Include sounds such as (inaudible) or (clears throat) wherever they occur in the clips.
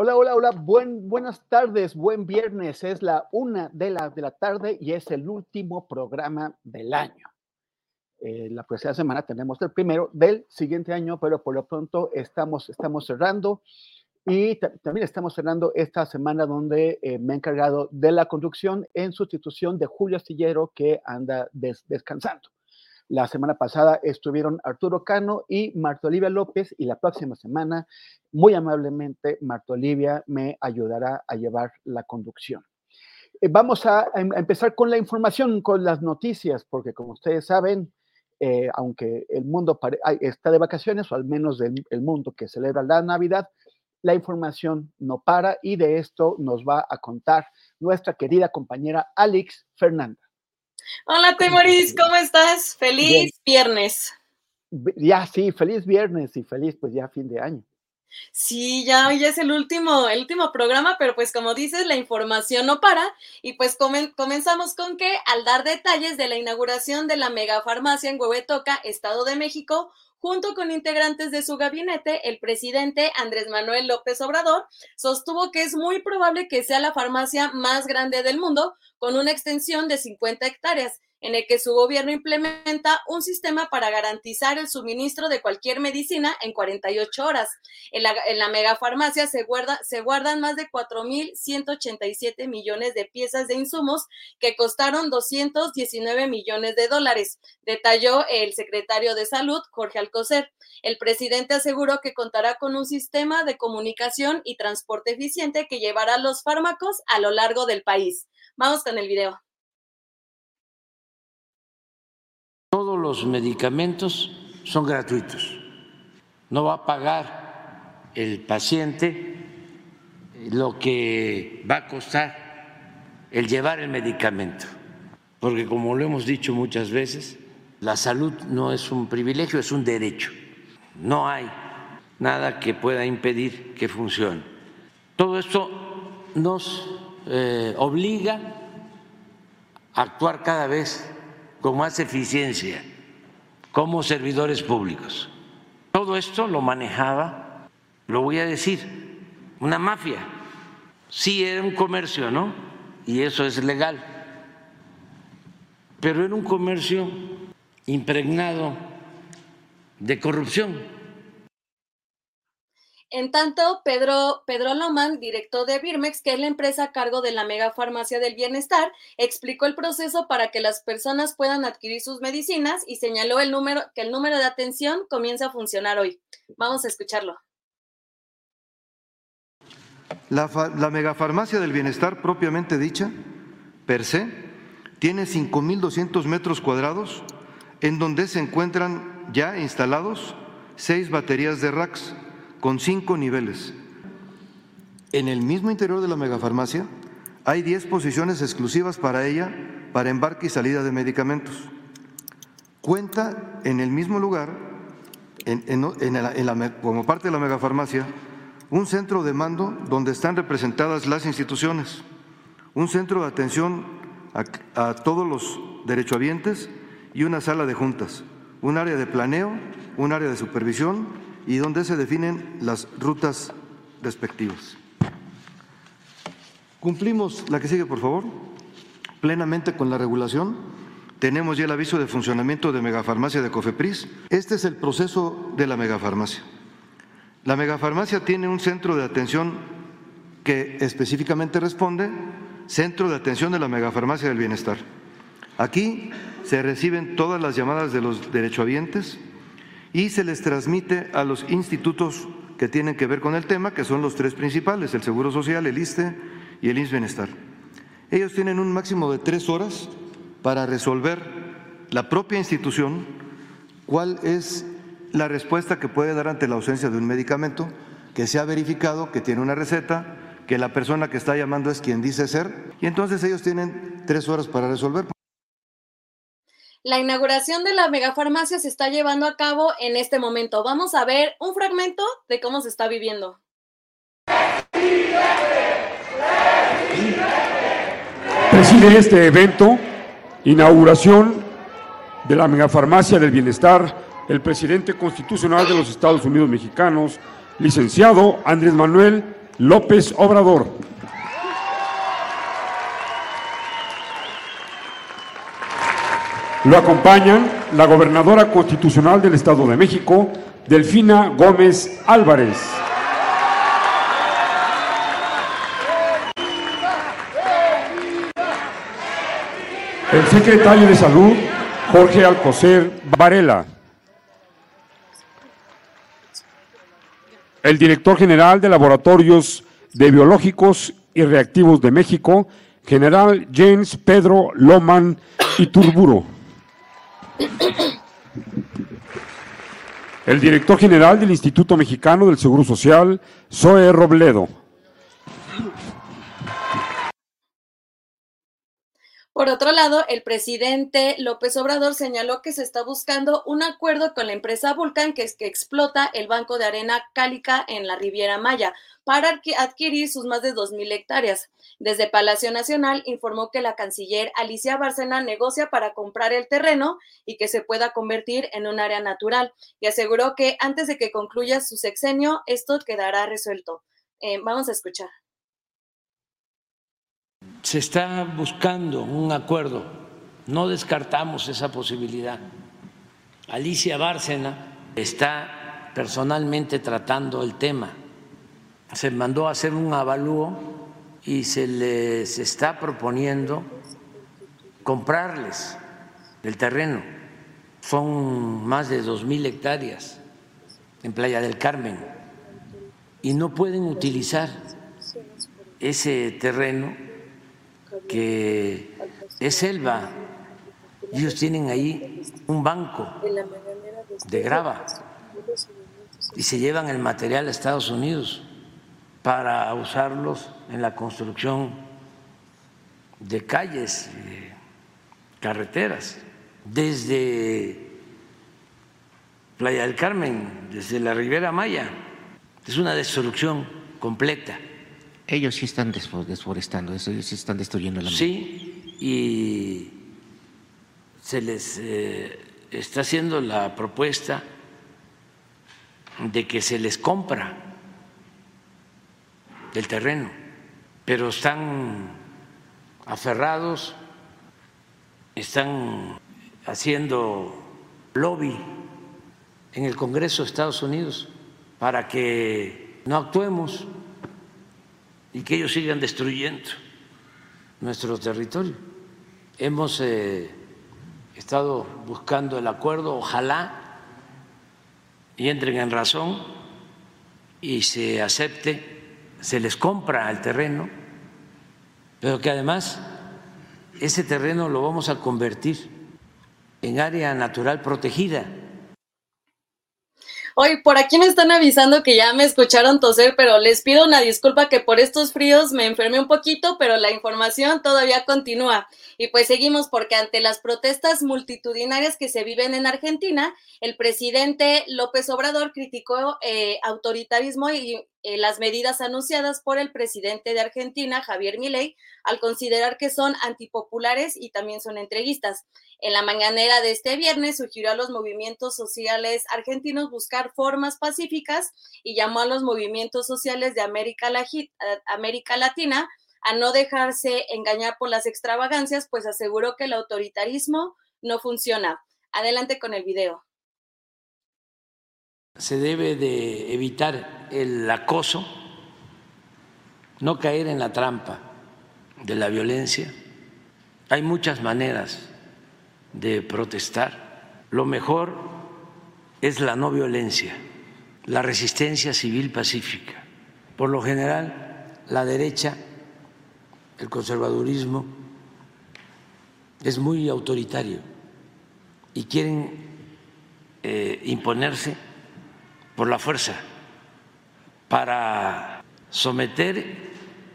Hola, hola, hola, Buen, buenas tardes, buen viernes. Es la una de la, de la tarde y es el último programa del año. Eh, la próxima semana tenemos el primero del siguiente año, pero por lo pronto estamos, estamos cerrando y también estamos cerrando esta semana donde eh, me he encargado de la conducción en sustitución de Julio Astillero que anda descansando. La semana pasada estuvieron Arturo Cano y Marta Olivia López y la próxima semana, muy amablemente, Marta Olivia me ayudará a llevar la conducción. Eh, vamos a, em, empezar con la información, con las noticias, porque como ustedes saben, eh, aunque el mundo está de vacaciones, o al menos el mundo que celebra la Navidad, la información no para y de esto nos va a contar nuestra querida compañera Alex Fernanda. Hola, Temoris, ¿cómo estás? Feliz viernes. Ya, sí, feliz viernes y feliz pues ya fin de año. Sí, ya hoy es el último, el último programa, pero pues como dices, la información no para. Y pues comenzamos con que al dar detalles de la inauguración de la megafarmacia en Huehuetoca, Estado de México, Junto con integrantes de su gabinete, el presidente Andrés Manuel López Obrador sostuvo que es muy probable que sea la farmacia más grande del mundo, con una extensión de 50 hectáreas en el que su gobierno implementa un sistema para garantizar el suministro de cualquier medicina en 48 horas. En la, en la megafarmacia se, guarda, se guardan más de 4.187 millones de piezas de insumos que costaron 219 millones de dólares, detalló el secretario de Salud, Jorge Alcocer. El presidente aseguró que contará con un sistema de comunicación y transporte eficiente que llevará los fármacos a lo largo del país. Vamos con el video. Todos los medicamentos son gratuitos. No va a pagar el paciente lo que va a costar el llevar el medicamento. Porque como lo hemos dicho muchas veces, la salud no es un privilegio, es un derecho. No hay nada que pueda impedir que funcione. Todo esto nos eh, obliga a actuar cada vez con más eficiencia como servidores públicos. Todo esto lo manejaba, lo voy a decir, una mafia. Sí era un comercio, ¿no? Y eso es legal. Pero era un comercio impregnado de corrupción en tanto, Pedro, Pedro Loman, director de Birmex, que es la empresa a cargo de la mega farmacia del bienestar, explicó el proceso para que las personas puedan adquirir sus medicinas y señaló el número, que el número de atención comienza a funcionar hoy. Vamos a escucharlo. La, la megafarmacia del bienestar propiamente dicha, per se, tiene 5.200 metros cuadrados en donde se encuentran ya instalados seis baterías de racks con cinco niveles. En el mismo interior de la megafarmacia hay 10 posiciones exclusivas para ella para embarque y salida de medicamentos. Cuenta en el mismo lugar, como parte de la megafarmacia, un centro de mando donde están representadas las instituciones, un centro de atención a, a todos los derechohabientes y una sala de juntas, un área de planeo, un área de supervisión y donde se definen las rutas respectivas. Cumplimos, la que sigue por favor, plenamente con la regulación. Tenemos ya el aviso de funcionamiento de megafarmacia de Cofepris. Este es el proceso de la megafarmacia. La megafarmacia tiene un centro de atención que específicamente responde, Centro de Atención de la Megafarmacia del Bienestar. Aquí se reciben todas las llamadas de los derechohabientes y se les transmite a los institutos que tienen que ver con el tema, que son los tres principales, el Seguro Social, el ISTE y el INS Bienestar. Ellos tienen un máximo de tres horas para resolver la propia institución cuál es la respuesta que puede dar ante la ausencia de un medicamento que se ha verificado que tiene una receta, que la persona que está llamando es quien dice ser, y entonces ellos tienen tres horas para resolver. La inauguración de la megafarmacia se está llevando a cabo en este momento. Vamos a ver un fragmento de cómo se está viviendo. Preside este evento, inauguración de la megafarmacia del bienestar, el presidente constitucional de los Estados Unidos mexicanos, licenciado Andrés Manuel López Obrador. Lo acompañan la gobernadora constitucional del Estado de México, Delfina Gómez Álvarez. El secretario de Salud, Jorge Alcocer Varela. El director general de Laboratorios de Biológicos y Reactivos de México, general James Pedro Loman Iturburo. El director general del Instituto Mexicano del Seguro Social, Zoe Robledo. Por otro lado, el presidente López Obrador señaló que se está buscando un acuerdo con la empresa Vulcan, que explota el banco de arena cálica en la Riviera Maya, para adquirir sus más de 2.000 hectáreas. Desde Palacio Nacional informó que la canciller Alicia Bárcena negocia para comprar el terreno y que se pueda convertir en un área natural y aseguró que antes de que concluya su sexenio esto quedará resuelto. Eh, vamos a escuchar. Se está buscando un acuerdo, no descartamos esa posibilidad. Alicia Bárcena está personalmente tratando el tema. Se mandó a hacer un avalúo y se les está proponiendo comprarles el terreno. Son más de dos mil hectáreas en Playa del Carmen y no pueden utilizar ese terreno que es selva. Ellos tienen ahí un banco de grava y se llevan el material a Estados Unidos para usarlos en la construcción de calles, carreteras, desde Playa del Carmen, desde la Ribera Maya. Es una destrucción completa. Ellos sí están desforestando, ellos sí están destruyendo la Sí, y se les eh, está haciendo la propuesta de que se les compra el terreno pero están aferrados, están haciendo lobby en el Congreso de Estados Unidos para que no actuemos y que ellos sigan destruyendo nuestro territorio. Hemos eh, estado buscando el acuerdo, ojalá y entren en razón y se acepte se les compra el terreno, pero que además ese terreno lo vamos a convertir en área natural protegida. Hoy por aquí me están avisando que ya me escucharon toser, pero les pido una disculpa que por estos fríos me enfermé un poquito, pero la información todavía continúa. Y pues seguimos porque ante las protestas multitudinarias que se viven en Argentina, el presidente López Obrador criticó eh, autoritarismo y eh, las medidas anunciadas por el presidente de Argentina, Javier Milei, al considerar que son antipopulares y también son entreguistas. En la mañanera de este viernes sugirió a los movimientos sociales argentinos buscar formas pacíficas y llamó a los movimientos sociales de América, América Latina a no dejarse engañar por las extravagancias, pues aseguró que el autoritarismo no funciona. Adelante con el video se debe de evitar el acoso, no caer en la trampa de la violencia. Hay muchas maneras de protestar. Lo mejor es la no violencia, la resistencia civil pacífica. Por lo general, la derecha, el conservadurismo, es muy autoritario y quieren eh, imponerse por la fuerza para someter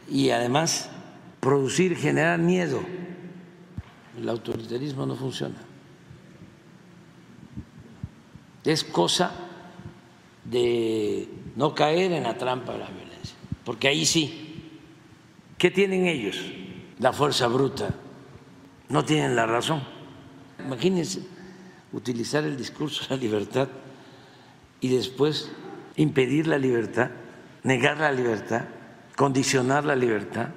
y además producir, generar miedo. El autoritarismo no funciona. Es cosa de no caer en la trampa de la violencia, porque ahí sí, ¿qué tienen ellos? La fuerza bruta, no tienen la razón. Imagínense utilizar el discurso de la libertad y después impedir la libertad, negar la libertad, condicionar la libertad.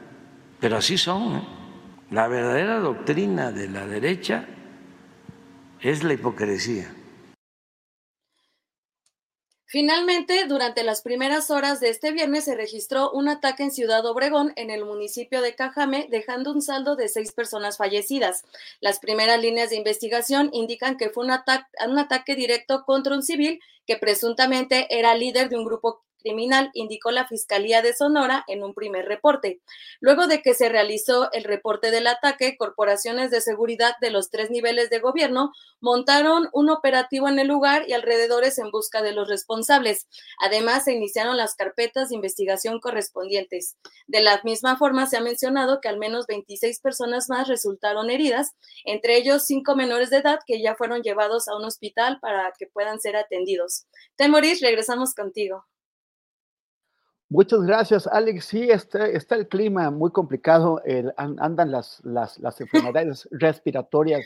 Pero así son. ¿eh? La verdadera doctrina de la derecha es la hipocresía. Finalmente, durante las primeras horas de este viernes se registró un ataque en Ciudad Obregón, en el municipio de Cajame, dejando un saldo de seis personas fallecidas. Las primeras líneas de investigación indican que fue un, un ataque directo contra un civil que presuntamente era líder de un grupo criminal, indicó la Fiscalía de Sonora en un primer reporte. Luego de que se realizó el reporte del ataque, corporaciones de seguridad de los tres niveles de gobierno montaron un operativo en el lugar y alrededores en busca de los responsables. Además, se iniciaron las carpetas de investigación correspondientes. De la misma forma, se ha mencionado que al menos 26 personas más resultaron heridas, entre ellos cinco menores de edad que ya fueron llevados a un hospital para que puedan ser atendidos. Temoris, regresamos contigo. Muchas gracias, Alex. Sí, está, está el clima muy complicado, andan las, las, las, enfermedades (laughs) respiratorias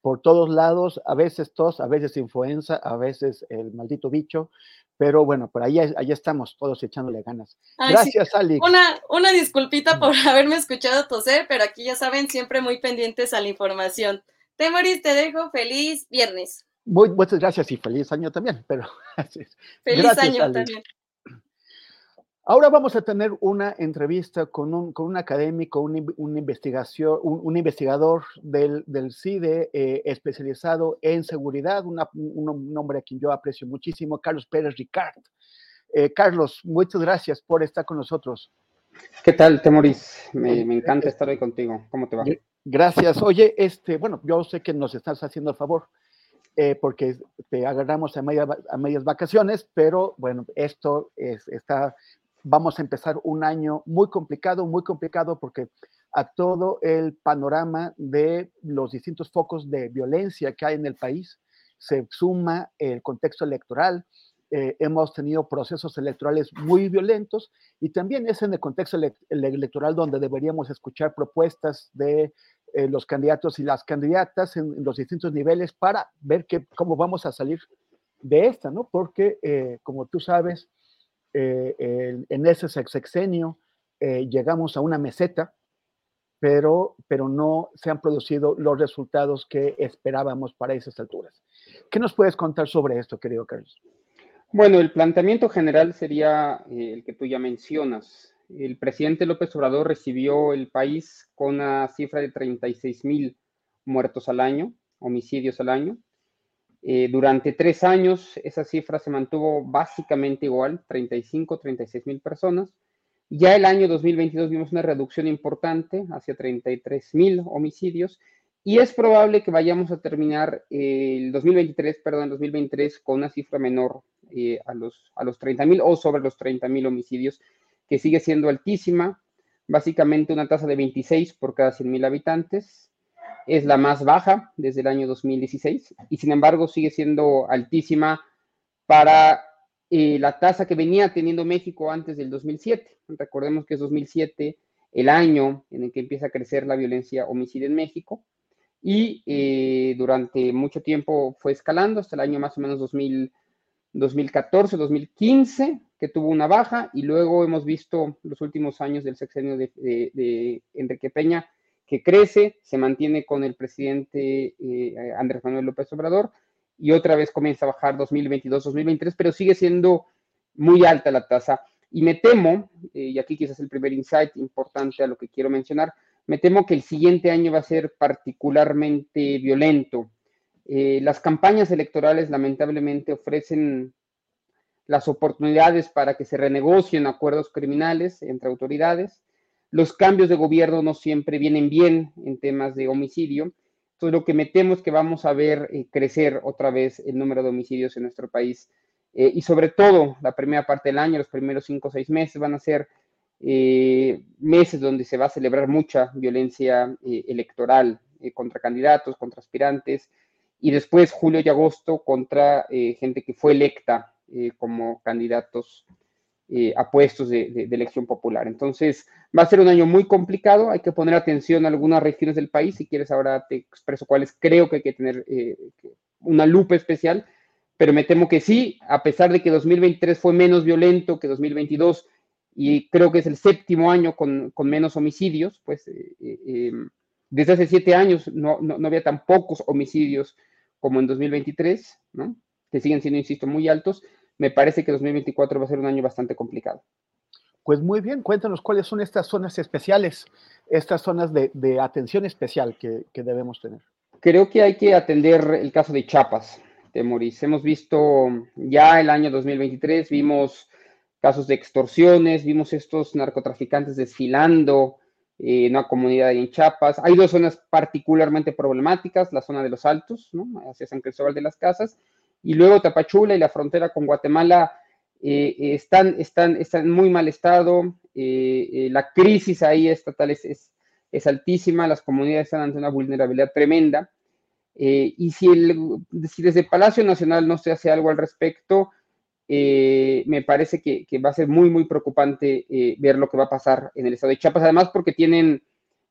por todos lados, a veces tos, a veces influenza, a veces el maldito bicho, pero bueno, por ahí, ahí estamos todos echándole ganas. gracias, Alex. Una, una disculpita por (laughs) haberme escuchado toser, pero aquí ya saben, siempre muy pendientes a la información. Temoris, te dejo feliz viernes. Muy, muchas gracias y feliz año también, pero (laughs) feliz año también. Ahora vamos a tener una entrevista con un, con un académico, un, un investigación, un, investigador del, del CIDE eh, especializado en seguridad, un hombre a quien yo aprecio muchísimo, Carlos Pérez Ricard. Eh, Carlos, muchas gracias por estar con nosotros. ¿Qué tal, Temoris? Me, me encanta estar hoy contigo. ¿Cómo te va? Gracias. Oye, este, bueno, yo sé que nos estás haciendo el favor. Eh, porque te agarramos a, a, medias vacaciones, pero bueno, esto es, está vamos a empezar un año muy complicado, muy complicado porque a todo el panorama de los distintos focos de violencia que hay en el país se suma el contexto electoral. Eh, hemos tenido procesos electorales muy violentos y también es en el contexto electoral donde deberíamos escuchar propuestas de eh, los candidatos y las candidatas en, los distintos niveles para ver que, cómo vamos a salir de esta, ¿no? Porque, eh, como tú sabes, eh, en ese sexenio eh, llegamos a una meseta, pero, pero no se han producido los resultados que esperábamos para esas alturas. ¿Qué nos puedes contar sobre esto, querido Carlos? Bueno, el planteamiento general sería eh, el que tú ya mencionas. El presidente López Obrador recibió el país con una cifra de 36 mil muertos al año, homicidios al año. Eh, durante tres años esa cifra se mantuvo básicamente igual, 35, 36 mil personas. Ya el año 2022 vimos una reducción importante, hacia 33 mil homicidios, y es probable que vayamos a terminar el 2023, perdón, 2023 con una cifra menor eh, a los, a los 30 mil o sobre los 30 mil homicidios, que sigue siendo altísima, básicamente una tasa de 26 por cada 100 mil habitantes. Es la más baja desde el año 2016 y sin embargo sigue siendo altísima para eh, la tasa que venía teniendo México antes del 2007. Recordemos que es 2007 el año en el que empieza a crecer la violencia homicida en México y eh, durante mucho tiempo fue escalando hasta el año más o menos 2000, 2014, 2015, que tuvo una baja y luego hemos visto los últimos años del sexenio de, Enrique Peña que crece, se mantiene con el presidente eh, Andrés Manuel López Obrador y otra vez comienza a bajar 2022, 2023, pero sigue siendo muy alta la tasa. Y me temo, eh, y aquí quizás el primer insight importante a lo que quiero mencionar, me temo que el siguiente año va a ser particularmente violento. Eh, las campañas electorales lamentablemente ofrecen las oportunidades para que se renegocien acuerdos criminales entre autoridades. Los cambios de gobierno no siempre vienen bien en temas de homicidio entonces, lo que me temo es que vamos a ver eh, crecer otra vez el número de homicidios en nuestro país. Eh, y sobre todo, la primera parte del año, los primeros cinco o seis meses, van a ser eh, meses donde se va a celebrar mucha violencia electoral contra candidatos, contra aspirantes, y después julio y agosto contra gente que fue electa como candidatos eh, a puestos de, elección popular. Entonces, va a ser un año muy complicado, hay que poner atención a algunas regiones del país, si quieres ahora te expreso cuáles creo que hay que tener eh, una lupa especial, pero me temo que sí, a pesar de que 2023 fue menos violento que 2022 y creo que es el séptimo año con, menos homicidios, pues eh, desde hace siete años no, no, había tan pocos homicidios como en 2023, ¿no? que siguen siendo, insisto, muy altos me parece que 2024 va a ser un año bastante complicado. Pues muy bien, cuéntanos cuáles son estas zonas especiales, estas zonas de, atención especial que, debemos tener. Creo que hay que atender el caso de Chiapas, de Moris. Hemos visto ya el año 2023, vimos casos de extorsiones, vimos estos narcotraficantes desfilando en una comunidad en Chiapas. Hay dos zonas particularmente problemáticas, la zona de los Altos, ¿no? hacia San Cristóbal de las Casas, y luego Tapachula y la frontera con Guatemala eh, están, están, están en muy mal estado, eh, eh, la crisis ahí estatal es, es, altísima, las comunidades están ante una vulnerabilidad tremenda, y si, el, si desde Palacio Nacional no se hace algo al respecto, me parece que, que, va a ser muy, muy preocupante ver lo que va a pasar en el estado de Chiapas, además porque tienen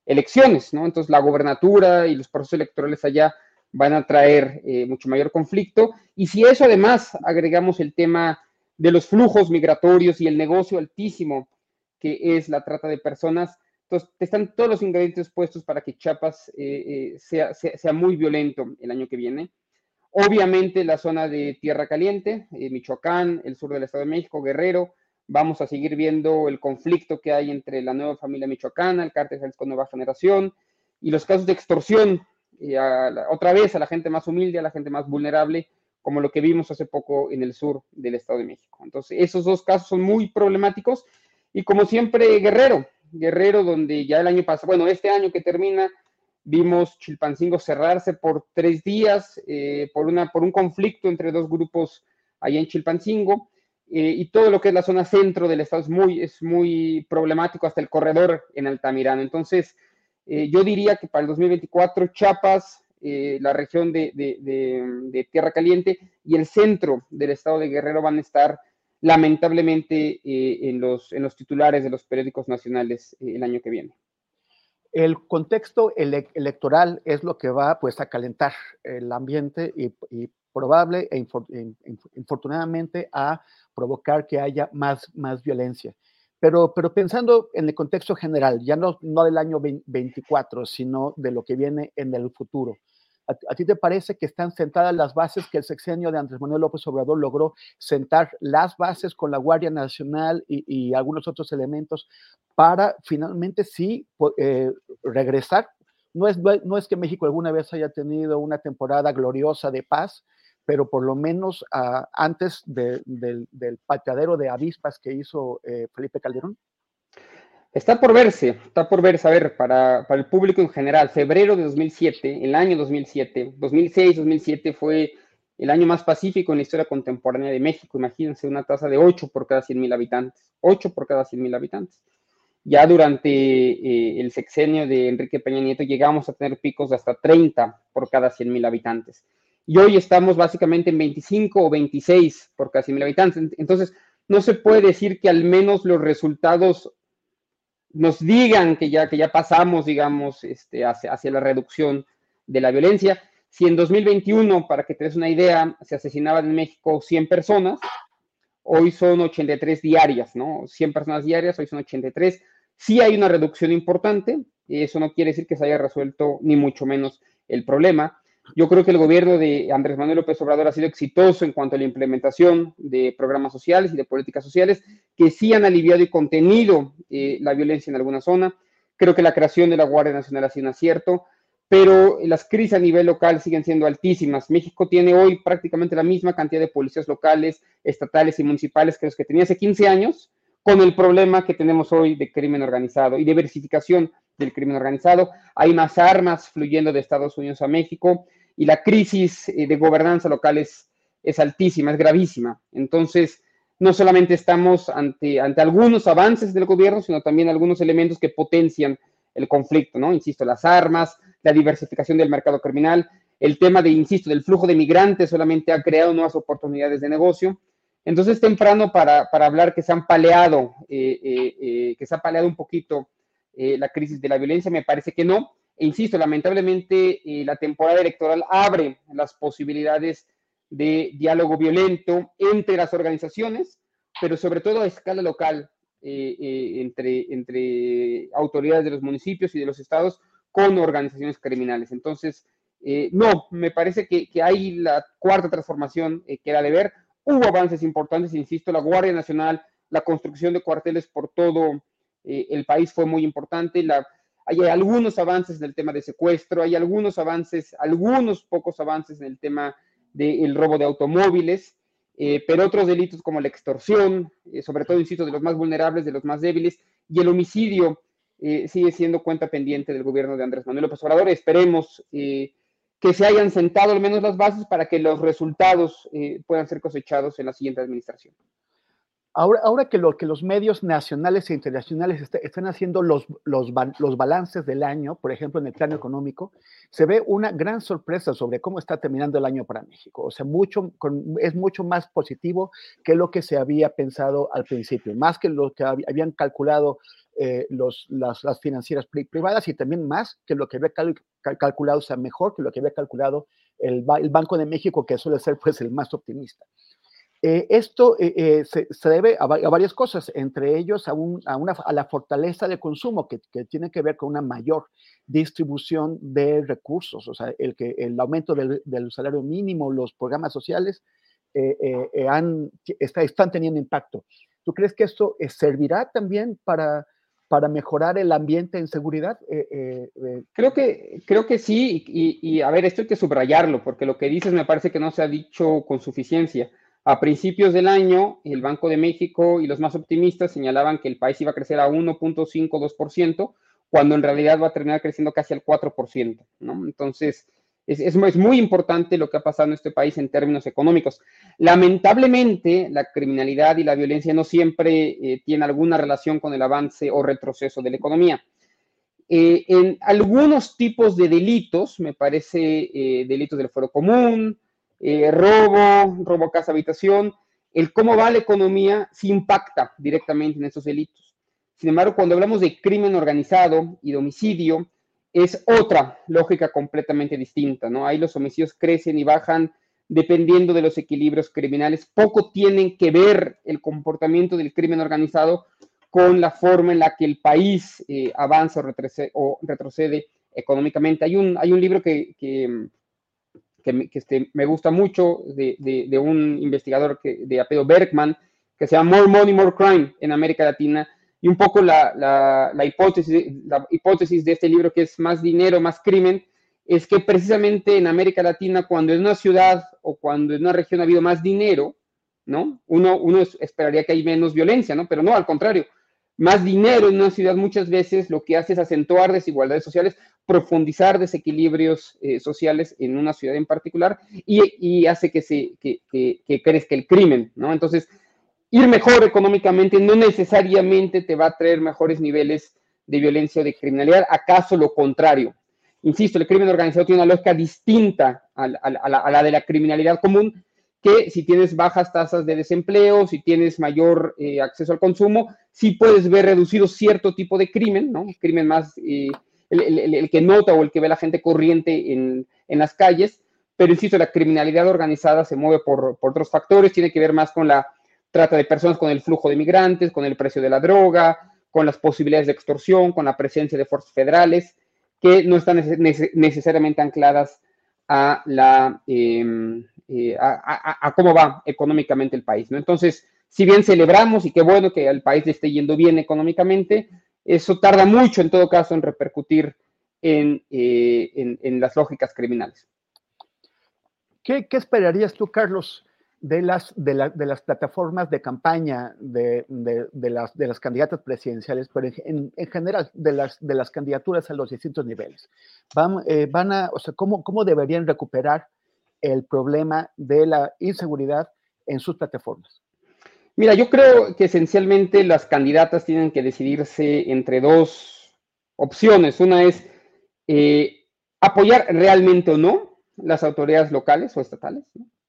elecciones, ¿no? Entonces la gobernatura y los procesos electorales allá van a traer eh, mucho mayor conflicto. Y si eso además agregamos el tema de los flujos migratorios y el negocio altísimo que es la trata de personas, entonces están todos los ingredientes puestos para que Chiapas eh, eh, sea, sea, muy violento el año que viene. Obviamente la zona de Tierra Caliente, Michoacán, el sur del Estado de México, Guerrero, vamos a seguir viendo el conflicto que hay entre la nueva familia michoacana, el cártel Jalisco Nueva Generación, y los casos de extorsión y otra vez a la gente más humilde, a la gente más vulnerable, como lo que vimos hace poco en el sur del Estado de México. Entonces, esos dos casos son muy problemáticos y como siempre, Guerrero, Guerrero donde ya el año pasado, bueno, este año que termina, vimos Chilpancingo cerrarse por tres días eh, por, una, por un conflicto entre dos grupos allá en Chilpancingo. Eh, y todo lo que es la zona centro del estado es muy, es muy problemático, hasta el corredor en Altamirano. Entonces, eh, yo diría que para el 2024 Chiapas, eh, la región de, Tierra Caliente y el centro del estado de Guerrero van a estar lamentablemente eh, en, los, en los titulares de los periódicos nacionales el año que viene. El contexto electoral es lo que va pues, a calentar el ambiente y, probable e infortunadamente a provocar que haya más, más violencia. Pero, pero pensando en el contexto general, ya no, no del año 24, sino de lo que viene en el futuro, ¿A, ti te parece que están sentadas las bases que el sexenio de Andrés Manuel López Obrador logró sentar las bases con la Guardia Nacional y, algunos otros elementos para finalmente sí eh, regresar? No es, no es que México alguna vez haya tenido una temporada gloriosa de paz, pero por lo menos ah, antes del, pateadero de avispas que hizo eh, Felipe Calderón? Está por verse, está por verse, a ver, para, para el público en general, febrero de 2007, el año 2007, 2006, 2007 fue el año más pacífico en la historia contemporánea de México. Imagínense una tasa de 8 por cada 100 mil habitantes, 8 por cada 100 mil habitantes. Ya durante eh, el sexenio de Enrique Peña Nieto llegamos a tener picos de hasta 30 por cada 100 mil habitantes. Y hoy estamos básicamente en 25 o 26 por 100 mil habitantes. Entonces, no se puede decir que al menos los resultados nos digan que ya, que ya pasamos, digamos, este, hacia, hacia la reducción de la violencia. Si en 2021, para que te des una idea, se asesinaban en México 100 personas, hoy son 83 diarias, ¿no? 100 personas diarias, hoy son 83. Sí hay una reducción importante, eso no quiere decir que se haya resuelto ni mucho menos el problema. Yo creo que el gobierno de Andrés Manuel López Obrador ha sido exitoso en cuanto a la implementación de programas sociales y de políticas sociales que sí han aliviado y contenido eh, la violencia en alguna zona. Creo que la creación de la Guardia Nacional ha sido un acierto, pero las crisis a nivel local siguen siendo altísimas. México tiene hoy prácticamente la misma cantidad de policías locales, estatales y municipales que los que tenía hace 15 años, con el problema que tenemos hoy de crimen organizado y diversificación del crimen organizado. Hay más armas fluyendo de Estados Unidos a México y la crisis eh, de gobernanza local es, altísima, es gravísima. Entonces, no solamente estamos ante, ante algunos avances del gobierno, sino también algunos elementos que potencian el conflicto, ¿no? Insisto, las armas, la diversificación del mercado criminal, el tema de, insisto, del flujo de migrantes solamente ha creado nuevas oportunidades de negocio entonces, temprano para, hablar que se han paleado, eh, eh, que se ha paleado un poquito la crisis de la violencia, me parece que no. E insisto, lamentablemente la temporada electoral abre las posibilidades de diálogo violento entre las organizaciones, pero sobre todo a escala local, entre, entre autoridades de los municipios y de los estados con organizaciones criminales. Entonces, no, me parece que, que, hay la cuarta transformación que era de ver Hubo avances importantes, insisto, la Guardia Nacional, la construcción de cuarteles por todo eh, el país fue muy importante. Hay algunos avances en el tema de secuestro, hay algunos avances, algunos pocos avances en el tema del robo de automóviles, eh, pero otros delitos como la extorsión, eh, sobre todo, insisto, de los más vulnerables, de los más débiles, y el homicidio sigue siendo cuenta pendiente del gobierno de Andrés Manuel López Obrador. Esperemos que se hayan sentado al menos las bases para que los resultados puedan ser cosechados en la siguiente administración. Ahora, que, lo, que los medios nacionales e internacionales están haciendo los, los, los, balances del año, por ejemplo, en el plano económico, se ve una gran sorpresa sobre cómo está terminando el año para México. O sea, mucho, es mucho más positivo que lo que se había pensado al principio, más que lo que habían calculado eh, los, las, financieras privadas y también más que lo que había calculado, o sea, mejor que lo que había calculado el, Banco de México, que suele ser pues el más optimista. Eh, esto eh, se, debe a, varias cosas, entre ellos a, a, una, a la fortaleza de consumo que, que, tiene que ver con una mayor distribución de recursos, o sea, el, que, el aumento del, del salario mínimo, los programas sociales han, está, están teniendo impacto. ¿Tú crees que esto servirá también para para mejorar el ambiente en seguridad? Eh, eh, eh, creo, que, creo que sí, y, a ver, esto hay que subrayarlo, porque lo que dices me parece que no se ha dicho con suficiencia. A principios del año, el Banco de México y los más optimistas señalaban que el país iba a crecer a 1.52%, cuando en realidad va a terminar creciendo casi al 4%, ¿no? Entonces, es, muy importante lo que ha pasado en este país en términos económicos. Lamentablemente, la criminalidad y la violencia no siempre eh, tienen alguna relación con el avance o retroceso de la economía. Eh, en algunos tipos de delitos, me parece eh, delitos del fuero común, robo, robo casa habitación, el cómo va la economía sí impacta directamente en esos delitos. Sin embargo, cuando hablamos de crimen organizado y de homicidio, es otra lógica completamente distinta, ¿no? Ahí los homicidios crecen y bajan dependiendo de los equilibrios criminales. Poco tienen que ver el comportamiento del crimen organizado con la forma en la que el país eh, avanza o retrocede, económicamente. Hay un, hay un libro que, este, me gusta mucho de, un investigador que, de apellido Bergman, que se llama More Money, More Crime en América Latina, y un poco la, hipótesis, la hipótesis de este libro, que es más dinero, más crimen, es que precisamente en América Latina, cuando en una ciudad o cuando en una región ha habido más dinero, ¿no? Uno, uno esperaría que hay menos violencia, ¿no? Pero no, al contrario. Más dinero en una ciudad muchas veces lo que hace es acentuar desigualdades sociales, profundizar desequilibrios eh, sociales en una ciudad en particular y, hace que, se, que, que, crezca el crimen, ¿no? Entonces, ir mejor económicamente no necesariamente te va a traer mejores niveles de violencia o de criminalidad, acaso lo contrario. Insisto, el crimen organizado tiene una lógica distinta a la de la criminalidad común que si tienes bajas tasas de desempleo, si tienes mayor eh, acceso al consumo, sí puedes ver reducido cierto tipo de crimen, ¿no? Crimen más, eh, el, que nota o el que ve la gente corriente en, las calles, pero insisto, la criminalidad organizada se mueve por, otros factores, tiene que ver más con la trata de personas, con el flujo de migrantes, con el precio de la droga, con las posibilidades de extorsión, con la presencia de fuerzas federales, que no están necesariamente ancladas a la... Em, eh, a, cómo va económicamente el país. ¿no? Entonces, si bien celebramos y qué bueno que al país le esté yendo bien económicamente, eso tarda mucho en todo caso en repercutir en, eh, las lógicas criminales. ¿Qué, esperarías tú, Carlos, de las, de, las plataformas de campaña de, las, de las candidatas presidenciales, pero en, general de las, de las candidaturas a los distintos niveles? Van, eh, van a, o sea, ¿cómo, ¿cómo deberían recuperar el problema de la inseguridad en sus plataformas? Mira, yo creo que esencialmente las candidatas tienen que decidirse entre dos opciones. Una es eh, apoyar realmente o no las autoridades locales o estatales.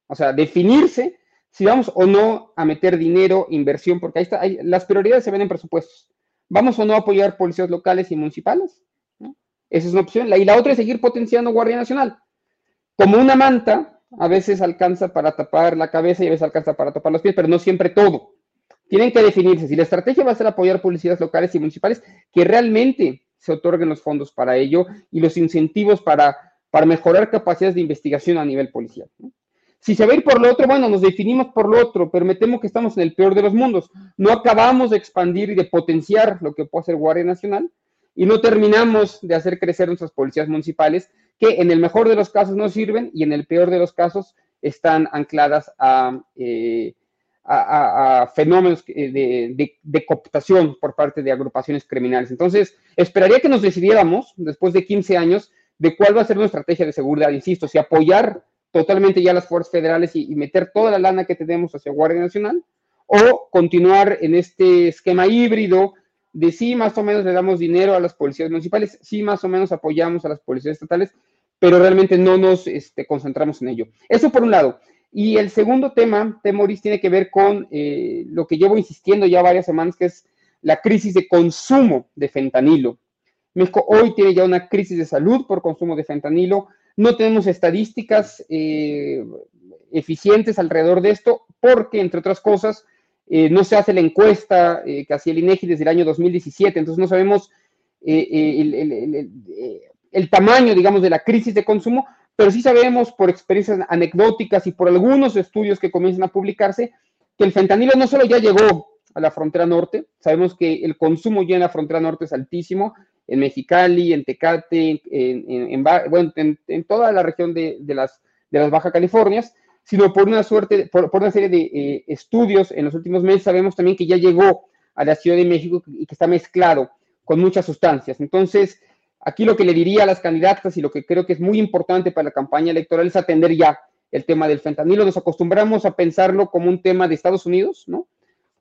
O sea, definirse si vamos o no a meter dinero, inversión, porque ahí está, las prioridades se ven en presupuestos. ¿Vamos o no a apoyar policías locales y municipales? Esa es una opción. y la otra es seguir potenciando Guardia Nacional como una manta, a veces alcanza para tapar la cabeza y a veces alcanza para tapar los pies, pero no siempre todo. Tienen que definirse si la estrategia va a ser apoyar policías locales y municipales, que realmente se otorguen los fondos para ello y los incentivos para, para mejorar capacidades de investigación a nivel policial. Si se va a ir por lo otro, bueno, nos definimos por lo otro, pero me temo que estamos en el peor de los mundos. No acabamos de expandir y de potenciar lo que puede hacer Guardia Nacional y no terminamos de hacer crecer nuestras policías municipales que en el mejor de los casos no sirven y en el peor de los casos están ancladas a, eh, fenómenos de, cooptación por parte de agrupaciones criminales. Entonces, esperaría que nos decidiéramos, después de 15 años, de cuál va a ser nuestra estrategia de seguridad. Insisto, si apoyar totalmente ya las fuerzas federales y, meter toda la lana que tenemos hacia Guardia Nacional, o continuar en este esquema híbrido de sí, más o menos le damos dinero a las policías municipales, sí, más o menos apoyamos a las policías estatales, pero realmente no nos este, concentramos en ello. Eso por un lado. Y el segundo tema, Temoris, tiene que ver con eh, lo que llevo insistiendo ya varias semanas, que es la crisis de consumo de fentanilo. México hoy tiene ya una crisis de salud por consumo de fentanilo. No tenemos estadísticas eh, eficientes alrededor de esto, porque, entre otras cosas, eh, no se hace la encuesta que hacía el INEGI desde el año 2017, entonces no sabemos el, el tamaño, digamos, de la crisis de consumo, pero sí sabemos por experiencias anecdóticas y por algunos estudios que comienzan a publicarse que el fentanilo no solo ya llegó a la frontera norte, sabemos que el consumo ya en la frontera norte es altísimo, en Mexicali, en Tecate, en, toda la región de, las, de Baja Californias, sino por una suerte, por, una serie de eh, estudios en los últimos meses sabemos también que ya llegó a la Ciudad de México y que está mezclado con muchas sustancias. Entonces, Aquí lo que le diría a las candidatas y lo que creo que es muy importante para la campaña electoral es atender ya el tema del fentanilo. Nos acostumbramos a pensarlo como un tema de Estados Unidos, ¿no?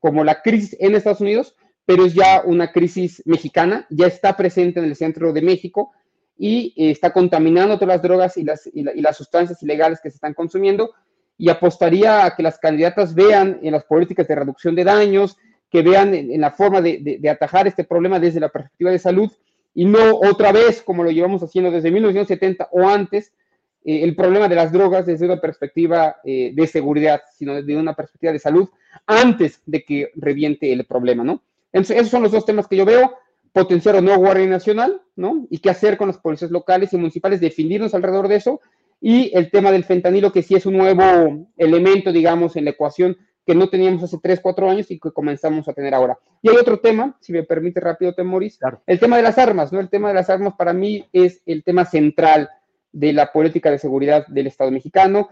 Como la crisis en Estados Unidos, pero es ya una crisis mexicana, ya está presente en el centro de México y eh, está contaminando todas las drogas y las, y, las sustancias ilegales que se están consumiendo. Y apostaría a que las candidatas vean en las políticas de reducción de daños, que vean en, la forma de, atajar este problema desde la perspectiva de salud y no otra vez, como lo llevamos haciendo desde 1970 o antes, eh, el problema de las drogas desde una perspectiva eh, de seguridad, sino desde una perspectiva de salud, antes de que reviente el problema, ¿no? Esos son los dos temas que yo veo, potenciar o no Guardia Nacional, ¿no? Y qué hacer con las policías locales y municipales, definirnos alrededor de eso, y el tema del fentanilo, que sí es un nuevo elemento, digamos, en la ecuación que no teníamos hace 3, 4 años y que comenzamos a tener ahora. Y hay otro tema, si me permite rápido, Temoris, el tema de las armas, ¿no? El tema de las armas para mí es el tema central de la política de seguridad del Estado mexicano.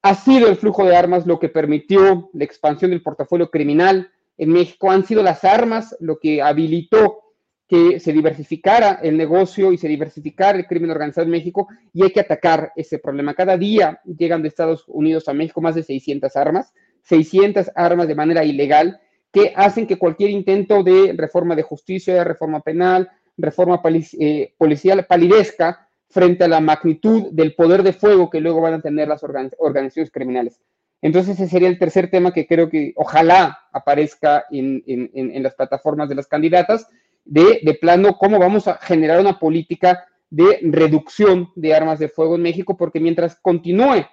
Ha sido el flujo de armas lo que permitió la expansión del portafolio criminal en México han sido las armas lo que habilitó que se diversificara el negocio y se diversificara el crimen organizado en México y hay que atacar ese problema. Cada día llegan de Estados Unidos a México más de 600 armas, 600 armas de manera ilegal que hacen que cualquier intento de reforma de justicia, de reforma penal, reforma eh, policial palidezca frente a la magnitud del poder de fuego que luego van a tener las organizaciones criminales. Entonces ese sería el tercer tema que creo que ojalá aparezca en, en las plataformas de las candidatas de, plano cómo vamos a generar una política de reducción de armas de fuego en México, porque mientras continúe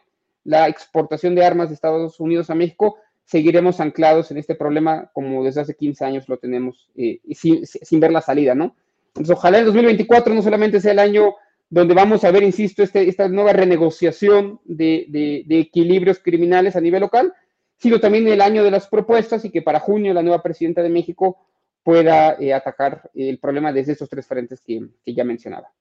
la exportación de armas de Estados Unidos a México, seguiremos anclados en este problema como desde hace 15 años lo tenemos eh, sin, sin, ver la salida, ¿no? Entonces, ojalá el 2024 no solamente sea el año donde vamos a ver, insisto, este, esta nueva renegociación de, de, de, equilibrios criminales a nivel local, sino también el año de las propuestas y que para junio la nueva presidenta de México pueda eh, atacar el problema desde esos tres frentes que, ya mencionaba.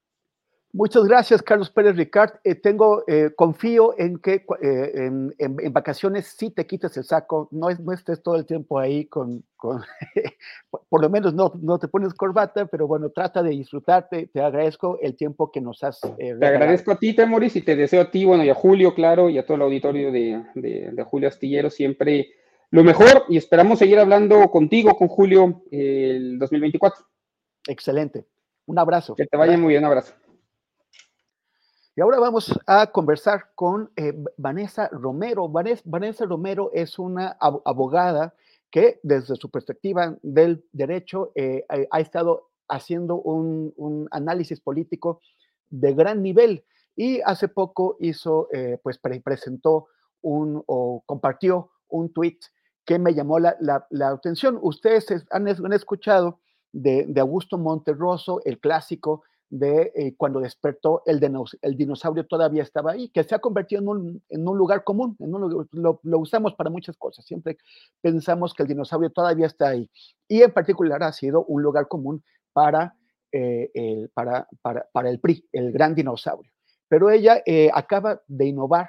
Muchas gracias, Carlos Pérez Ricard. Eh, tengo, eh, confío en que en, vacaciones sí te quites el saco, no, no estés todo el tiempo ahí con, con (laughs) por lo menos no, no te pones corbata, pero bueno, trata de disfrutarte. Te agradezco el tiempo que nos has. te agradezco a ti, Temoris, y te deseo a ti, bueno, y a Julio, claro, y a todo el auditorio de, de, de Julio Astillero, siempre lo mejor y esperamos seguir hablando contigo, con Julio, el 2024. Excelente. Un abrazo. Que te vaya muy bien, un abrazo. Y ahora vamos a conversar con eh, Vanessa Romero. Vanessa, Romero es una abogada que desde su perspectiva del derecho eh, ha estado haciendo un, análisis político de gran nivel y hace poco hizo, eh, pues presentó un o compartió un tweet que me llamó la, atención. Ustedes han, escuchado de, Augusto Monterroso, el clásico de eh, cuando despertó el, el, dinosaurio todavía estaba ahí, que se ha convertido en un, lugar común, lo, usamos para muchas cosas, siempre pensamos que el dinosaurio todavía está ahí, y en particular ha sido un lugar común para, eh, el, para, para, el PRI, el gran dinosaurio. Pero ella eh, acaba de innovar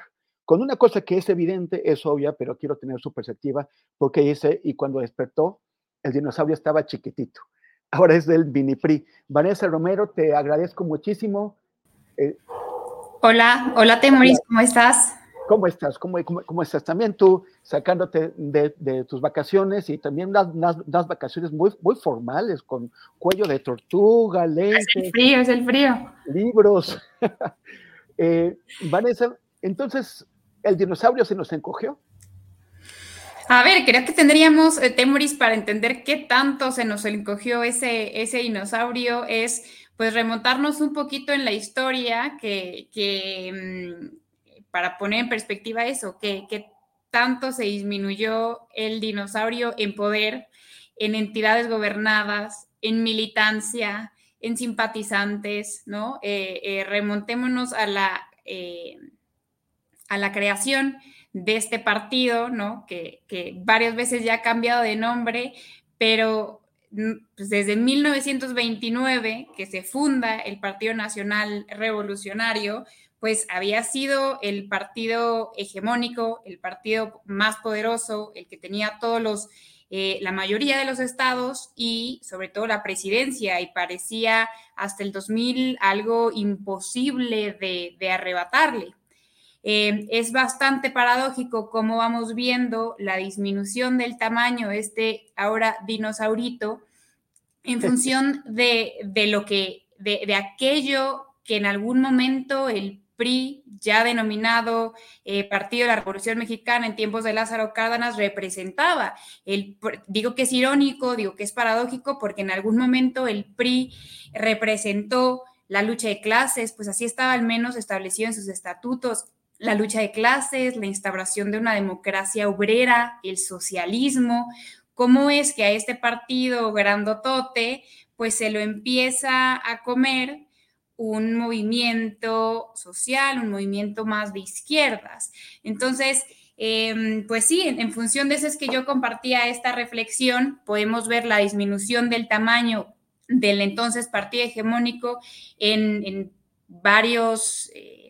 con una cosa que es evidente, es obvia, pero quiero tener su perspectiva, porque dice, y cuando despertó, el dinosaurio estaba chiquitito. (laughs) Ahora es del Vinipri. Vanessa Romero, te agradezco muchísimo. Eh, hola, hola Temoris, ¿cómo estás? ¿Cómo estás? ¿Cómo, cómo, estás? También tú sacándote de, tus vacaciones y también unas, vacaciones muy, muy formales, con cuello de tortuga, lentes. Es el frío, es el frío. Libros. (laughs) Eh, Vanessa, entonces, el dinosaurio se nos encogió. A ver, creo que tendríamos, eh, Temoris, para entender qué tanto se nos encogió ese, ese dinosaurio, es pues remontarnos un poquito en la historia que, mm, para poner en perspectiva eso, que, tanto se disminuyó el dinosaurio en poder, en entidades gobernadas, en militancia, en simpatizantes, ¿no? Eh, eh, remontémonos a la a la creación de este partido, ¿no? Que, varias veces ya ha cambiado de nombre, pero mm, pues, desde 1929, que se funda el Partido Nacional Revolucionario, pues había sido el partido hegemónico, el partido más poderoso, el que tenía todos los, eh, la mayoría de los estados y sobre todo la presidencia, y parecía hasta el 2000 algo imposible de arrebatarle. Eh, es bastante paradójico cómo vamos viendo la disminución del tamaño de este ahora dinosaurito en (laughs) función de, lo que, de, aquello que en algún momento el PRI, ya denominado eh, Partido de la Revolución Mexicana en tiempos de Lázaro Cárdenas, representaba. El, digo que es irónico, digo que es paradójico, porque en algún momento el PRI representó la lucha de clases, pues así estaba al menos establecido en sus estatutos la lucha de clases, la instauración de una democracia obrera, el socialismo, cómo es que a este partido grandotote pues se lo empieza a comer un movimiento social, un movimiento más de izquierdas. Entonces, em, pues sí, en, función de eso es que yo compartía esta reflexión, podemos ver la disminución del tamaño del entonces partido hegemónico en, varios... Eh,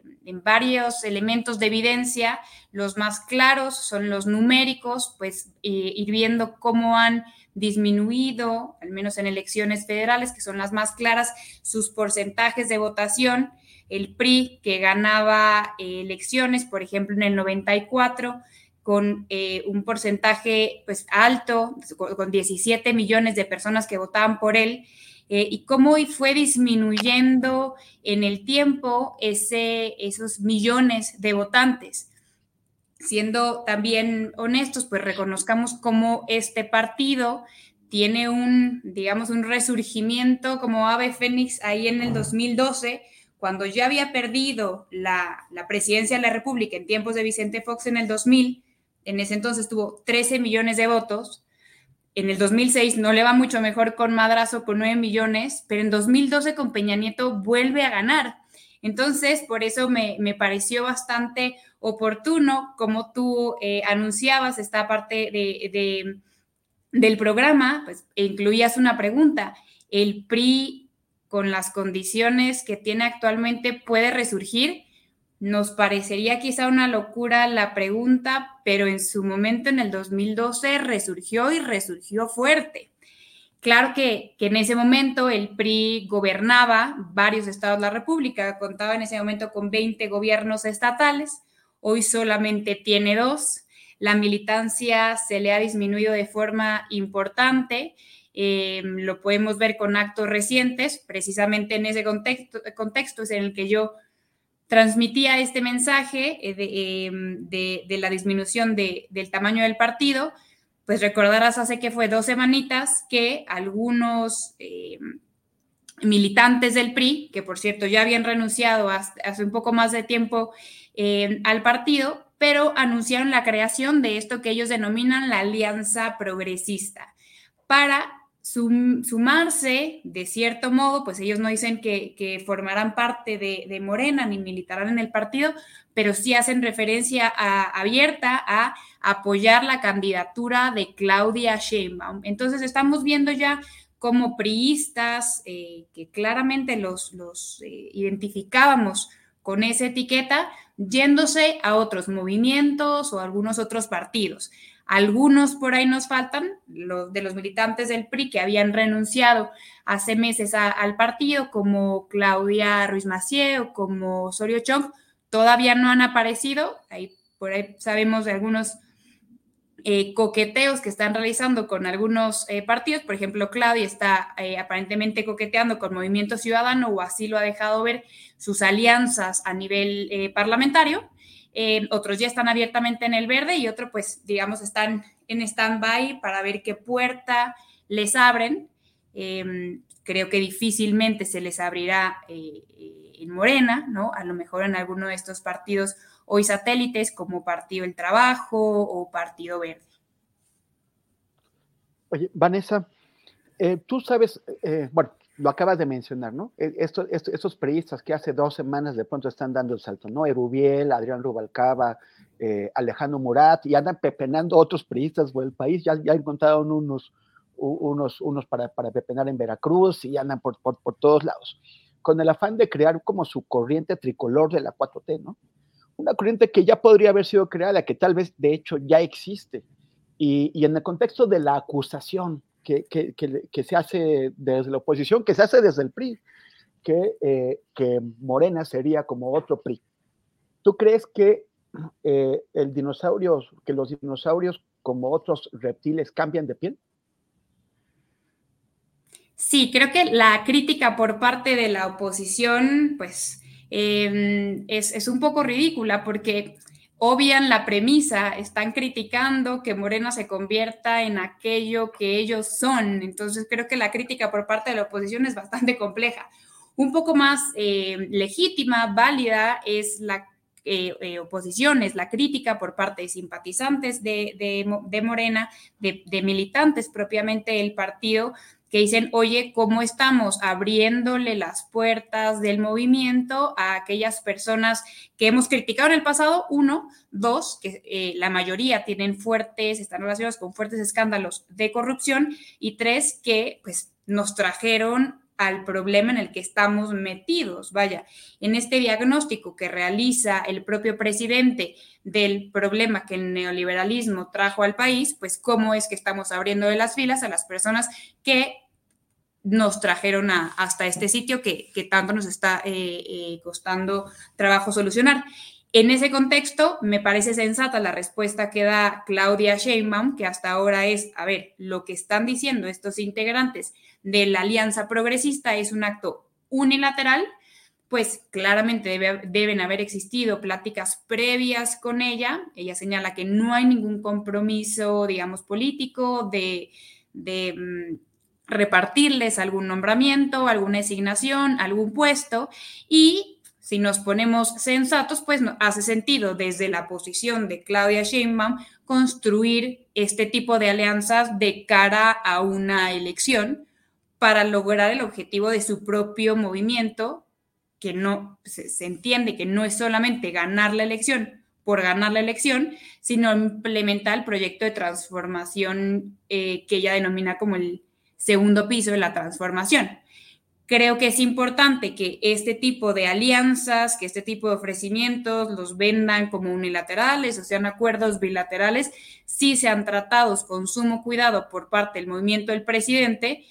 varios elementos de evidencia. Los más claros son los numéricos, pues eh, ir viendo cómo han disminuido, al menos en elecciones federales, que son las más claras, sus porcentajes de votación. El PRI, que ganaba eh, elecciones, por ejemplo, en el 94, con eh, un porcentaje pues, alto, con 17 millones de personas que votaban por él, eh, y cómo fue disminuyendo en el tiempo ese, esos millones de votantes. Siendo también honestos, pues reconozcamos cómo este partido tiene un, digamos, un resurgimiento como ave fénix ahí en el 2012, cuando ya había perdido la, la presidencia de la República en tiempos de Vicente Fox en el 2000, en ese entonces tuvo 13 millones de votos. En el 2006 no le va mucho mejor con Madrazo con 9 millones, pero en 2012 con Peña Nieto vuelve a ganar. Entonces, por eso me, pareció bastante oportuno, como tú eh, anunciabas esta parte de, del programa, pues incluías una pregunta. ¿El PRI, con las condiciones que tiene actualmente, puede resurgir? Nos parecería quizá una locura la pregunta, pero en su momento, en el 2012, resurgió y resurgió fuerte. Claro que, en ese momento el PRI gobernaba varios estados de la República, contaba en ese momento con 20 gobiernos estatales, hoy solamente tiene dos. La militancia se le ha disminuido de forma importante, eh, lo podemos ver con actos recientes, precisamente en ese contexto, contexto es en el que yo transmitía este mensaje eh, em, de, la disminución del tamaño del partido, pues recordarás hace que fue dos semanitas que algunos em, militantes del PRI, que por cierto ya habían renunciado hace un poco más de tiempo em, al partido, pero anunciaron la creación de esto que ellos denominan la Alianza Progresista para sumarse, de cierto modo, pues ellos no dicen que, formarán parte de, Morena ni militarán en el partido, pero sí hacen referencia abierta a apoyar la candidatura de Claudia Sheinbaum. Entonces estamos viendo ya como priistas eh, que claramente los, eh, identificábamos con esa etiqueta, yéndose a otros movimientos o algunos otros partidos. Algunos por ahí nos faltan, los de los militantes del PRI que habían renunciado hace meses al partido, como Claudia Ruiz Macié o como Osorio Chong, todavía no han aparecido. Ahí, por ahí sabemos de algunos eh, coqueteos que están realizando con algunos eh, partidos. Por ejemplo, Claudia está eh, aparentemente coqueteando con Movimiento Ciudadano o así lo ha dejado ver sus alianzas a nivel parlamentario. Eh, otros ya están abiertamente en el verde y otros, pues, digamos, están en stand-by para ver qué puerta les abren. Em, creo que difícilmente se les abrirá eh, en Morena, ¿no? A lo mejor en alguno de estos partidos hoy satélites como Partido El Trabajo o Partido Verde. Oye, Vanessa, eh, tú sabes, bueno, lo acabas de mencionar, ¿no? E, estos, estos, periodistas que hace dos semanas de pronto están dando el salto, ¿no? Erubiel, Adrián Rubalcaba, eh, Alejandro Murat, y andan pepenando otros periodistas por el país, ya, ya encontraron unos, unos, unos para, para pepenar en Veracruz y andan por, por, por, todos lados, con el afán de crear como su corriente tricolor de la 4T, ¿no? Una corriente que ya podría haber sido creada, que tal vez de hecho ya existe, y, y en el contexto de la acusación, que, que, que, se hace desde la oposición, que se hace desde el PRI, que, eh, que Morena sería como otro PRI. ¿Tú crees que eh, el dinosaurio, que los dinosaurios como otros reptiles cambian de piel? Sí, creo que la crítica por parte de la oposición, pues, em, es, es, un poco ridícula porque obvian la premisa, están criticando que Morena se convierta en aquello que ellos son. Entonces creo que la crítica por parte de la oposición es bastante compleja. Un poco más eh, legítima, válida, es la eh, eh, oposición, es la crítica por parte de simpatizantes de, Morena, de, de militantes propiamente del partido, que dicen, oye, ¿cómo estamos abriéndole las puertas del movimiento a aquellas personas que hemos criticado en el pasado? Uno, dos, que eh, la mayoría tienen fuertes, están relacionados con fuertes escándalos de corrupción, y tres, que pues nos trajeron al problema en el que estamos metidos. Vaya, en este diagnóstico que realiza el propio presidente del problema que el neoliberalismo trajo al país, pues cómo es que estamos abriendo de las filas a las personas que nos trajeron hasta este sitio que, tanto nos está eh, eh, costando trabajo solucionar. En ese contexto, me parece sensata la respuesta que da Claudia Sheinbaum, que hasta ahora es, a ver, lo que están diciendo estos integrantes de la Alianza Progresista es un acto unilateral, pues claramente deben haber existido pláticas previas con ella. Ella señala que no hay ningún compromiso, digamos, político de, mm, repartirles algún nombramiento, alguna asignación, algún puesto y si nos ponemos sensatos, pues hace sentido desde la posición de Claudia Sheinbaum construir este tipo de alianzas de cara a una elección para lograr el objetivo de su propio movimiento, que no se, entiende que no es solamente ganar la elección por ganar la elección, sino implementar el proyecto de transformación eh, que ella denomina como el segundo piso de la transformación. Creo que es importante que este tipo de alianzas, que este tipo de ofrecimientos los vendan como unilaterales o sean acuerdos bilaterales, sí sean tratados con sumo cuidado por parte del movimiento del presidente,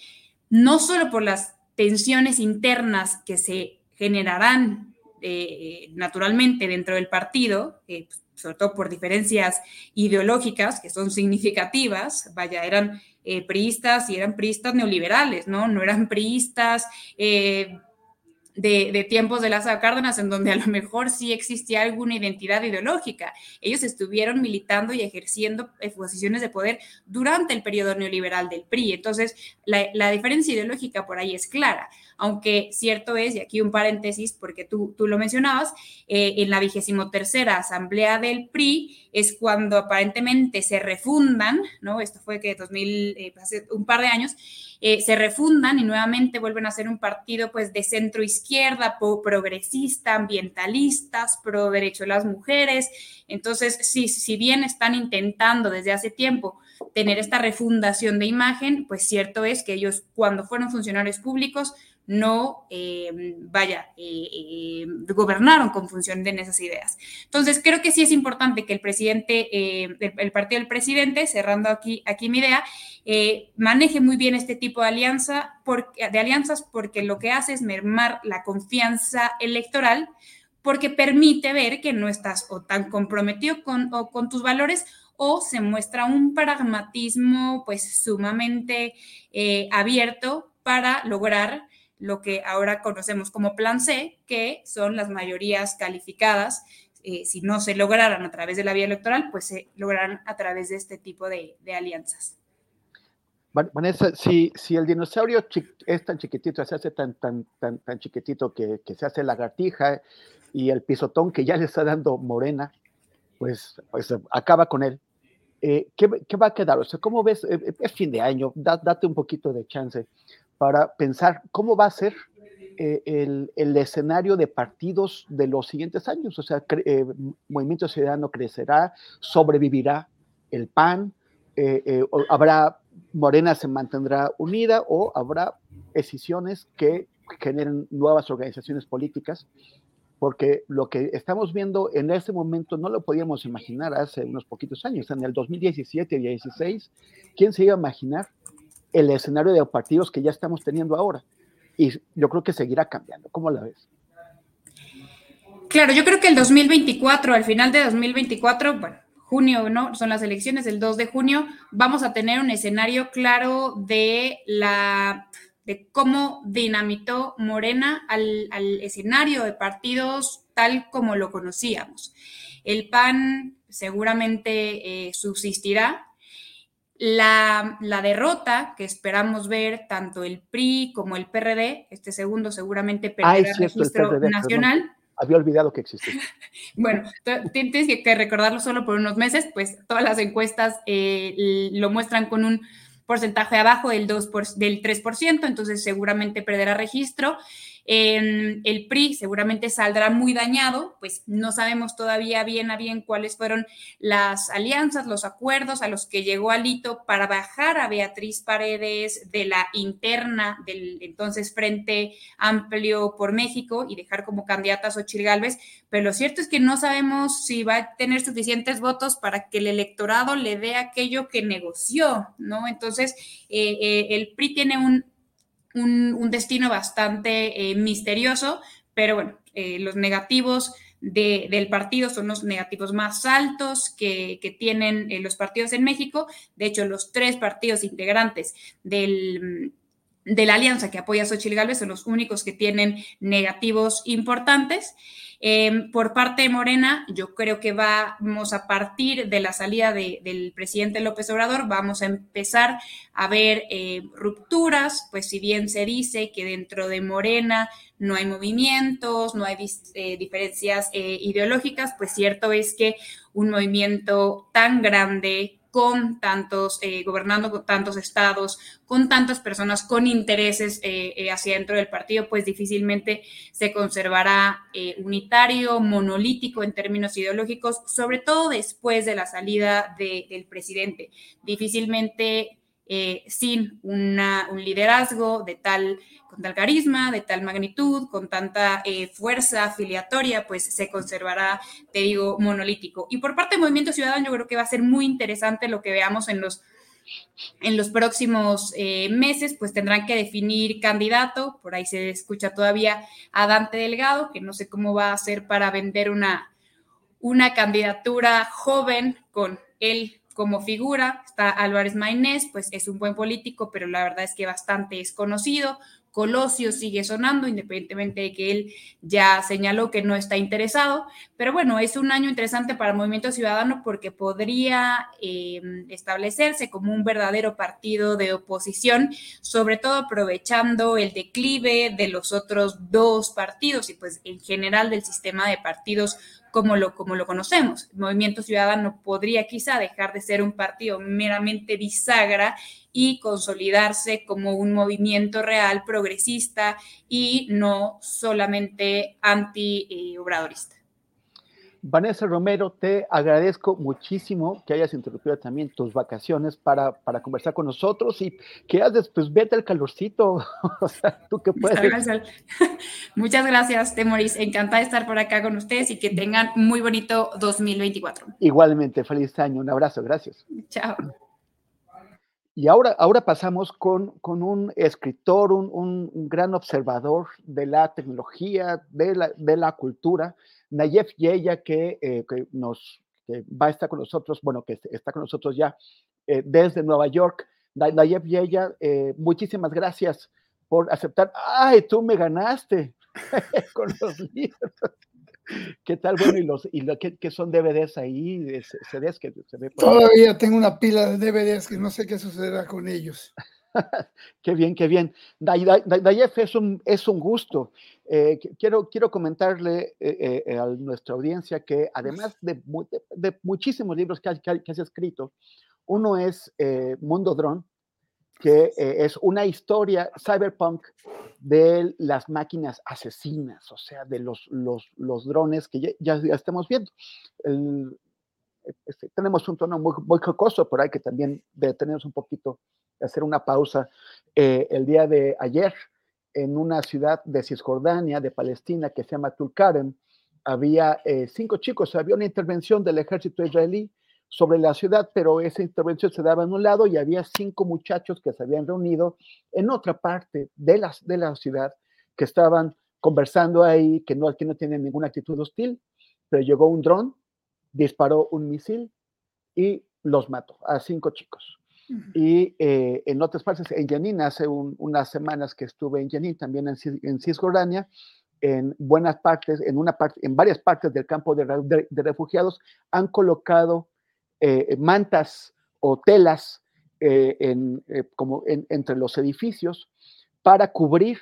no solo por las tensiones internas que se generarán eh, naturalmente dentro del partido, eh, sobre todo por diferencias ideológicas que son significativas, vaya, eran eh, priistas y eran priistas neoliberales, ¿no? No eran priistas eh, de, tiempos de Lázaro Cárdenas, en donde a lo mejor sí existía alguna identidad ideológica. Ellos estuvieron militando y ejerciendo eh, posiciones de poder durante el periodo neoliberal del PRI. Entonces, la, diferencia ideológica por ahí es clara, aunque cierto es, y aquí un paréntesis, porque tú, tú lo mencionabas, eh, en la vigésimo tercera asamblea del PRI es cuando aparentemente se refundan, ¿no? Esto fue que 2000, eh, hace un par de años, eh, se refundan y nuevamente vuelven a ser un partido pues de centro izquierda, progresista, ambientalistas, pro derecho de las mujeres. Entonces, sí, si bien están intentando desde hace tiempo tener esta refundación de imagen, pues cierto es que ellos cuando fueron funcionarios públicos no, eh, vaya, eh, gobernaron con función de esas ideas. Entonces, creo que sí es importante que el presidente, el, partido del presidente, cerrando aquí, aquí mi idea, eh, maneje muy bien este tipo de, alianza de alianzas porque lo que hace es mermar la confianza electoral porque permite ver que no estás o tan comprometido con, tus valores o se muestra un pragmatismo pues sumamente eh, abierto para lograr lo que ahora conocemos como plan C, que son las mayorías calificadas. Eh, si no se lograran a través de la vía electoral, pues se lograrán a través de este tipo de alianzas. Vanessa, si, si el dinosaurio es tan chiquitito, se hace tan, tan, tan, tan chiquitito que, que, se hace lagartija y el pisotón que ya le está dando morena, pues, pues acaba con él. Eh, ¿qué, ¿qué, va a quedar? O sea, ¿cómo ves? Eh, eh, es fin de año, date un poquito de chance para pensar cómo va a ser el, el, escenario de partidos de los siguientes años. O sea, Movimiento Ciudadano crecerá, sobrevivirá el PAN, habrá Morena se mantendrá unida o habrá decisiones que generen nuevas organizaciones políticas, porque lo que estamos viendo en este momento no lo podíamos imaginar hace unos poquitos años, en el 2017 y 2016, ¿quién se iba a imaginar el escenario de partidos que ya estamos teniendo ahora? Y yo creo que seguirá cambiando. ¿Cómo la ves? Claro, yo creo que el 2024, al final de 2024, bueno, junio, ¿no? Son las elecciones del 2 de junio, vamos a tener un escenario claro de la de cómo dinamitó Morena al, escenario de partidos tal como lo conocíamos. El PAN seguramente eh, subsistirá. La, la, derrota que esperamos ver tanto el PRI como el PRD, este segundo seguramente perderá el registro nacional había olvidado que existía. (laughs) bueno, tienes que recordarlo solo por unos meses, pues todas las encuestas eh, lo muestran con un porcentaje abajo del, 2 del 3%, entonces seguramente perderá registro. El PRI seguramente saldrá muy dañado, pues no sabemos todavía bien a bien cuáles fueron las alianzas, los acuerdos a los que llegó Alito para bajar a Beatriz Paredes de la interna del entonces Frente Amplio por México y dejar como candidata a Xochitl Gálvez, pero lo cierto es que no sabemos si va a tener suficientes votos para que el electorado le dé aquello que negoció, ¿no? Entonces, eh, eh, el PRI tiene un, un, destino bastante eh, misterioso, pero bueno, los negativos del partido son los negativos más altos que, tienen los partidos en México. De hecho, los tres partidos integrantes del de la alianza que apoya a Xochitl Gálvez son los únicos que tienen negativos importantes. Em, por parte de Morena, yo creo que vamos a partir de la salida del presidente López Obrador, vamos a empezar a ver eh, rupturas, pues si bien se dice que dentro de Morena no hay movimientos, no hay eh, diferencias eh, ideológicas, pues cierto es que un movimiento tan grande con tantos, eh, gobernando con tantos estados, con tantas personas con intereses eh, eh, hacia dentro del partido, pues difícilmente se conservará unitario, monolítico en términos ideológicos, sobre todo después de la salida del presidente. Difícilmente sin un liderazgo de tal con tal carisma, de tal magnitud, con tanta eh, fuerza afiliatoria, pues se conservará, te digo, monolítico. Y por parte del Movimiento Ciudadano, yo creo que va a ser muy interesante lo que veamos en los en los próximos eh, meses, pues tendrán que definir candidato. Por ahí se escucha todavía a Dante Delgado, que no sé cómo va a hacer para vender una, una candidatura joven con él como figura. Está Álvarez Maynés, pues es un buen político, pero la verdad es que bastante desconocido. Colosio sigue sonando, independientemente de que él ya señaló que no está interesado. Pero bueno, es un año interesante para el Movimiento Ciudadano porque podría em, establecerse como un verdadero partido de oposición, sobre todo aprovechando el declive de los otros dos partidos y pues en general del sistema de partidos como lo, como lo conocemos. El Movimiento Ciudadano podría quizá dejar de ser un partido meramente bisagra y consolidarse como un movimiento real progresista y no solamente anti-obradorista. Vanessa Romero, te agradezco muchísimo que hayas interrumpido también tus vacaciones para, para conversar con nosotros y que haces, pues vete al calorcito, (laughs) o sea, tú que puedes. (laughs) Muchas gracias, Temoris, encantada de estar por acá con ustedes y que tengan muy bonito 2024. Igualmente, feliz año, un abrazo, gracias. Chao. Y ahora, ahora pasamos con, con un escritor, un, un, gran observador de la tecnología, de la, de la cultura, Nayef Yeya, que, eh, que nos va a estar con nosotros, bueno, que está con nosotros ya eh, desde Nueva York. Nayef Yeya, eh, muchísimas gracias por aceptar. ¡Ay, tú me ganaste! (laughs) con los (laughs) libros. ¿Qué tal? Bueno, y los y lo, ¿qué, son DVDs ahí, CDs que se ve Todavía tengo una pila de DVDs que no sé qué sucederá con ellos. (laughs) qué bien, qué bien. Dayef, es un, es un gusto. Eh, quiero, quiero comentarle eh, eh, a nuestra audiencia que además de, muchísimos libros que, has escrito, uno es Mundo Drone, que es una historia cyberpunk de las máquinas asesinas, o sea, de los, los, los drones que ya, ya, estamos viendo. Este, tenemos un tono muy, muy jocoso por ahí que también detenemos un poquito, hacer una pausa. Eh, el día de ayer, en una ciudad de Cisjordania, de Palestina, que se llama Tulkarem, había eh, cinco chicos, había una intervención del ejército israelí sobre la ciudad, pero esa intervención se daba en un lado y había cinco muchachos que se habían reunido en otra parte de la, de la ciudad, que estaban conversando ahí, que no, que no tienen ninguna actitud hostil, pero llegó un dron disparó un misil y los mató a cinco chicos. Y eh, en otras partes, en Jenin, hace unas semanas que estuve en Jenin, también en, Cisjordania, en buenas partes, en, una parte, en varias partes del campo de, refugiados, han colocado eh, mantas o telas eh, en, como entre los edificios para cubrir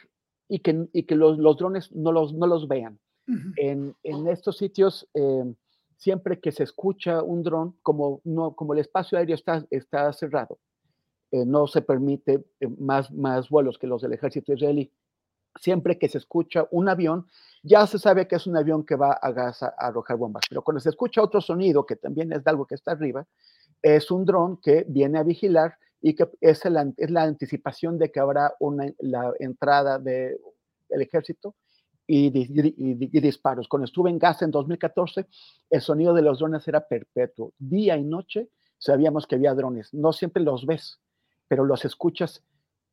y que, y que los, los, drones no los, no los vean. en, en, estos sitios siempre que se escucha un dron, como, no, como el espacio aéreo está, está cerrado, eh, no se permite eh, más, más vuelos que los del ejército israelí, siempre que se escucha un avión, ya se sabe que es un avión que va a, gas a, arrojar bombas. Pero cuando se escucha otro sonido, que también es de algo que está arriba, es un dron que viene a vigilar y que es, es la anticipación de que habrá una, la entrada del ejército y, disparos. Cuando estuve en Gaza en 2014, el sonido de los drones era perpetuo. Día y noche sabíamos que había drones. No siempre los ves, pero los escuchas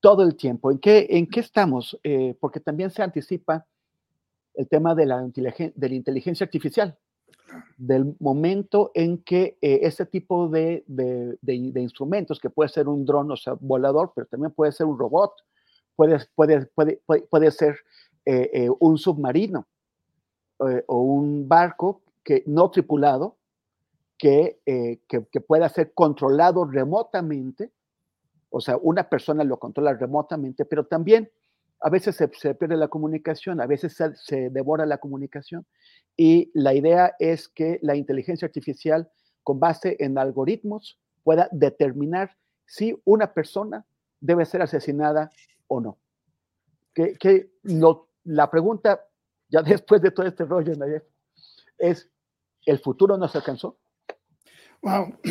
todo el tiempo. ¿En qué, en qué estamos? Eh, porque también se anticipa el tema de la, inteligencia artificial, del momento en que eh, este tipo de, de, de, instrumentos, que puede ser un dron, o sea, volador, pero también puede ser un robot, puede, puede, puede, puede ser eh, eh, un submarino o un barco que, no tripulado que, que, que pueda ser controlado remotamente, o sea, una persona lo controla remotamente, pero también a veces se, pierde la comunicación, a veces se, devora la comunicación. Y la idea es que la inteligencia artificial, con base en algoritmos, pueda determinar si una persona debe ser asesinada o no. Que, la pregunta, ya (laughs) después de todo este rollo, es, ¿el futuro nos alcanzó? Wow. (clears throat)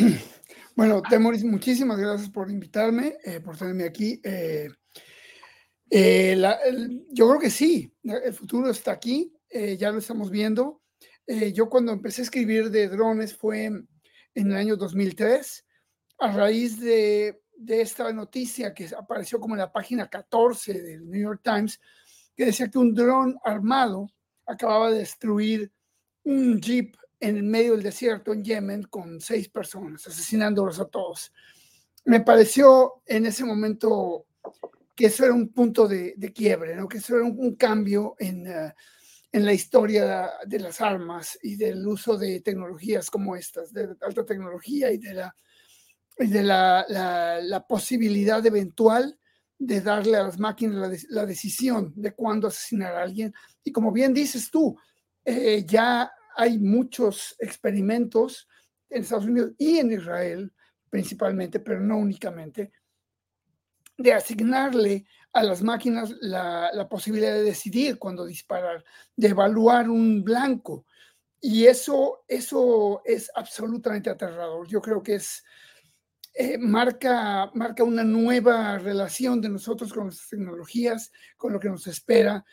Bueno, Temoris, muchísimas gracias por invitarme, eh, por tenerme aquí. Eh, eh, yo creo que sí, el futuro está aquí, eh, ya lo estamos viendo. Eh, yo cuando empecé a escribir de drones fue en el año 2003, a raíz de, de esta noticia que apareció como en la página 14 del New York Times, que decía que un dron armado acababa de destruir un jeep en el medio del desierto en Yemen con seis personas, asesinándolos a todos. Me pareció en ese momento que eso era un punto de, quiebre, ¿no? que eso era un, cambio en, eh, en, la historia de las armas y del uso de tecnologías como estas, de alta tecnología y de la, de la, la, posibilidad eventual de darle a las máquinas la, decisión de cuándo asesinar a alguien. Y como bien dices tú, eh, ya hay muchos experimentos en Estados Unidos y en Israel principalmente, pero no únicamente, de asignarle a las máquinas la, posibilidad de decidir cuándo disparar, de evaluar un blanco. Y eso, eso es absolutamente aterrador. Yo creo que es, eh, marca, marca una nueva relación de nosotros con las tecnologías, con lo que nos espera.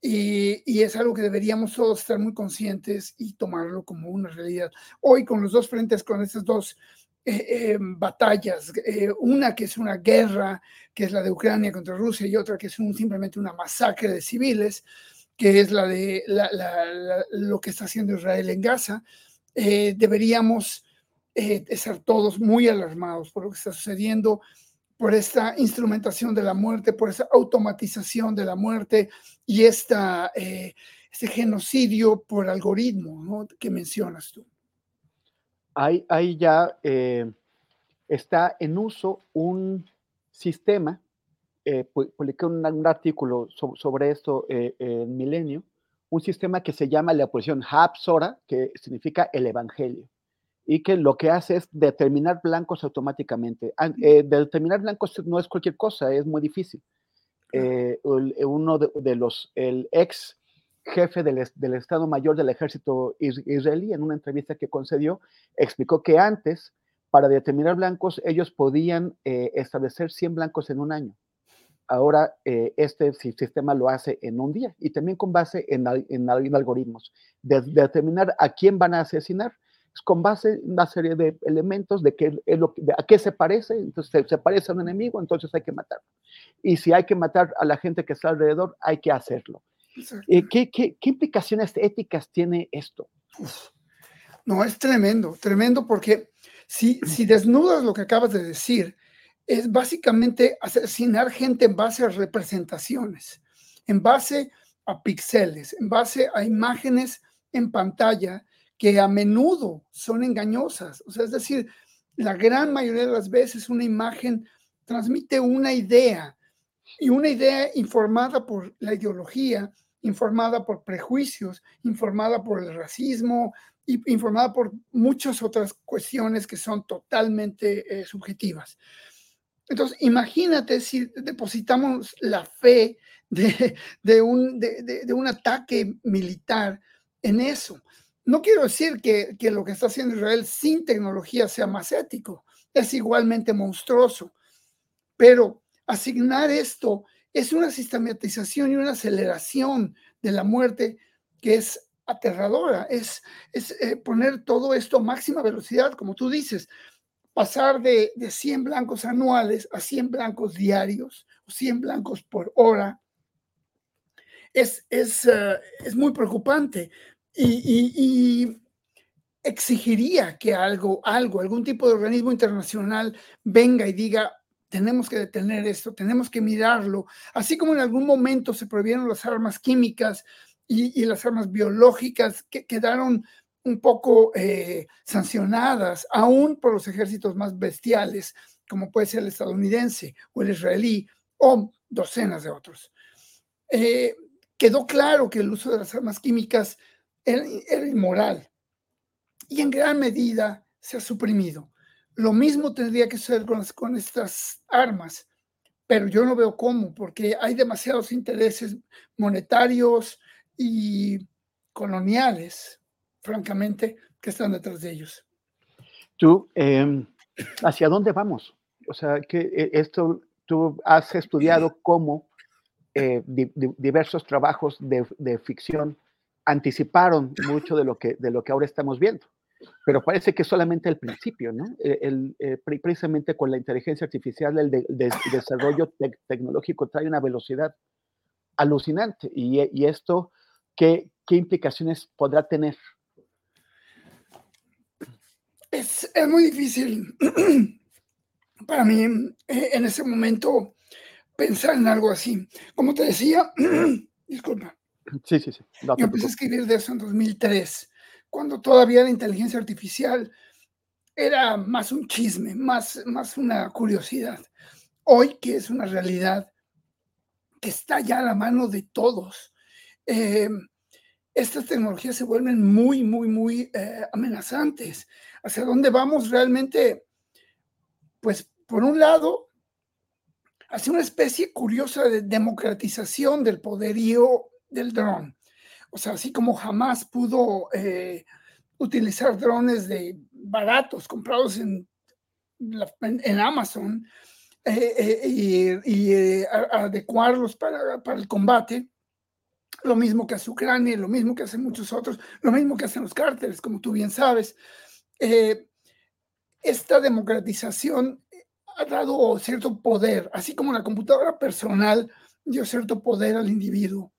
Y, y, es algo que deberíamos todos estar muy conscientes y tomarlo como una realidad. Hoy con los dos frentes, con estos dos eh, em, batallas, eh, una que es una guerra, que es la de Ucrania contra Rusia, y otra que es simplemente una masacre de civiles, que es la de lo que está haciendo Israel en Gaza, eh, estar todos muy alarmados por lo que está sucediendo, por esta instrumentación de la muerte, por esa automatización de la muerte y esta, este genocidio por algoritmo que mencionas tú. Hay, ya eh, está en uso un sistema, eh, publiqué un, artículo sobre esto eh, en Milenio, un sistema que se llama la oposición Hapsora, que significa el Evangelio, y que lo que hace es determinar blancos automáticamente. determinar blancos no es cualquier cosa, es muy difícil. uno de, de, los, el ex jefe del, Estado Mayor del Ejército israelí, en una entrevista que concedió, explicó que antes, para determinar blancos, ellos podían eh, establecer 100 blancos en un año. Ahora, eh, este sistema lo hace en un día y también con base en, en, algoritmos. De, determinar a quién van a asesinar es con base en una serie de elementos de, qué, a qué se parece. Entonces, se, se parece a un enemigo, entonces hay que matarlo. Y si hay que matar a la gente que está alrededor, hay que hacerlo. Eh, ¿qué, qué, implicaciones éticas tiene esto? No, es tremendo, tremendo porque si, si desnudas lo que acabas de decir, es básicamente asesinar gente en base a representaciones, en base a píxeles, en base a imágenes en pantalla que a menudo son engañosas. O sea, es decir, la gran mayoría de las veces una imagen transmite una idea y una idea informada por la ideología informada por prejuicios, informada por el racismo, y informada por muchas otras cuestiones que son totalmente eh, subjetivas. Entonces, imagínate si depositamos la fe de, un, de, un ataque militar en eso. No quiero decir que, que, lo que está haciendo Israel sin tecnología sea más ético, es igualmente monstruoso, pero asignar esto es una sistematización y una aceleración de la muerte que es aterradora, es, es eh, poner todo esto a máxima velocidad, como tú dices, pasar de, de 100 blancos anuales a 100 blancos diarios o 100 blancos por hora, es, es, eh, es muy preocupante y, exigiría que algo, algo, algún tipo de organismo internacional venga y diga, tenemos que detener esto, tenemos que mirarlo, así como en algún momento se prohibieron las armas químicas y, y las armas biológicas que quedaron un poco eh, sancionadas, aún por los ejércitos más bestiales, como puede ser el estadounidense o el israelí, o docenas de otros. Eh, quedó claro que el uso de las armas químicas era, inmoral y en gran medida se ha suprimido. Lo mismo tendría que ser con, con estas armas, pero yo no veo cómo, porque hay demasiados intereses monetarios y coloniales, francamente, que están detrás de ellos. Tú, em, ¿hacia dónde vamos? O sea, que eh, esto, tú has estudiado cómo eh, diversos trabajos de, ficción anticiparon mucho de lo, que, de lo que ahora estamos viendo. Pero parece que solamente el principio, ¿no? Eh, el, eh, precisamente con la inteligencia artificial, el, desarrollo tecnológico trae una velocidad alucinante. Y, esto, ¿qué, ¿qué, implicaciones podrá tener? Es, es muy difícil (clears throat) para mí en ese momento pensar en algo así. Como te decía, (clears throat) disculpa. Sí, sí, sí. Yo empecé a escribir de eso en 2003, cuando todavía la inteligencia artificial era más un chisme, más, más una curiosidad. Hoy que es una realidad que está ya a la mano de todos, eh, estas tecnologías se vuelven muy, muy, muy eh, amenazantes. ¿Hacia dónde vamos realmente? Pues por un lado, hace una especie curiosa de democratización del poderío del dron. O sea, así como jamás pudo eh, utilizar drones de baratos comprados en, en, Amazon eh, eh, y, adecuarlos para, para, el combate, lo mismo que hace Ucrania, lo mismo que hacen muchos otros, lo mismo que hacen los cárteles, como tú bien sabes. esta democratización ha dado cierto poder, así como la computadora personal dio cierto poder al individuo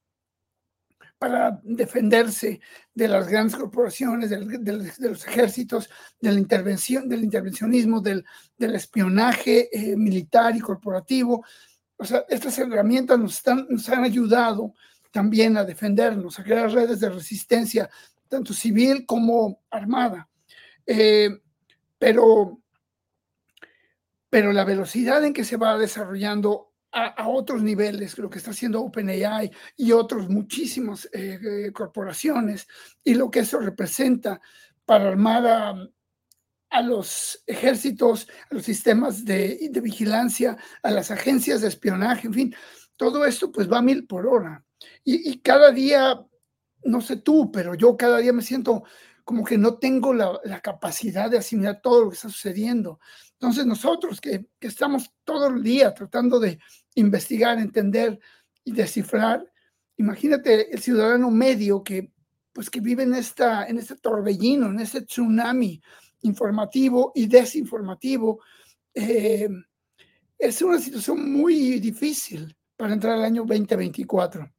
para defenderse de las grandes corporaciones, de los ejércitos, de la intervención, del intervencionismo, del, espionaje eh, militar y corporativo. O sea, estas herramientas nos, están, nos han ayudado también a defendernos, a crear redes de resistencia, tanto civil como armada. Eh, pero pero la velocidad en que se va desarrollando a, otros niveles, lo que está haciendo OpenAI y otros muchísimas eh, eh, corporaciones, y lo que eso representa para armar a, los ejércitos, a los sistemas de, vigilancia, a las agencias de espionaje, en fin, todo esto pues va a mil por hora. Y cada día, no sé tú, pero yo cada día me siento como que no tengo la, capacidad de asimilar todo lo que está sucediendo. Entonces nosotros que, estamos todo el día tratando de investigar, entender y descifrar, imagínate el ciudadano medio que pues que vive en, esta, en este torbellino, en este tsunami informativo y desinformativo. Eh, es una situación muy difícil para entrar al año 2024.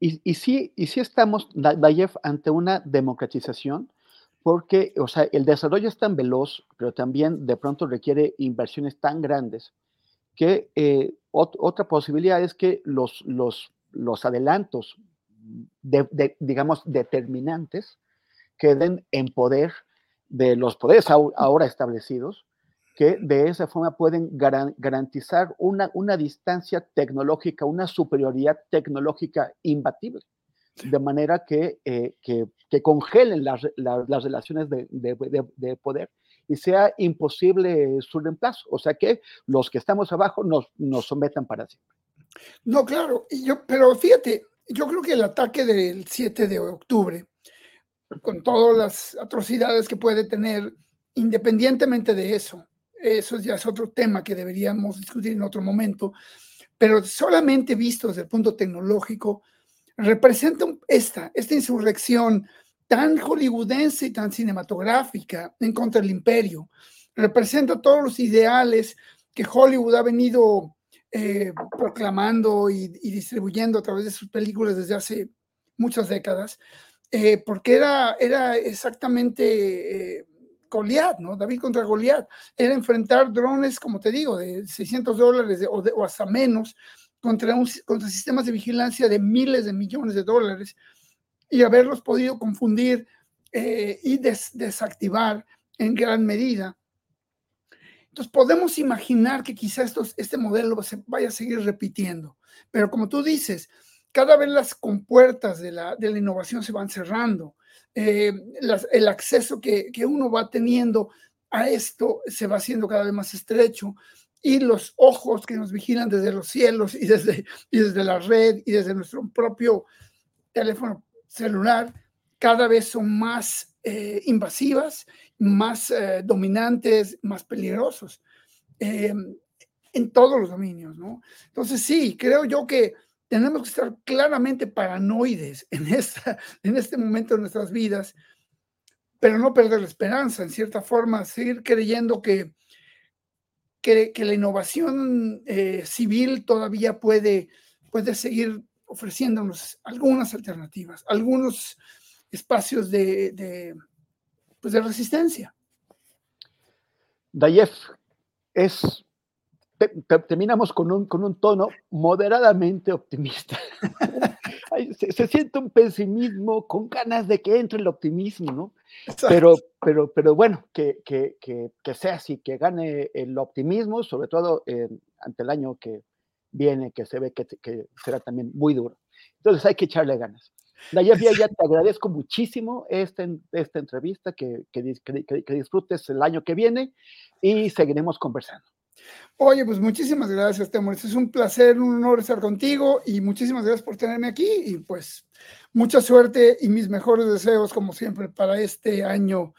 Y, sí, y sí estamos, Dayev, ante una democratización, porque, o sea, el desarrollo es tan veloz, pero también de pronto requiere inversiones tan grandes, que eh, otra posibilidad es que los, los, los adelantos, de, digamos, determinantes, queden en poder de los poderes ahora establecidos que de esa forma pueden garantizar una, una distancia tecnológica, una superioridad tecnológica imbatible, de manera que, eh, que, que, congelen las, las, relaciones de, de, de, poder y sea imposible su reemplazo. O sea que los que estamos abajo nos, nos sometan para siempre. No, claro, y yo, pero fíjate, yo creo que el ataque del 7 de octubre, con todas las atrocidades que puede tener, independientemente de eso, eso ya es otro tema que deberíamos discutir en otro momento, pero solamente visto desde el punto tecnológico, representa esta, esta insurrección tan hollywoodense y tan cinematográfica en contra del imperio. Representa todos los ideales que Hollywood ha venido eh, proclamando y, distribuyendo a través de sus películas desde hace muchas décadas, eh, porque era, era exactamente eh, Goliat, ¿no? David contra Goliat. Era enfrentar drones, como te digo, de 600 dólares o, hasta menos contra, contra sistemas de vigilancia de miles de millones de dólares y haberlos podido confundir y desactivar en gran medida entonces podemos imaginar que quizás este modelo se vaya a seguir repitiendo, pero como tú dices, cada vez las compuertas de la, de la innovación se van cerrando, eh, el acceso que, que, uno va teniendo a esto se va haciendo cada vez más estrecho y los ojos que nos vigilan desde los cielos y desde, y desde la red y desde nuestro propio teléfono celular cada vez son más eh, invasivas más eh, dominantes, más peligrosos en todos los dominios, ¿no? Entonces sí, creo yo que tenemos que estar claramente paranoides en, esta, en este momento de nuestras vidas, pero no perder la esperanza, en cierta forma, seguir creyendo que, que, la innovación eh, civil todavía puede, puede seguir ofreciéndonos algunas alternativas, algunos espacios de pues, de resistencia. Dayef, es, terminamos con un, con un tono moderadamente optimista. (laughs) se, siente un pesimismo con ganas de que entre el optimismo, ¿no? Pero, pero, pero bueno, que, que, que, sea así, que gane el optimismo, sobre todo ante el año que viene, que se ve que, que será también muy duro. Entonces hay que echarle ganas. Nayef, ya te agradezco muchísimo esta, esta entrevista, que, que, que, disfrutes el año que viene y seguiremos conversando. Oye, pues muchísimas gracias, Temor. Es un placer, un honor estar contigo y muchísimas gracias por tenerme aquí y pues mucha suerte y mis mejores deseos, como siempre, para este año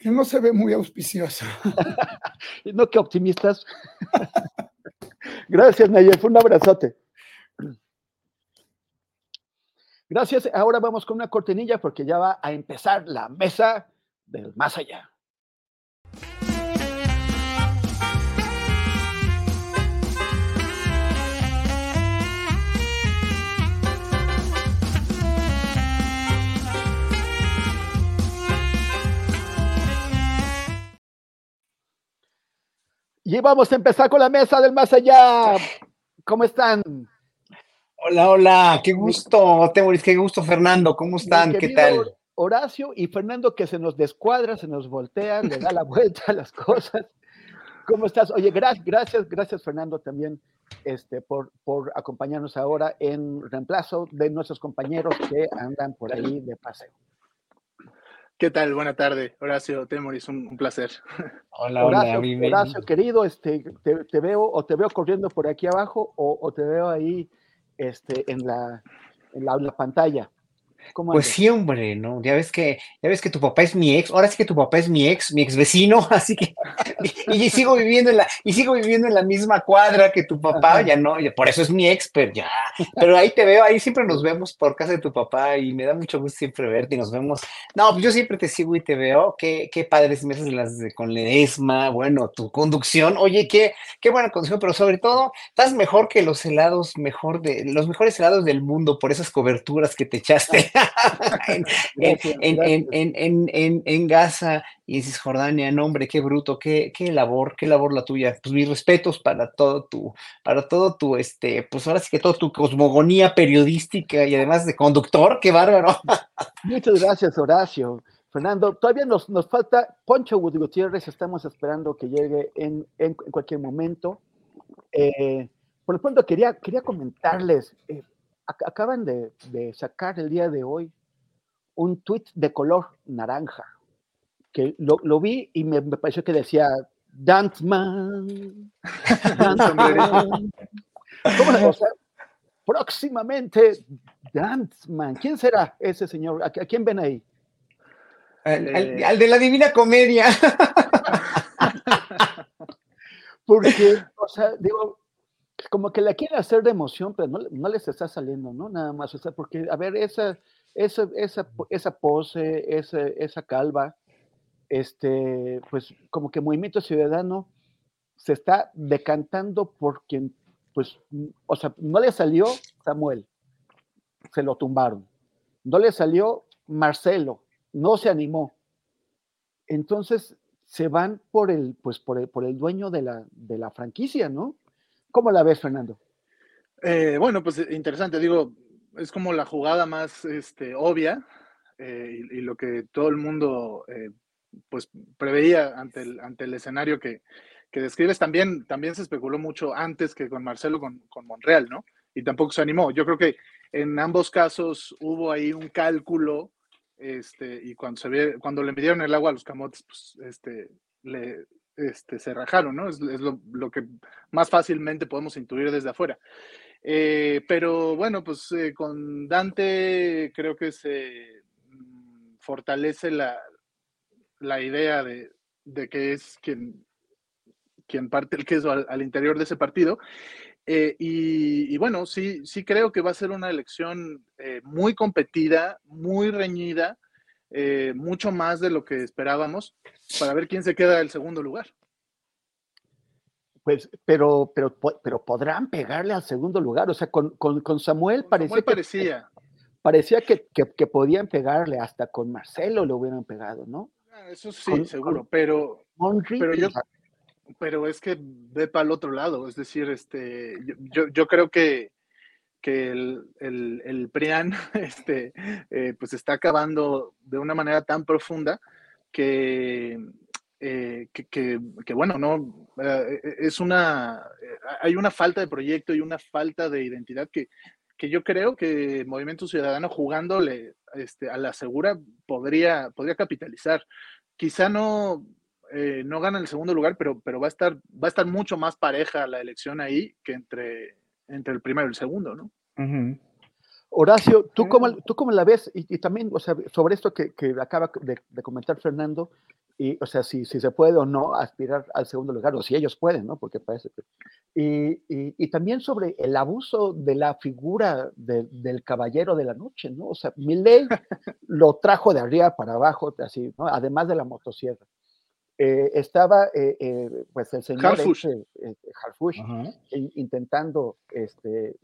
que no se ve muy auspicioso. (laughs) no, que optimistas. (laughs) gracias, Nayef. Un abrazote. Gracias. Ahora vamos con una cortinilla porque ya va a empezar la mesa del más allá. Y vamos a empezar con la mesa del más allá. ¿Cómo están? Hola, hola, qué gusto, qué gusto, Fernando, ¿cómo están? ¿Qué tal? Horacio y Fernando que se nos descuadra, se nos voltean, le da la (laughs) vuelta a las cosas. ¿Cómo estás? Oye, gracias, gracias, gracias Fernando también este, por, por acompañarnos ahora en reemplazo de nuestros compañeros que andan por ahí de paseo. ¿Qué tal? Buena tarde, Horacio Temoris, un, placer. (laughs) Hola, Horacio, hola, Horacio, querido, este, te, veo o te veo corriendo por aquí abajo o, o te veo ahí este, en, la, en la pantalla pues sí, hombre, ¿no? Ya ves que, ya ves que tu papá es mi ex, ahora sí que tu papá es mi ex, mi ex vecino, (laughs) así que y, sigo viviendo en la, y sigo viviendo en la misma cuadra que tu papá, ya no, por eso es mi ex, pero ya, pero ahí te veo, ahí siempre nos vemos por casa de tu papá y me da mucho gusto siempre verte y nos vemos. No, pues yo siempre te sigo y te veo, qué, qué padres me haces las de, con Ledesma, bueno, tu conducción, oye, qué, qué buena conducción, pero sobre todo, estás mejor que los helados, mejor de, los mejores helados del mundo por esas coberturas que te echaste. (laughs) en, Gaza y en Cisjordania, no hombre, qué bruto, qué, qué labor, qué labor la tuya. Pues mis respetos para todo tu, para todo tu, este, pues ahora sí que toda tu cosmogonía periodística y además de conductor, qué bárbaro. Muchas gracias, Horacio. Fernando, todavía nos, nos falta Poncho Gutiérrez, estamos esperando que llegue en, cualquier momento. Eh, por lo pronto quería, quería comentarles, eh, acaban de, sacar el día de hoy un tweet de color naranja, que lo, vi y me, pareció que decía, Dance Man, (laughs) ¿Cómo? Próximamente, Danceman. ¿Quién será ese señor? ¿A, a quién ven ahí? Al, al- al de la Divina Comedia. (laughs) Porque, o sea, digo, como que la quieren hacer de emoción, pero no, no les está saliendo, ¿no? Nada más, o sea, porque, a ver, esa, esa, esa, esa pose, esa, esa calva, este, pues como que Movimiento Ciudadano se está decantando por quien, pues, mm, o sea, no le salió Samuel, se lo tumbaron. No le salió Marcelo, no se animó. Entonces se van por el, pues, por el, por el dueño de la, de la franquicia, ¿no? ¿Cómo la ves, Fernando? Eh, bueno, pues eh, interesante, digo, es como la jugada más este, obvia eh, y, lo que todo el mundo pues preveía ante el, ante el escenario que, que describes. También, también se especuló mucho antes que con Marcelo, con, con Monreal, ¿no? Y tampoco se animó. Yo creo que en ambos casos hubo ahí un cálculo este, y cuando, se ve, cuando le midieron el agua a los camotes, pues este, le, este, se rajaron, ¿no? Es, lo, que más fácilmente podemos intuir desde afuera. Eh, pero bueno, pues eh, con Dante creo que se mm, fortalece la, la idea de, de, que es quien, quien parte el queso al, al interior de ese partido. Eh, y, y, bueno, sí, sí creo que va a ser una elección muy competida, muy reñida, eh, mucho más de lo que esperábamos, para ver quién se queda el segundo lugar. Pues, pero, pero, pero podrán pegarle al segundo lugar. O sea, con, con, con Samuel parecía, Samuel parecía. Que, parecía que, que, que, podían pegarle, hasta con Marcelo lo hubieran pegado, ¿no? Ah, eso sí, con, seguro, pero, pero yo, pero es que ve para el otro lado, es decir, este, yo, yo, yo creo que, que el, el, el, PRIAN (laughs) este, eh, pues está acabando de una manera tan profunda que, eh, que, que, bueno, no, eh, es una, hay una falta de proyecto y una falta de identidad que, que yo creo que Movimiento Ciudadano jugándole este, a la segura podría, podría capitalizar. Quizá no, eh, no gana el segundo lugar, pero, pero va, a estar, va a estar mucho más pareja la elección ahí que entre, entre el primero y el segundo, ¿no? Uh -huh. Horacio, ¿tú cómo, ¿tú cómo la ves? Y, y también, o sea, sobre esto que, que acaba de, de, comentar Fernando, y, o sea, si, si se puede o no aspirar al segundo lugar, o si ellos pueden, ¿no? Porque parece que... Y, y, y también sobre el abuso de la figura de, del caballero de la noche, ¿no? O sea, Milei (laughs) lo trajo de arriba para abajo, así, ¿no? Además de la motosierra. Eh, estaba eh, eh, pues el señor Harfush, este, Harfush uh -huh. intentando este,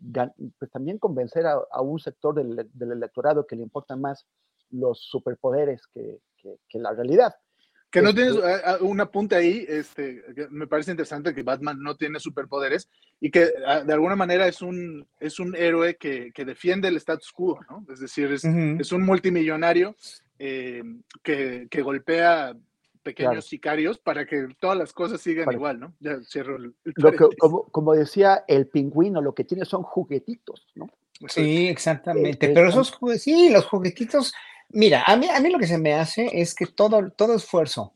pues también convencer a, a un sector del, del, electorado que le importan más los superpoderes que, que, que la realidad. Que no tienes uh, un apunte ahí, este, que me parece interesante que Batman no tiene superpoderes y que de alguna manera es un, es un héroe que, que defiende el status quo, ¿no? Es decir, es, uh -huh. es un multimillonario eh, que, que, golpea pequeños claro. sicarios para que todas las cosas sigan para, igual, ¿no? Ya cierro el, el lo que, como, como, decía el pingüino, lo que tiene son juguetitos, ¿no? Sí, exactamente. Eh, Pero esos juguetitos, sí, los juguetitos, mira, a mí, a mí lo que se me hace es que todo, todo esfuerzo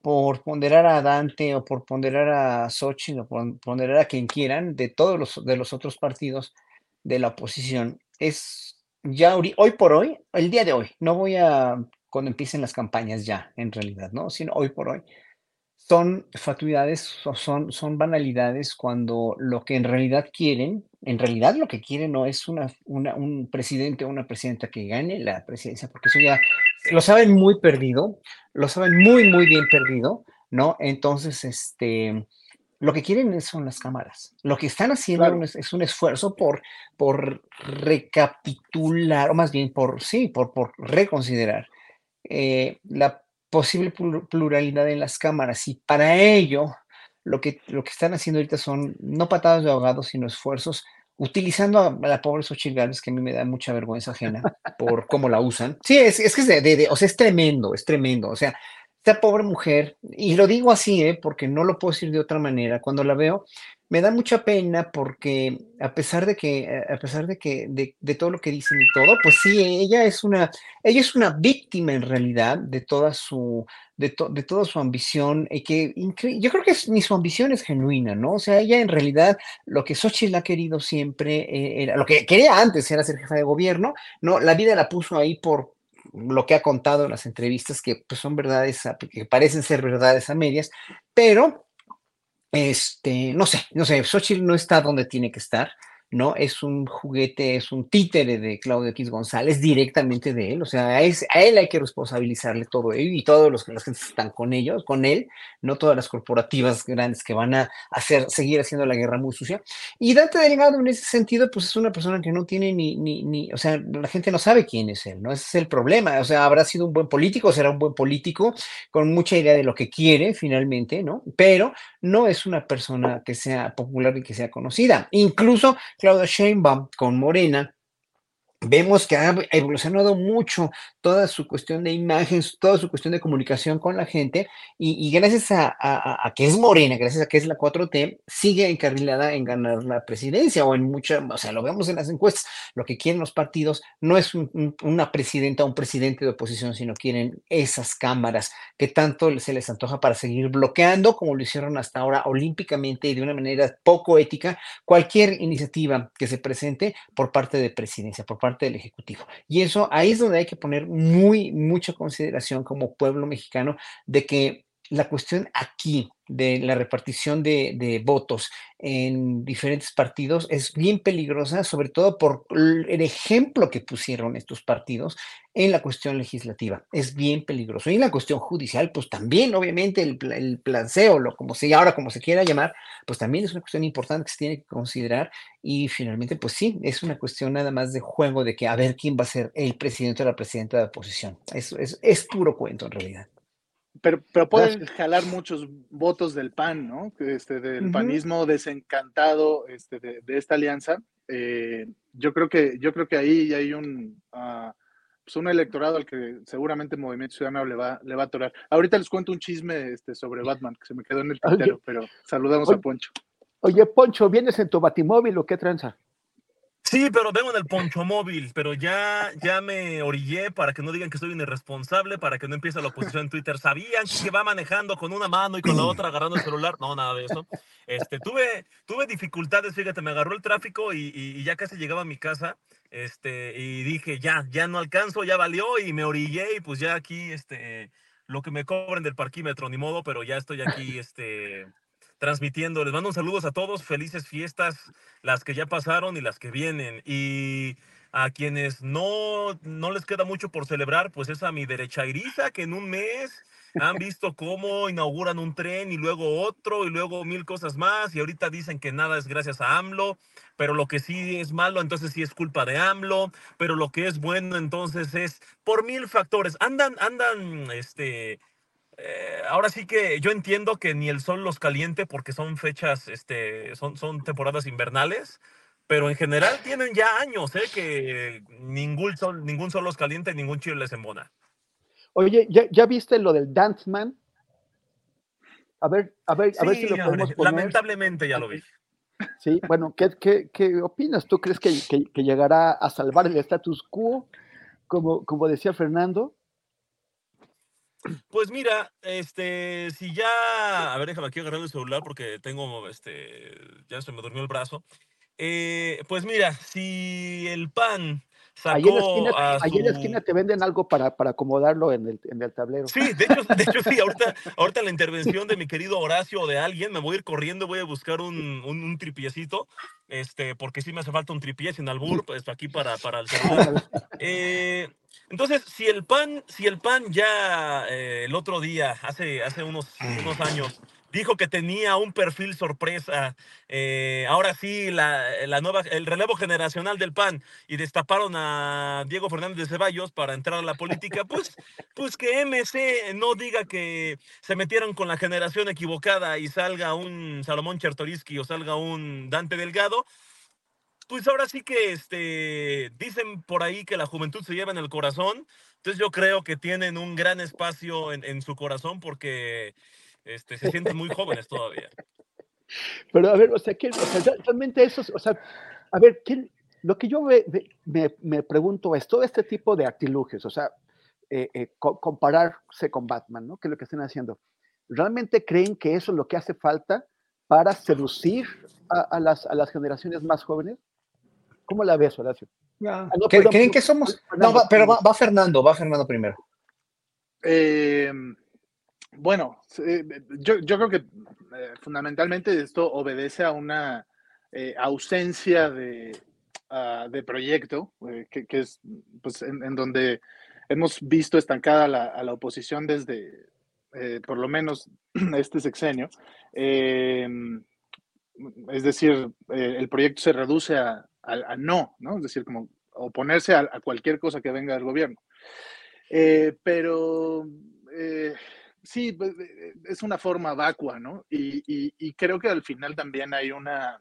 por ponderar a Dante o por ponderar a Xochitl o por ponderar a quien quieran de todos los, de los otros partidos de la oposición es ya hoy por hoy, el día de hoy, no voy a cuando empiecen las campañas ya, en realidad, ¿no? Sino hoy por hoy. Son fatuidades, son, son banalidades cuando lo que en realidad quieren, en realidad lo que quieren no es una, una, un presidente o una presidenta que gane la presidencia, porque eso ya lo saben muy perdido, lo saben muy, muy bien perdido, ¿no? Entonces, este, lo que quieren son las cámaras. Lo que están haciendo claro. es, un esfuerzo por, por recapitular, o más bien por, sí, por, por reconsiderar eh, la posible pluralidad en las cámaras y para ello lo que, lo que están haciendo ahorita son no patadas de ahogado, sino esfuerzos utilizando a la pobre Xochitl Gálvez, que a mí me da mucha vergüenza ajena por cómo la usan. Sí, es, es que es tremendo, es tremendo. O sea, esta pobre mujer, y lo digo así, ¿eh? porque no lo puedo decir de otra manera, cuando la veo, me da mucha pena porque a pesar de que, a pesar de que, de, todo lo que dicen y todo, pues sí, ella es una, ella es una víctima en realidad de toda su, de, de toda su ambición, y que yo creo que ni su ambición es genuina, ¿no? O sea, ella en realidad lo que Xochitl ha querido siempre eh, era, lo que quería antes era ser jefa de gobierno, ¿no? La vida la puso ahí por lo que ha contado en las entrevistas, que pues, son verdades, que parecen ser verdades a medias, pero este, no sé, no sé, Xochitl no está donde tiene que estar. ¿no? Es un juguete, es un títere de Claudio X González directamente de él, o sea, a, él hay que responsabilizarle todo ello y todos los que están con ellos, con él, no todas las corporativas grandes que van a hacer, seguir haciendo la guerra muy sucia. Y Dante Delgado en ese sentido, pues es una persona que no tiene ni, ni, ni, o sea, la gente no sabe quién es él, ¿no? Ese es el problema, o sea, habrá sido un buen político, será un buen político con mucha idea de lo que quiere finalmente, ¿no? Pero no es una persona que sea popular y que sea conocida. Incluso Claudia Sheinbaum con Morena vemos que ha evolucionado mucho toda su cuestión de imagen, toda su cuestión de comunicación con la gente, y, gracias a, que es morena, gracias a que es la 4T, sigue encarrilada en ganar la presidencia o en mucha, o sea, lo vemos en las encuestas, lo que quieren los partidos no es una presidenta o un presidente de oposición, sino quieren esas cámaras que tanto se les antoja para seguir bloqueando, como lo hicieron hasta ahora olímpicamente y de una manera poco ética, cualquier iniciativa que se presente por parte de presidencia, por parte del Ejecutivo. Y eso ahí es donde hay que poner muy, mucha consideración como pueblo mexicano de que la cuestión aquí de la repartición de, votos en diferentes partidos es bien peligrosa, sobre todo por el ejemplo que pusieron estos partidos en la cuestión legislativa. Es bien peligroso. Y en la cuestión judicial, pues también, obviamente, el, el lo como se ahora como se quiera llamar, pues también es una cuestión importante que se tiene que considerar. Y finalmente, pues sí, es una cuestión nada más de juego de que a ver quién va a ser el presidente o la presidenta de la oposición. Eso es, es puro cuento en realidad. Pero, pero pueden jalar muchos votos del PAN, ¿no? Este, del panismo desencantado este, de, esta alianza. Eh, yo, creo que, yo creo que ahí hay un, uh, pues un electorado al que seguramente Movimiento Ciudadano le va, le va a atorar. Ahorita les cuento un chisme este, sobre Batman, que se me quedó en el tintero, pero saludamos a Poncho. Oye, Poncho, ¿vienes en tu batimóvil o qué tranza? Sí, pero vengo en el poncho móvil, pero ya, ya me orillé para que no digan que soy un irresponsable, para que no empiece la oposición en Twitter. ¿Sabían que va manejando con una mano y con la (clears throat) otra agarrando el celular? No, nada de eso. Este, tuve, tuve dificultades, fíjate, me agarró el tráfico y, y, ya casi llegaba a mi casa. Este, y dije, ya, ya no alcanzo, ya valió, y me orillé, y pues ya aquí, este, lo que me cobren del parquímetro, ni modo, pero ya estoy aquí, (clears throat) este transmitiendo. Les mando un saludos a todos, felices fiestas, las que ya pasaron y las que vienen. Y a quienes no, no les queda mucho por celebrar, pues es a mi derecha Iriza, que en un mes han visto cómo inauguran un tren y luego otro y luego mil cosas más y ahorita dicen que nada es gracias a AMLO, pero lo que sí es malo entonces sí es culpa de AMLO, pero lo que es bueno entonces es por mil factores. Andan, andan, este, eh, ahora sí que yo entiendo que ni el sol los caliente porque son fechas, este, son, son temporadas invernales, pero en general tienen ya años, ¿eh? Que ningún sol, ningún sol los caliente, ningún chile les embona. Oye, ¿ya, viste lo del Dance Man? A ver, a ver, a ver si lo podemos poner. Lamentablemente ya lo vi. Sí, bueno, ¿qué, qué, qué opinas? ¿Tú crees que, que, llegará a salvar el status quo, como, como decía Fernando? Pues mira, este, si ya, a ver, déjame aquí agarrar el celular porque tengo, este, ya se me durmió el brazo. Eh, pues mira, si el PAN Allí en, la esquina, te venden algo para, para acomodarlo en el, en el, tablero. Sí, de hecho, de hecho sí, ahorita, (laughs) ahorita la intervención de mi querido Horacio o de alguien, me voy a ir corriendo, voy a buscar un, un, un tripiecito, este, porque sí me hace falta un tripié sin albur, (laughs) pues aquí para, para el celular. Eh, entonces, si el PAN, si el PAN ya eh, el otro día, hace, hace unos, unos años, dijo que tenía un perfil sorpresa. Eh, ahora sí, la, la, nueva, el relevo generacional del PAN y destaparon a Diego Fernández de Ceballos para entrar a la política, pues, pues que MC no diga que se metieron con la generación equivocada y salga un Salomón Chertoriski o salga un Dante Delgado. Pues ahora sí que este, dicen por ahí que la juventud se lleva en el corazón. Entonces yo creo que tienen un gran espacio en, su corazón porque este, se sienten muy jóvenes todavía. Pero a ver, o sea, ¿qué, o sea realmente eso, o sea, a ver, ¿quién, lo que yo me, me, pregunto es todo este tipo de artilugios, o sea, eh, eh, compararse con Batman, ¿no? ¿Qué es lo que están haciendo? ¿Realmente creen que eso es lo que hace falta para seducir a, las, a las, generaciones más jóvenes? ¿Cómo la ves, Horacio? Ah, ¿Creen que somos? No, pero va, Fernando, va Fernando primero. Eh, bueno, yo, yo, creo que fundamentalmente esto obedece a una ausencia de, uh, de proyecto, que, que, es pues, en, en, donde hemos visto estancada la, a la oposición desde eh, por lo menos (clears throat) este sexenio. Eh, es decir, eh, el proyecto se reduce a, a, a, no, ¿no? Es decir, como oponerse a, a cualquier cosa que venga del gobierno. Eh, pero sí, pues, es una forma vacua, ¿no? Y, y, y, creo que al final también hay una...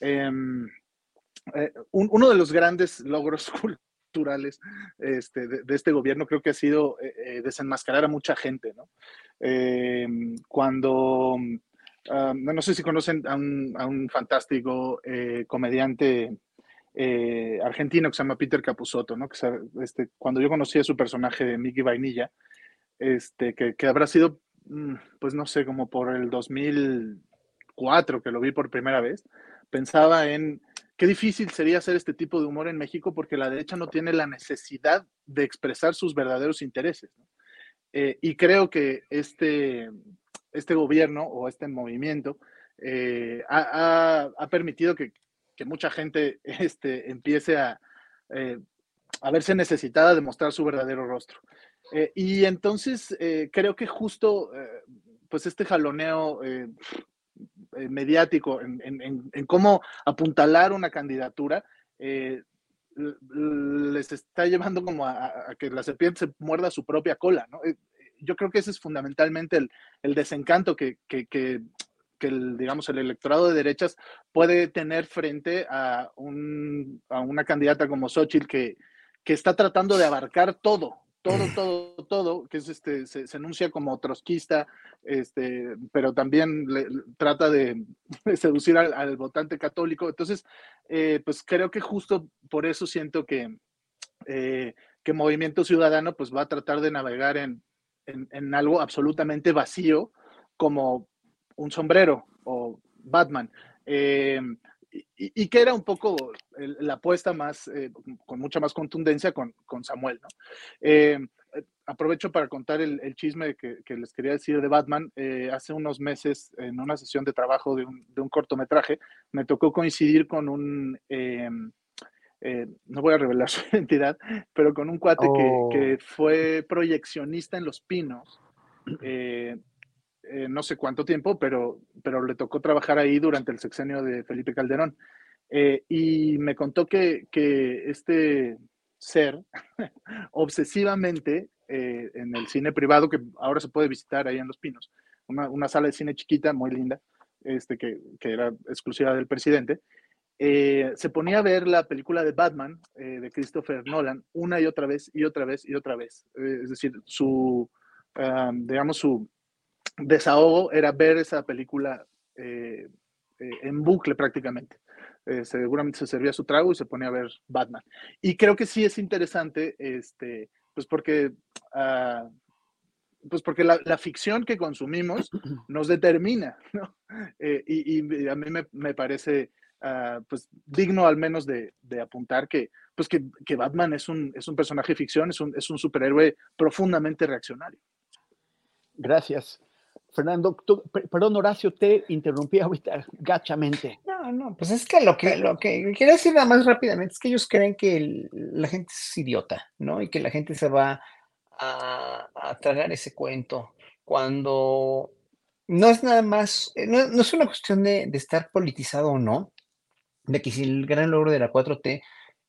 Um, eh, un, uno de los grandes logros (laughs) culturales este, de, de, este gobierno creo que ha sido eh, eh desenmascarar a mucha gente, ¿no? Eh, cuando, um, no sé si conocen a un, a un fantástico eh, comediante argentino que se llama Peter Capusotto, ¿no? Que, este, cuando yo conocí a su personaje de Mickey Vainilla, este, que, que habrá sido, mm, pues no sé, como por el 2004 que lo vi por primera vez, pensaba en qué difícil sería hacer este tipo de humor en México porque la derecha no tiene la necesidad de expresar sus verdaderos intereses. Eh, y creo que este, este gobierno o este movimiento eh, ha, ha, permitido que, que, mucha gente (laughs) este, empiece a, eh, a, verse necesitada de mostrar su verdadero rostro. Eh, y entonces creo que justo pues este jaloneo mediático en, en, cómo apuntalar una candidatura, les está llevando como a, a, que la serpiente se muerda su propia cola, ¿no? Yo creo que ese es fundamentalmente el, el desencanto que, que, que, que, el, digamos, el electorado de derechas puede tener frente a, un, a una candidata como Xochitl que, que está tratando de abarcar todo, todo, todo, todo, que es este, se, se enuncia como trotskista, este, pero también le, trata de, de seducir al, al, votante católico. Entonces, eh, pues creo que justo por eso siento que, eh, que Movimiento Ciudadano pues va a tratar de navegar en, en, algo absolutamente vacío como un sombrero o Batman. Eh, y, que era un poco la apuesta más, eh, con mucha más contundencia con, con Samuel. Eh, aprovecho para contar el, chisme que, que, les quería decir de Batman. Hace unos meses, en una sesión de trabajo de un, de un cortometraje, me tocó coincidir con un, eh, eh, no voy a revelar (laughs) su identidad, pero con un cuate oh. que, que, fue proyeccionista en Los Pinos eh, no sé cuánto tiempo, pero, pero le tocó trabajar ahí durante el sexenio de Felipe Calderón. Eh, y me contó que, que este ser (laughs) obsesivamente eh, en el cine privado, que ahora se puede visitar ahí en Los Pinos, una, una sala de cine chiquita, muy linda, este, que, que era exclusiva del presidente, eh, se ponía a ver la película de Batman eh, de Christopher Nolan una y otra vez y otra vez y otra vez. Eh, es decir, su, digamos, su, desahogo era ver esa película en bucle prácticamente. Seguramente se servía su trago y se ponía a ver Batman. Y creo que sí es interesante, este, pues porque, uh, pues porque la, ficción que consumimos nos determina. (laughs) Y, y, a mí me, me parece uh, pues digno al menos de, de apuntar que, pues que, que, Batman es un, es un personaje de ficción, es un, es un superhéroe profundamente reaccionario. Gracias. Fernando, tú, perdón, Horacio, te interrumpí ahorita gachamente. No, no, pues es que lo que, lo que quiero decir nada más rápidamente es que ellos creen que el, la gente es idiota, ¿no? Y que la gente se va a, a tragar ese cuento cuando no es nada más, eh, no, no es una cuestión de, de, estar politizado o no, de que si el gran logro de la 4T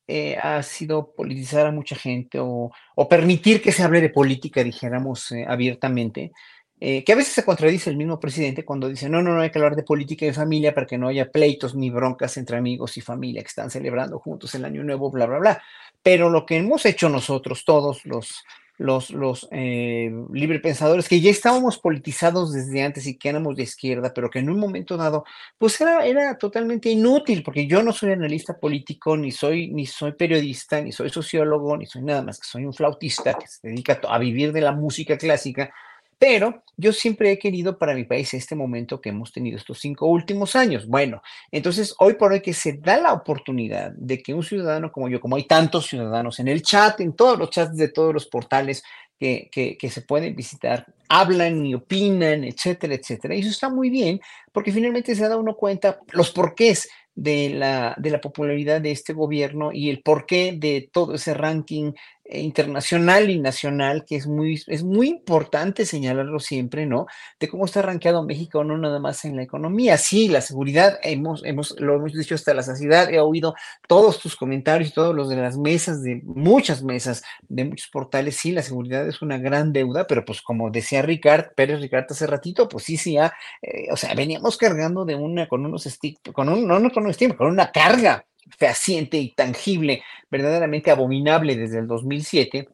eh, ha sido politizar a mucha gente o, o, permitir que se hable de política, dijéramos eh, abiertamente, eh, que a veces se contradice el mismo presidente cuando dice, no, no, no hay que hablar de política y familia para que no haya pleitos ni broncas entre amigos y familia que están celebrando juntos el año nuevo, bla, bla, bla. Pero lo que hemos hecho nosotros, todos los los, los eh, librepensadores, que ya estábamos politizados desde antes y que éramos de izquierda, pero que en un momento dado, pues era, era totalmente inútil, porque yo no soy analista político, ni soy, ni soy periodista, ni soy sociólogo, ni soy nada más que soy un flautista que se dedica a vivir de la música clásica pero yo siempre he querido para mi país este momento que hemos tenido estos cinco últimos años. Bueno, entonces hoy por hoy que se da la oportunidad de que un ciudadano como yo, como hay tantos ciudadanos en el chat, en todos los chats de todos los portales que, se pueden visitar, hablan y opinan, etcétera, etcétera. Y eso está muy bien porque finalmente se da uno cuenta los porqués de la, de la popularidad de este gobierno y el porqué de todo ese ranking internacional y nacional, que es muy, es muy importante señalarlo siempre, ¿no? De cómo está rankeado México, no nada más en la economía. Sí, la seguridad, hemos, hemos, lo hemos dicho hasta la saciedad, he oído todos tus comentarios y todos los de las mesas, de muchas mesas, de muchos portales. Sí, la seguridad es una gran deuda, pero pues como decía Ricard, Pérez Ricard hace ratito, pues sí, sí, eh, o sea, veníamos cargando de una, con unos con un, no, no con un estímulo, con una carga fehaciente y tangible, verdaderamente abominable desde el 2007,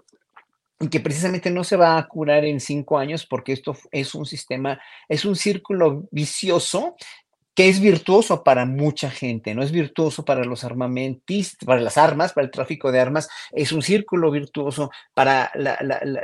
y que precisamente no se va a curar en cinco años porque esto es un sistema, es un círculo vicioso que es virtuoso para mucha gente, no es virtuoso para los armamentistas, para las armas, para el tráfico de armas, es un círculo virtuoso para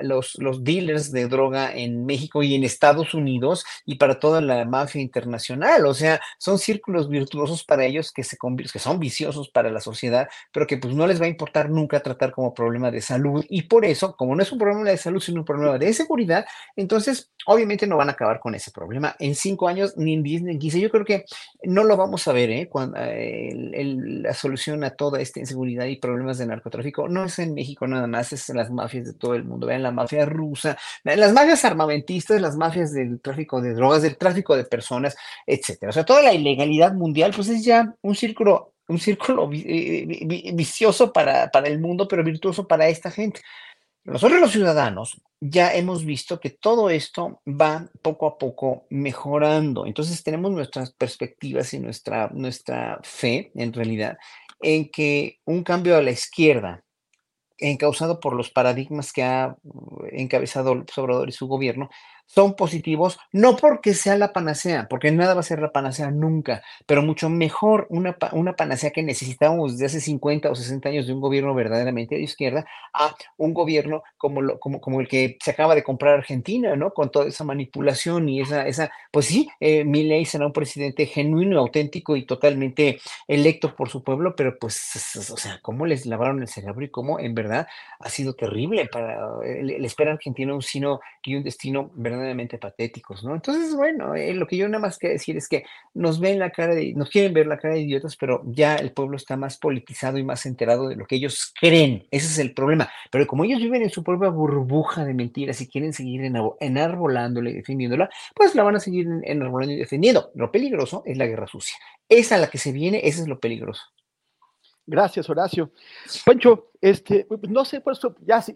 los, los, dealers de droga en México y en Estados Unidos y para toda la mafia internacional. O sea, son círculos virtuosos para ellos que, se, que son viciosos para la sociedad, pero que pues no les va a importar nunca tratar como problema de salud. Y por eso, como no es un problema de salud, sino un problema de seguridad, entonces obviamente no van a acabar con ese problema en cinco años, ni en diez, ni en quince. Yo creo que no lo vamos a ver, ¿eh? Cuando, eh, la solución a toda esta inseguridad y problemas de narcotráfico no es en México nada más, es en las mafias de todo el mundo. Vean la mafia rusa, las mafias armamentistas, las mafias del tráfico de drogas, del tráfico de personas, etcétera. O sea, toda la ilegalidad mundial, pues es ya un círculo un círculo eh, vicioso para, para el mundo, pero virtuoso para esta gente. Nosotros los ciudadanos ya hemos visto que todo esto va poco a poco mejorando. Entonces tenemos nuestras perspectivas y nuestra, nuestra fe, en realidad, en que un cambio a la izquierda, encausado por los paradigmas que ha encabezado López Obrador y su gobierno, son positivos, no porque sea la panacea, porque nada va a ser la panacea nunca, pero mucho mejor una, una panacea que necesitábamos desde hace 50 o 60 años de un gobierno verdaderamente de izquierda a un gobierno como, lo, como, como el que se acaba de comprar Argentina, ¿no? Con toda esa manipulación y esa, esa pues sí, eh, ley será un presidente genuino, auténtico y totalmente electo por su pueblo, pero pues, o sea, cómo les lavaron el cerebro y cómo en verdad ha sido terrible para, el, el espera Argentina un sino y un destino verdaderamente verdaderamente patéticos, ¿no? Entonces, bueno, eh, lo que yo nada más quiero decir es que nos ven la cara de, nos quieren ver la cara de idiotas, pero ya el pueblo está más politizado y más enterado de lo que ellos creen. Ese es el problema. Pero como ellos viven en su propia burbuja de mentiras y quieren seguir enarbolándola y defendiéndola, pues la van a seguir enarbolando y defendiendo. Lo peligroso es la guerra sucia. Esa a la que se viene, ese es lo peligroso. Gracias, Horacio. Pancho, este, pues, no sé, por eso ya sí,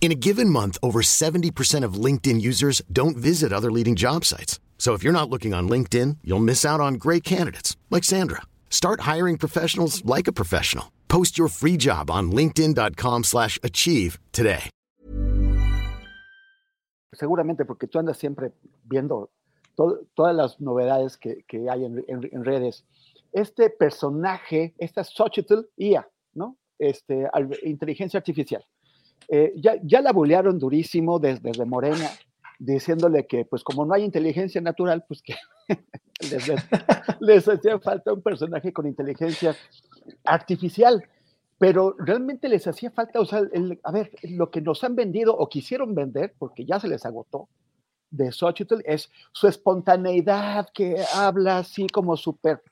In a given month, over 70% of LinkedIn users don't visit other leading job sites. So if you're not looking on LinkedIn, you'll miss out on great candidates like Sandra. Start hiring professionals like a professional. Post your free job on linkedin.com/achieve today. Seguramente porque tú andas siempre viendo to todas las novedades que, que hay en, en, en, redes. Este personaje, esta Xochitl IA, ¿no? Este, inteligencia artificial Eh, ya, ya la bulearon durísimo desde, Morena, diciéndole que, pues como no hay inteligencia natural, pues que (laughs) les, hacía falta un personaje con inteligencia artificial. pero realmente les hacía falta, o sea, a ver, lo que nos han vendido o quisieron vender, porque ya se les agotó, de Xochitl es su espontaneidad, que habla así como súper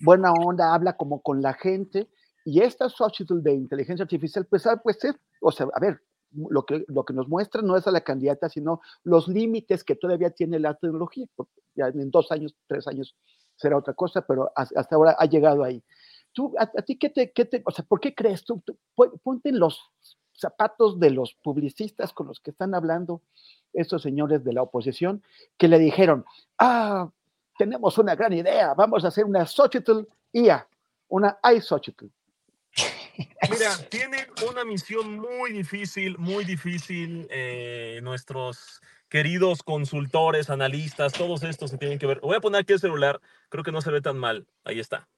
buena onda, habla como con la gente, y esta Xochitl de inteligencia artificial, pues, ah, pues es, o sea, a ver, lo que, lo que nos muestra no es a la candidata, sino los límites que todavía tiene la tecnología. Ya en dos años, tres años será otra cosa, pero hasta ahora ha llegado ahí. Tú, a, ti, ¿qué te, qué te, o sea, ¿por qué crees tú, Ponte en los zapatos de los publicistas con los que están hablando estos señores de la oposición, que le dijeron, ah, tenemos una gran idea, vamos a hacer una Xochitl IA, una iSochitl. Mira, (laughs) tienen una misión muy difícil, muy difícil. Eh, nuestros queridos consultores, analistas, todos estos se tienen que ver. Voy a poner aquí el celular, creo que no se ve tan mal. Ahí está.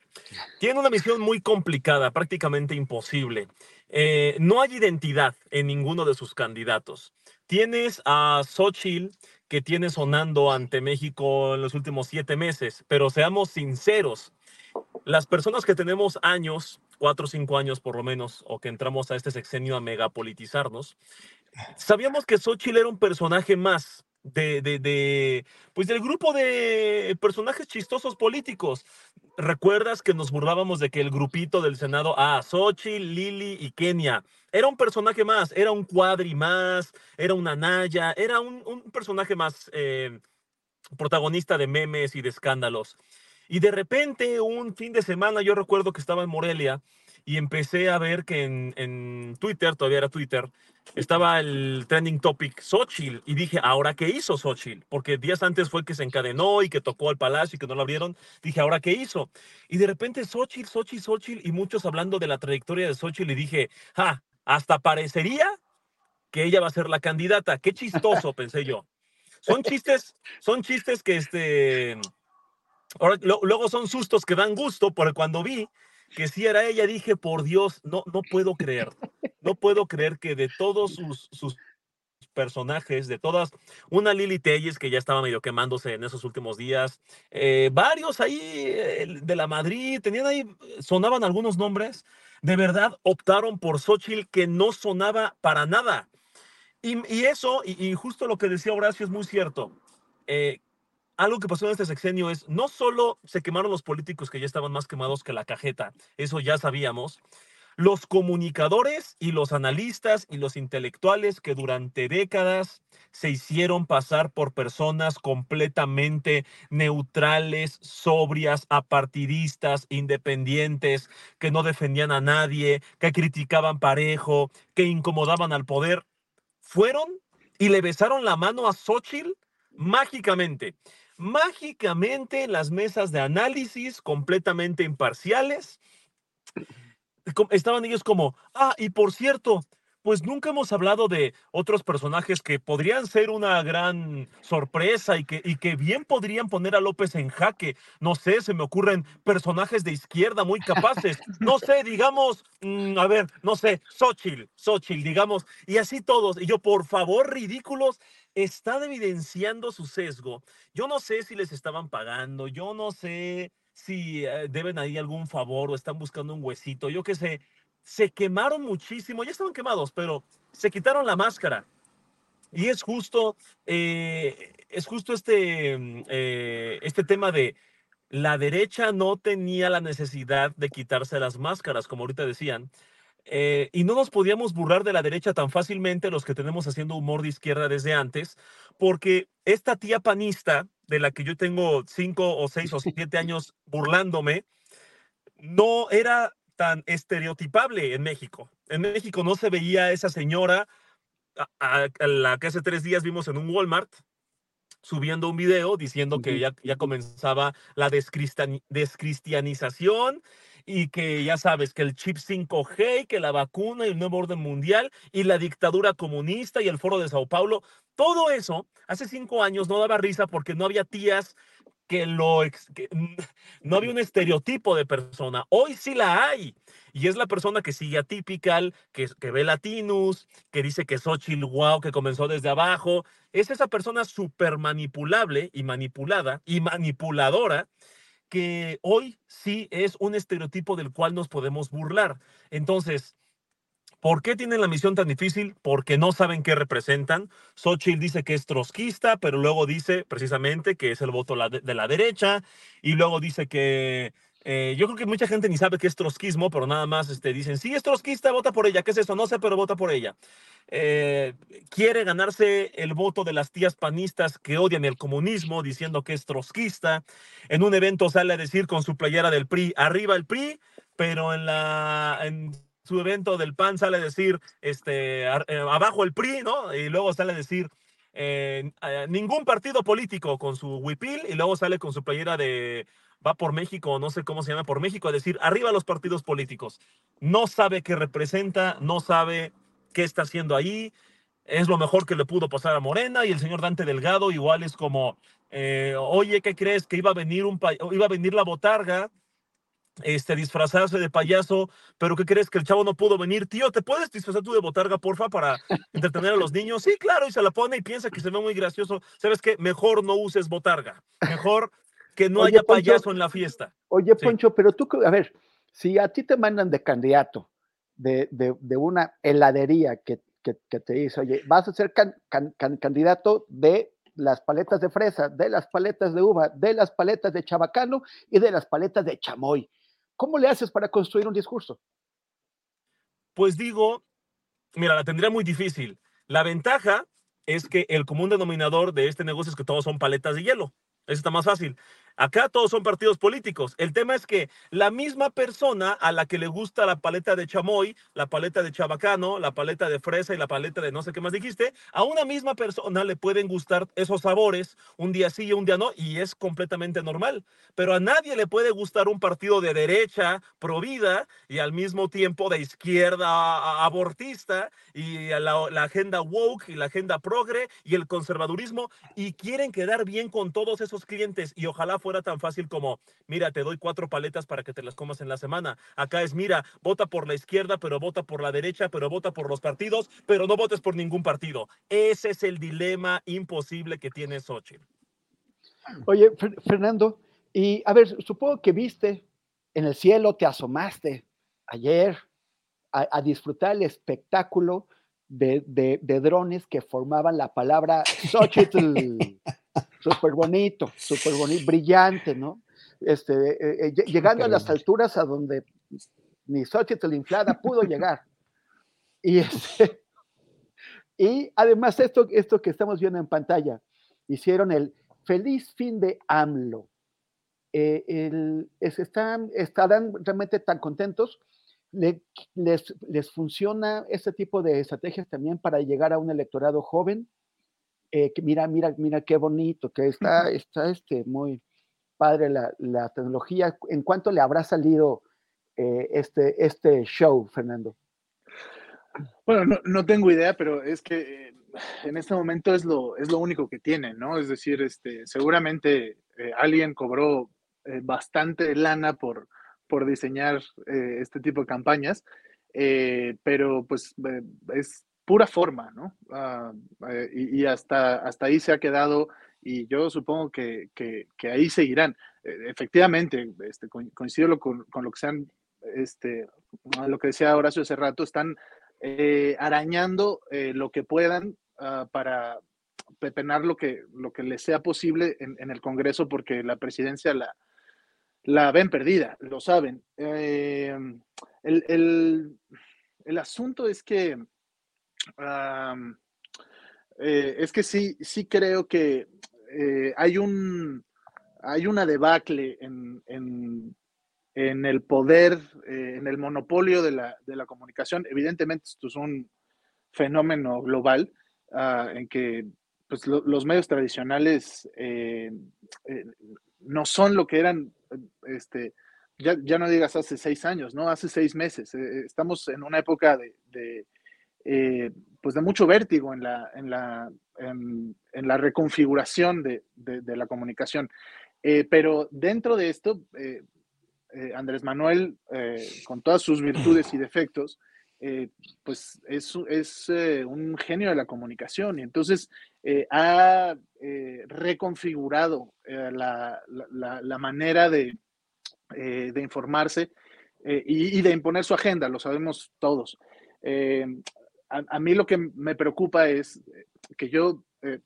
Tiene una misión muy complicada, prácticamente imposible. Eh, no hay identidad en ninguno de sus candidatos. Tienes a Xochitl, que tiene sonando ante México en los últimos siete meses, pero seamos sinceros, las personas que tenemos años, cuatro o cinco años por lo menos, o que entramos a este sexenio a megapolitizarnos, sabíamos que Xochitl era un personaje más de, pues del grupo de personajes chistosos políticos. ¿Recuerdas que nos burlábamos de que el grupito del Senado, ah, Xochitl, Lili y Kenia, era un personaje más, era un cuadri más, era una Naya, era un, un personaje más eh, protagonista de memes y de escándalos. Y de repente, un fin de semana, yo recuerdo que estaba en Morelia y empecé a ver que en, Twitter, todavía era Twitter, estaba el trending topic Xochitl. Y dije, ¿ahora qué hizo Xochitl? Porque días antes fue que se encadenó y que tocó al palacio y que no lo abrieron. Dije, ¿ahora qué hizo? Y de repente Xochitl, Xochitl, Xochitl, y muchos hablando de la trayectoria de Xochitl. Y dije, ¡ja! Hasta parecería que ella va a ser la candidata. Qué chistoso, (laughs) pensé yo. Son chistes, son chistes que este luego son sustos que dan gusto, porque cuando vi que sí era ella, dije, por Dios, no, no puedo creer, no puedo creer que de todos sus, personajes, de todas, una Lili Telles que ya estaba medio quemándose en esos últimos días, eh, varios ahí de la Madrid, tenían ahí, sonaban algunos nombres, de verdad optaron por Xochitl que no sonaba para nada. Y, eso, y, justo lo que decía Horacio es muy cierto, eh, algo que pasó en este sexenio es, no solo se quemaron los políticos que ya estaban más quemados que la cajeta, eso ya sabíamos, los comunicadores y los analistas y los intelectuales que durante décadas se hicieron pasar por personas completamente neutrales, sobrias, apartidistas, independientes, que no defendían a nadie, que criticaban parejo, que incomodaban al poder, fueron y le besaron la mano a Xochitl mágicamente mágicamente las mesas de análisis completamente imparciales. Estaban ellos como, ah, y por cierto, pues nunca hemos hablado de otros personajes que podrían ser una gran sorpresa y que, y que bien podrían poner a López en jaque. No sé, se me ocurren personajes de izquierda muy capaces. No sé, digamos, mm, a ver, no sé, Xochitl, Xochitl, digamos, y así todos. Y yo, por favor, ridículos, están evidenciando su sesgo. Yo no sé si les estaban pagando, yo no sé si eh, deben ahí algún favor o están buscando un huesito, yo qué sé. Se quemaron muchísimo, ya estaban quemados, pero se quitaron la máscara. Y es justo, eh, es justo este, mm, eh, este tema de la derecha no tenía la necesidad de quitarse las máscaras, como ahorita decían, eh, y no nos podíamos burlar de la derecha tan fácilmente los que tenemos haciendo humor de izquierda desde antes, porque esta tía panista, de la que yo tengo cinco o seis o siete años burlándome, no era tan estereotipable en México. En México no se veía esa señora a, la que hace tres días vimos en un Walmart subiendo un video diciendo que ya, ya comenzaba la descristianización y que ya sabes que el chip 5G, que la vacuna y el nuevo orden mundial y la dictadura comunista y el foro de Sao Paulo, todo eso hace cinco años no daba risa porque no había tías que lo no había un estereotipo de persona. Hoy sí la hay. Y es la persona que sigue a Typical, que, que ve Latinus, que dice que Xochitl, wow, que comenzó desde abajo. Es esa persona súper manipulable y manipulada y manipuladora que hoy sí es un estereotipo del cual nos podemos burlar. Entonces, ¿Por qué tienen la misión tan difícil? Porque no saben qué representan. Xochitl dice que es trotskista, pero luego dice precisamente que es el voto de la derecha, y luego dice que eh, yo creo que mucha gente ni sabe qué es trotskismo, pero nada más este, dicen, sí, es trotskista, vota por ella. ¿Qué es eso? No sé, pero vota por ella. Eh, quiere ganarse el voto de las tías panistas que odian el comunismo, diciendo que es trotskista. En un evento sale a decir con su playera del PRI, arriba el PRI, pero en la... su evento del PAN sale a decir, este, eh, abajo el PRI, ¿no? Y luego sale a decir, eh, ningún partido político con su huipil, y luego sale con su playera de va por México, no sé cómo se llama, por México, a decir, arriba los partidos políticos. No sabe qué representa, no sabe qué está haciendo ahí. Es lo mejor que le pudo pasar a Morena y el señor Dante Delgado igual es como, eh, oye, ¿qué crees? Que iba a venir, un iba a venir la botarga este, disfrazarse de payaso, pero ¿qué crees que el chavo no pudo venir? Tío, ¿te puedes disfrazar tú de botarga, porfa, para entretener a los niños? Sí, claro, y se la pone y piensa que se ve muy gracioso. ¿Sabes qué? Mejor no uses botarga. Mejor que no haya payaso en la fiesta. Oye, Poncho, pero tú, a ver, si a ti te mandan de candidato de, de, una heladería que, que, te dice, oye, vas a ser candidato de las paletas de fresa, de las paletas de uva, de las paletas de chabacano y de las paletas de chamoy. ¿Cómo le haces para construir un discurso? Pues digo, mira, la tendría muy difícil. La ventaja es que el común denominador de este negocio es que todos son paletas de hielo. Eso está más fácil. Acá todos son partidos políticos. El tema es que la misma persona a la que le gusta la paleta de chamoy, la paleta de chabacano, la paleta de fresa y la paleta de no sé qué más dijiste, a una misma persona le pueden gustar esos sabores un día sí y un día no, y es completamente normal. Pero a nadie le puede gustar un partido de derecha, pro vida, y al mismo tiempo de izquierda abortista, y la, la agenda woke y la agenda progre y el conservadurismo, y quieren quedar bien con todos esos clientes, y ojalá fuera tan fácil como, mira, te doy cuatro paletas para que te las comas en la semana. Acá es, mira, vota por la izquierda, pero vota por la derecha, pero vota por los partidos, pero no votes por ningún partido. Ese es el dilema imposible que tiene Xochitl. Oye, Fernando, y a ver, supongo que viste en el cielo, te asomaste ayer a, disfrutar el espectáculo de, de, drones que formaban la palabra (laughs) Xochitl. Súper bonito, súper bonito, brillante, ¿no? Este, eh, eh, llegando a las alturas a donde ni Xochitl inflada pudo llegar. Y, este, y además esto, esto que estamos viendo en pantalla, hicieron el feliz fin de AMLO. Eh, el, están, estarán realmente tan contentos. les, les funciona este tipo de estrategias también para llegar a un electorado joven eh, que mira, mira, mira qué bonito, que está, está este, muy padre la, la tecnología. ¿En cuánto le habrá salido eh, este, este show, Fernando? Bueno, no, no, tengo idea, pero es que eh, en este momento es lo, es lo único que tienen, ¿no? Es decir, este, seguramente alguien cobró bastante lana por, por diseñar este tipo de campañas, pero pues es pura forma, ¿no? Ah, eh, y, hasta, hasta ahí se ha quedado y yo supongo que, que, ahí seguirán. E, efectivamente, este, coincido con, con, lo que sean, este, lo que decía Horacio hace rato, están eh, arañando eh, lo que puedan ah, para pepenar lo que, lo que les sea posible en, el Congreso, porque la presidencia la, la ven perdida, lo saben. el, el, el asunto es que eh, es que sí, sí creo que eh, hay un hay una debacle en, en, el poder, eh, en el monopolio de la, de la, comunicación. Evidentemente, esto es un fenómeno global ah, en que pues, los medios tradicionales no son lo que eran, este, ya, ya, no digas hace seis años, ¿no? Hace seis meses. estamos en una época de eh, pues de mucho vértigo en la, en la, en, la reconfiguración de, la comunicación. Eh, pero dentro de esto, eh, Andrés Manuel, con todas sus virtudes y defectos, pues es, es un genio de la comunicación y entonces ha reconfigurado la, la, manera de, de informarse y, de imponer su agenda, lo sabemos todos. A, a, mí lo que me preocupa es que yo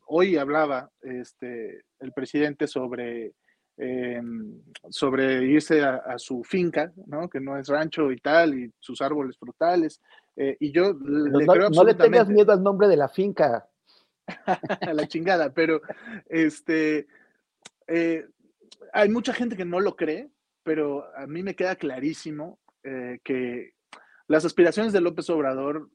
hoy hablaba este, el presidente sobre Em, sobre irse a, su finca, ¿no? que no es rancho y tal, y sus árboles frutales. Eh, y yo le no, creo no le tengas miedo al nombre de la finca. (laughs) la chingada, pero este, eh, hay mucha gente que no lo cree, pero a mí me queda clarísimo eh, que las aspiraciones de López Obrador,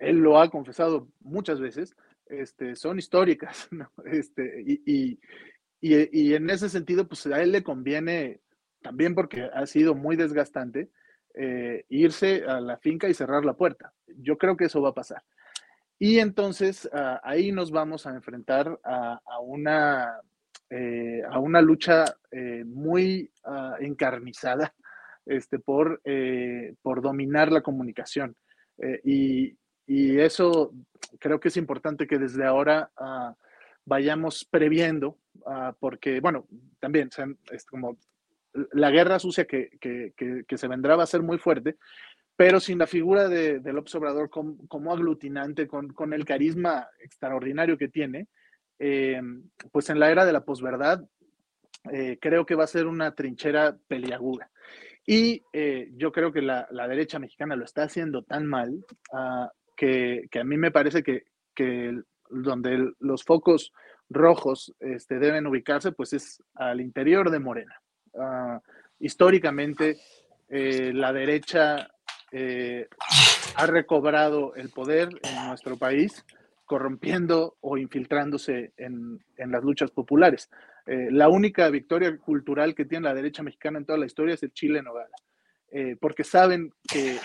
él lo ha confesado muchas veces, este, son históricas, (laughs) este, y, y, en ese sentido, pues a él le conviene, también porque ha sido muy desgastante, eh, irse a la finca y cerrar la puerta. Yo creo que eso va a pasar. Y entonces ah, ahí nos vamos a enfrentar a, una, eh, a una lucha eh, muy ah, encarnizada este, por, por dominar la comunicación. Y, y, eso creo que es importante que desde ahora ah, vayamos previendo Ah, porque, bueno, también como la guerra sucia que, se vendrá va a ser muy fuerte, pero sin la figura de, López Obrador como, aglutinante, con, el carisma extraordinario que tiene, eh, pues en la era de la posverdad, eh, creo que va a ser una trinchera peliaguda. Y eh, yo creo que la, derecha mexicana lo está haciendo tan mal ah, que, a mí me parece que, que donde los focos rojos este, deben ubicarse, pues es al interior de Morena. Ah, históricamente, eh, la derecha eh, ha recobrado el poder en nuestro país, corrompiendo o infiltrándose en, las luchas populares. Eh, la única victoria cultural que tiene la derecha mexicana en toda la historia es el Chile Nogada, porque saben que,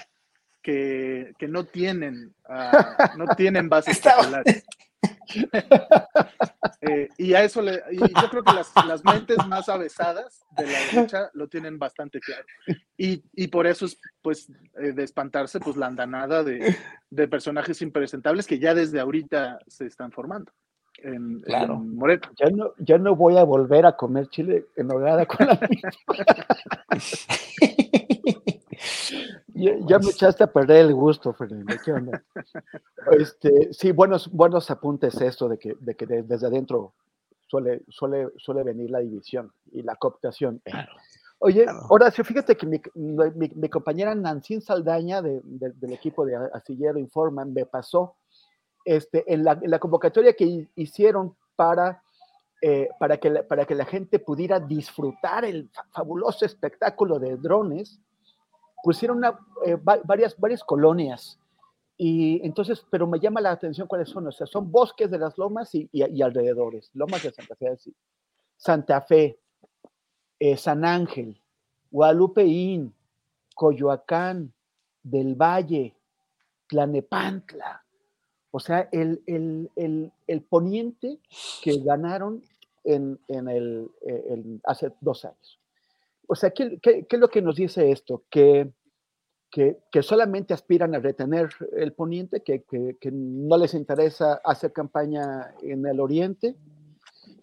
que, no tienen, ah, no tienen bases populares. (laughs) Eh, y a eso le, y yo creo que las, las, mentes más avesadas de la derecha lo tienen bastante claro. Y, y por eso es, pues, eh, de espantarse, pues, la andanada de, de, personajes impresentables que ya desde ahorita se están formando. En, claro. Ya no, ya no voy a volver a comer chile en hogada con la (laughs) Ya, me echaste a perder el gusto, Fernando. ¿Qué onda? (laughs) Este, sí, buenos, buenos apuntes esto de que, de que desde adentro suele, suele, suele venir la división y la cooptación. Oye, Horacio, fíjate que mi, mi, compañera Nancy Saldaña del equipo de Astillero Informan me pasó este, en, la, en la convocatoria que hicieron para, eh, para, que la, para que la gente pudiera disfrutar el fabuloso espectáculo de drones pusieron eh, varias, colonias. Y entonces, pero me llama la atención cuáles son, o sea, son bosques de las lomas y, y, alrededores, lomas de Santa Fe, Santa Fe, eh, San Ángel, Guadalupeín, Coyoacán, del Valle, Tlanepantla, o sea, el, el, el, el poniente que ganaron en, en el, eh, hace dos años o sea, ¿qué, es lo que nos dice esto? Que, que, solamente aspiran a retener el poniente, que, no les interesa hacer campaña en el oriente,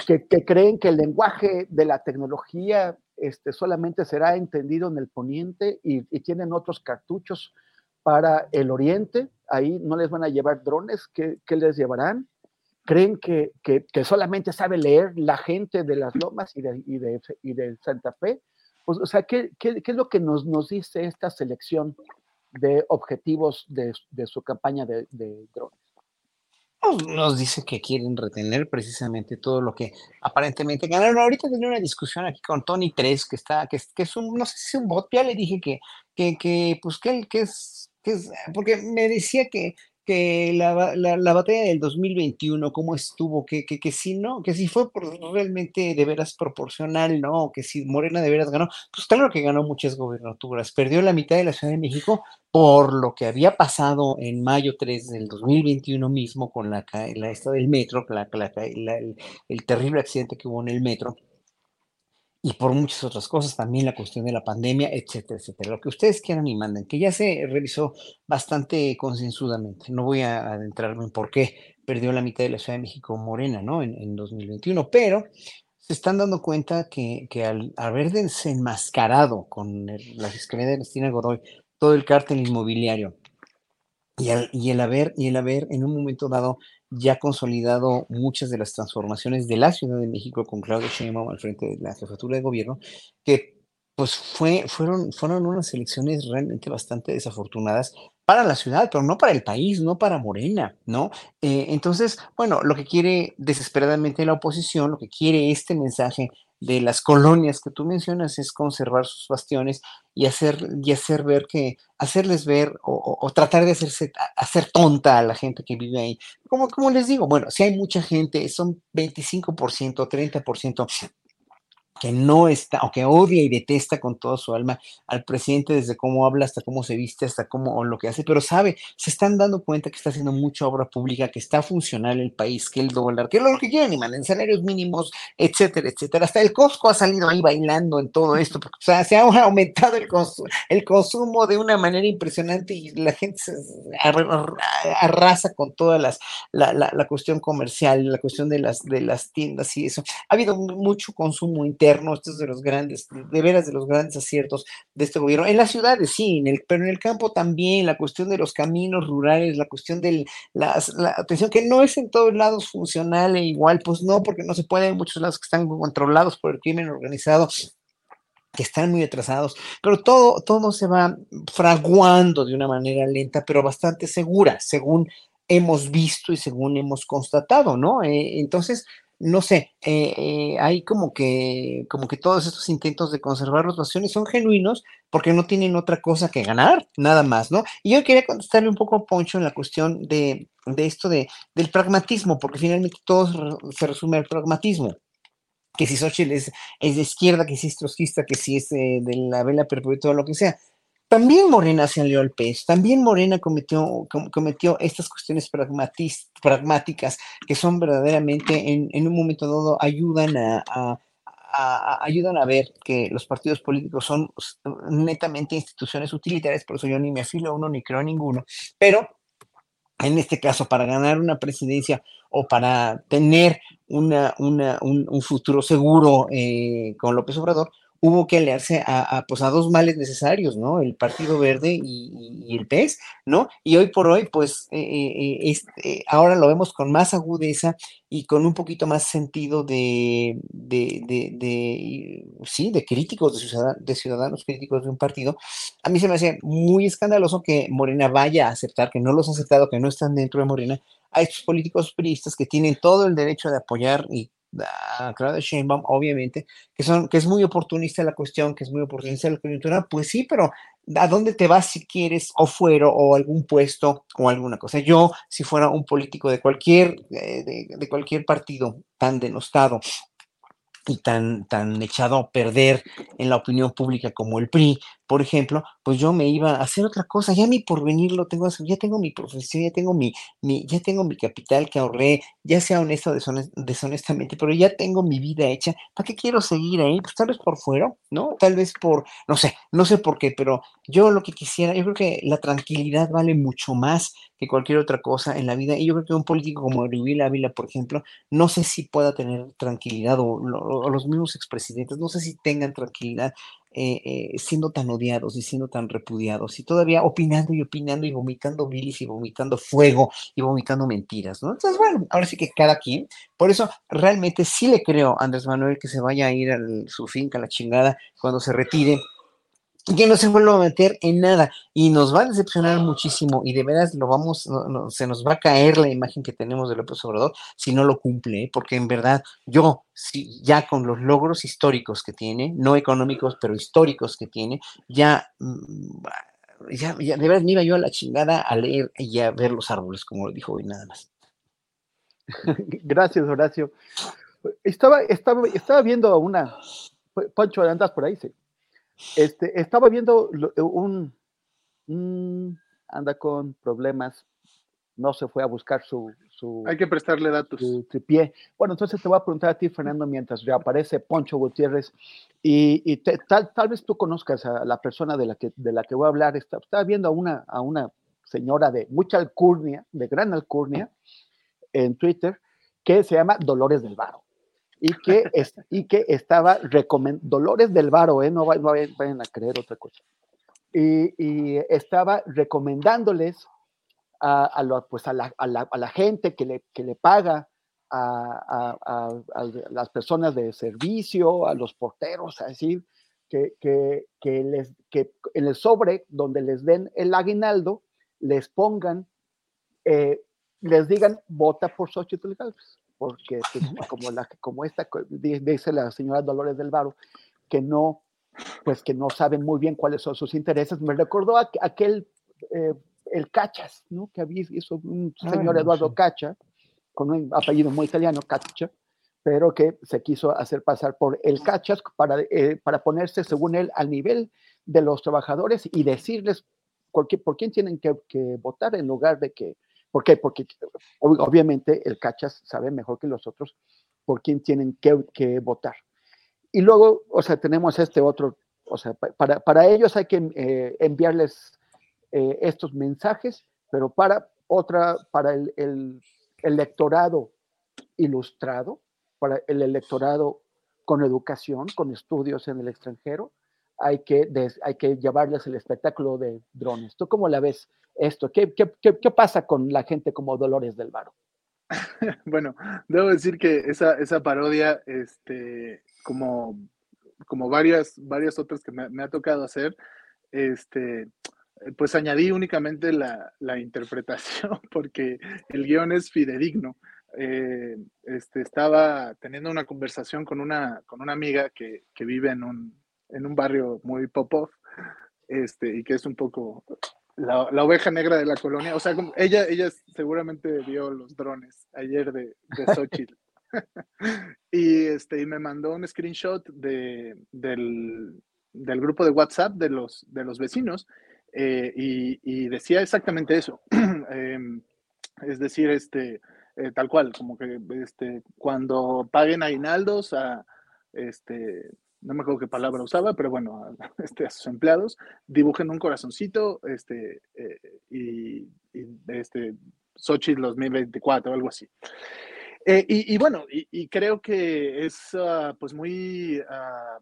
que, creen que el lenguaje de la tecnología este, solamente será entendido en el poniente y, tienen otros cartuchos para el oriente, ahí no les van a llevar drones, ¿qué, les llevarán? creen que, solamente sabe leer la gente de las lomas y de, y de Santa Fe, o sea, ¿qué, es lo que nos, nos dice esta selección de objetivos de, su campaña de, drones? Pues, nos dice que quieren retener precisamente todo lo que aparentemente ganaron. Ahorita tenía una discusión aquí con Tony 3, que está, que, que es un, no sé si un bot, ya le dije que, que, que pues que, que es, que es, porque me decía que que la, la, batalla del 2021, cómo estuvo, que, que, que, si no, que si fue realmente de veras proporcional, ¿no? Que si Morena de veras ganó, pues claro que ganó muchas gobernaturas, perdió la mitad de la Ciudad de México por lo que había pasado en mayo 3 del 2021 mismo con la, la esta del metro, la, el, el terrible accidente que hubo en el metro y por muchas otras cosas, también la cuestión de la pandemia, etcétera, etcétera. Lo que ustedes quieran y manden, que ya se revisó bastante concienzudamente. No voy a adentrarme en por qué perdió la mitad de la Ciudad de México Morena, ¿no? En, en 2021, pero se están dando cuenta que, que al haber desenmascarado con el- la Fiscalía de Ernestina Godoy todo el cártel inmobiliario y el, y el haber, y el haber en un momento dado ya consolidado muchas de las transformaciones de la Ciudad de México con Claudia Sheinbaum al frente de la jefatura de gobierno, que pues fue, fueron, fueron unas elecciones realmente bastante desafortunadas para la ciudad, pero no para el país, no para Morena, ¿no? Eh, entonces, bueno, lo que quiere desesperadamente la oposición, lo que quiere este mensaje de las colonias que tú mencionas es conservar sus bastiones y hacer, y hacer ver que, hacerles ver o, o- tratar de hacerse, hacer tonta a la gente que vive ahí. Como, como les digo, bueno, si hay mucha gente, son 25%, 30% que no está, o que odia y detesta con toda su alma al presidente desde cómo habla hasta cómo se viste, hasta cómo lo que hace, pero sabe, se están dando cuenta que está haciendo mucha obra pública, que está funcional el país, que el dólar, que lo que quieran y manden salarios mínimos, etcétera, etcétera. Hasta el Costco ha salido ahí bailando en todo esto, porque, o sea, se ha (laughs) aumentado el, el consumo de una manera impresionante y la gente se ar- ar- arrasa con toda las, la, la, la cuestión comercial, la cuestión de las, de las tiendas y eso. Ha habido mu- mucho consumo interno, esto es de los grandes, de veras de los grandes aciertos de este gobierno. En las ciudades sí, en el, pero en el campo también, la cuestión de los caminos rurales, la cuestión de la atención, que no es en todos lados funcional e igual, pues no, porque no se puede, hay muchos lados que están controlados por el crimen organizado que están muy atrasados, pero todo, todo se va fraguando de una manera lenta, pero bastante segura, según hemos visto y según hemos constatado, ¿no? Eh, entonces, no sé, eh, eh, hay como que, como que todos estos intentos de conservar los bastiones son genuinos porque no tienen otra cosa que ganar, nada más, ¿no? Y yo quería contestarle un poco a Poncho en la cuestión de, de esto de, del pragmatismo, porque finalmente todo se resume al pragmatismo que si Xochitl es, es de izquierda, que si es trotskista, que si es eh, de la vela perpetua, lo que sea. También Morena salió al pez, también Morena cometió, com- cometió estas cuestiones pragmáticas que son verdaderamente en, un momento dado ayudan a, ayudan a ver que los partidos políticos son netamente instituciones utilitarias, por eso yo ni me afilo a uno ni creo a ninguno, pero en este caso, para ganar una presidencia o para tener una, una- un, un futuro seguro eh, con López Obrador, hubo que aliarse a, a, pues, a dos males necesarios, ¿no? El Partido Verde y, y- el PES, ¿no? Y hoy por hoy, pues, eh, eh, es- eh, ahora lo vemos con más agudeza y con un poquito más sentido de, de, de- de, sí, de críticos, de, ciudad- de ciudadanos críticos de un partido. A mí se me hace muy escandaloso que Morena vaya a aceptar, que no los ha aceptado, que no están dentro de Morena, a estos políticos priistas que tienen todo el derecho de apoyar y a Claudia Sheinbaum, obviamente, que son, que es muy oportunista la cuestión, que es muy oportunista la coyuntura, pues sí, pero ¿a dónde te vas si quieres o fuero o algún puesto o alguna cosa? Yo, si fuera un político de cualquier, eh, de, de cualquier partido tan denostado y tan, tan echado a perder en la opinión pública como el PRI, por ejemplo, pues yo me iba a hacer otra cosa, ya mi porvenir lo tengo, ya tengo mi profesión, ya tengo mi, mi, ya tengo mi capital que ahorré, ya sea honesto o deshones- deshonestamente, pero ya tengo mi vida hecha, ¿para qué quiero seguir ahí? Pues tal vez por fuera, ¿no? Tal vez por, no sé, no sé por qué, pero yo lo que quisiera, yo creo que la tranquilidad vale mucho más que cualquier otra cosa en la vida, y yo creo que un político como Ariel Ávila, por ejemplo, no sé si pueda tener tranquilidad, o, o los mismos expresidentes, no sé si tengan tranquilidad eh, eh, siendo tan odiados y siendo tan repudiados y todavía opinando y opinando y vomitando bilis y vomitando fuego y vomitando mentiras, ¿no? Entonces, bueno, ahora sí que cada quien. Por eso, realmente sí le creo a Andrés Manuel que se vaya a ir a su finca, a la chingada, cuando se retire que no se vuelva a meter en nada y nos va a decepcionar muchísimo y de veras lo vamos, no- no, se nos va a caer la imagen que tenemos de López Obrador si no lo cumple, ¿eh? porque en verdad yo, sí, ya con los logros históricos que tiene, no económicos, pero históricos que tiene, ya, mm, ya, ya de veras me iba yo a la chingada a leer y a ver los árboles, como lo dijo hoy nada más. (laughs) Gracias, Horacio. Estaba, estaba, estaba viendo una. Poncho, andas por ahí, sí. Este, estaba viendo lo- un, un- Anda con problemas. No se fue a buscar su, su, Hay que prestarle datos. su tripié. Bueno, entonces te voy a preguntar a ti, Fernando, mientras reaparece Poncho Gutiérrez, y, y te- tal, tal vez tú conozcas a la persona de la que, de la que voy a hablar. Estaba viendo a una, a una señora de mucha alcurnia, de gran alcurnia, en Twitter, que se llama Dolores del Varo. Y que, es, y que estaba recomendando, Dolores del Varo, ¿eh? no, no vayan a creer otra cosa. Y, y estaba recomendándoles a, a lo- pues a, la, a la- a la gente que le, que le paga a, las personas de servicio, a los porteros, así, que, que, que les, que en el sobre donde les den el aguinaldo, les pongan, eh, les digan, vota por Xochitl Gálvez, porque (laughs) pues, como, la, como esta, dice la señora Dolores del Varo, que no, pues que no saben muy bien cuáles son sus intereses. Me recordó a- aquel, eh, el Cachas, ¿no? Que había hizo un Ah, señor Eduardo. Cacha, con un apellido muy italiano, Cacha, pero que se quiso hacer pasar por el Cachas para, eh, para ponerse, según él, al nivel de los trabajadores y decirles por, qué- por quién tienen que, que votar en lugar de que, ¿por qué? Porque ob- obviamente el Cachas sabe mejor que los otros por quién tienen que, votar. Y luego, o sea, tenemos este otro, o sea, pa- para, para ellos hay que eh, enviarles eh, estos mensajes, pero para otra, para el, el electorado ilustrado, para el electorado con educación, con estudios en el extranjero, hay que, hay que llevarles el espectáculo de drones. ¿Tú cómo la ves esto? ¿Qué, qué, qué, qué pasa con la gente como Dolores del Varo? (laughs) Bueno, debo decir que esa, esa parodia, este, como, como varias, varias otras que me, me ha tocado hacer, este, pues añadí únicamente la, la interpretación (laughs) porque el guion es fidedigno. Eh, este, estaba teniendo una conversación con una, con una amiga que, que vive en un, en un barrio muy pop-off este, y que es un poco la, la oveja negra de la colonia. O sea, como- ella, ella seguramente vio los drones ayer de, de Xochitl. (laughs) y, este, y me mandó un screenshot de, del, del grupo de WhatsApp de los, de los vecinos eh, y, decía exactamente eso. (clears throat) Em, es decir, este, eh, tal cual, como que este, cuando paguen aguinaldos a, este, no me acuerdo qué palabra usaba, pero bueno, a, (laughs) este, a sus empleados, dibujen un corazoncito este, eh, y, y este, Xochitl 2024 o algo así. Eh, y, y bueno, y, y creo que es ah, pues muy ah,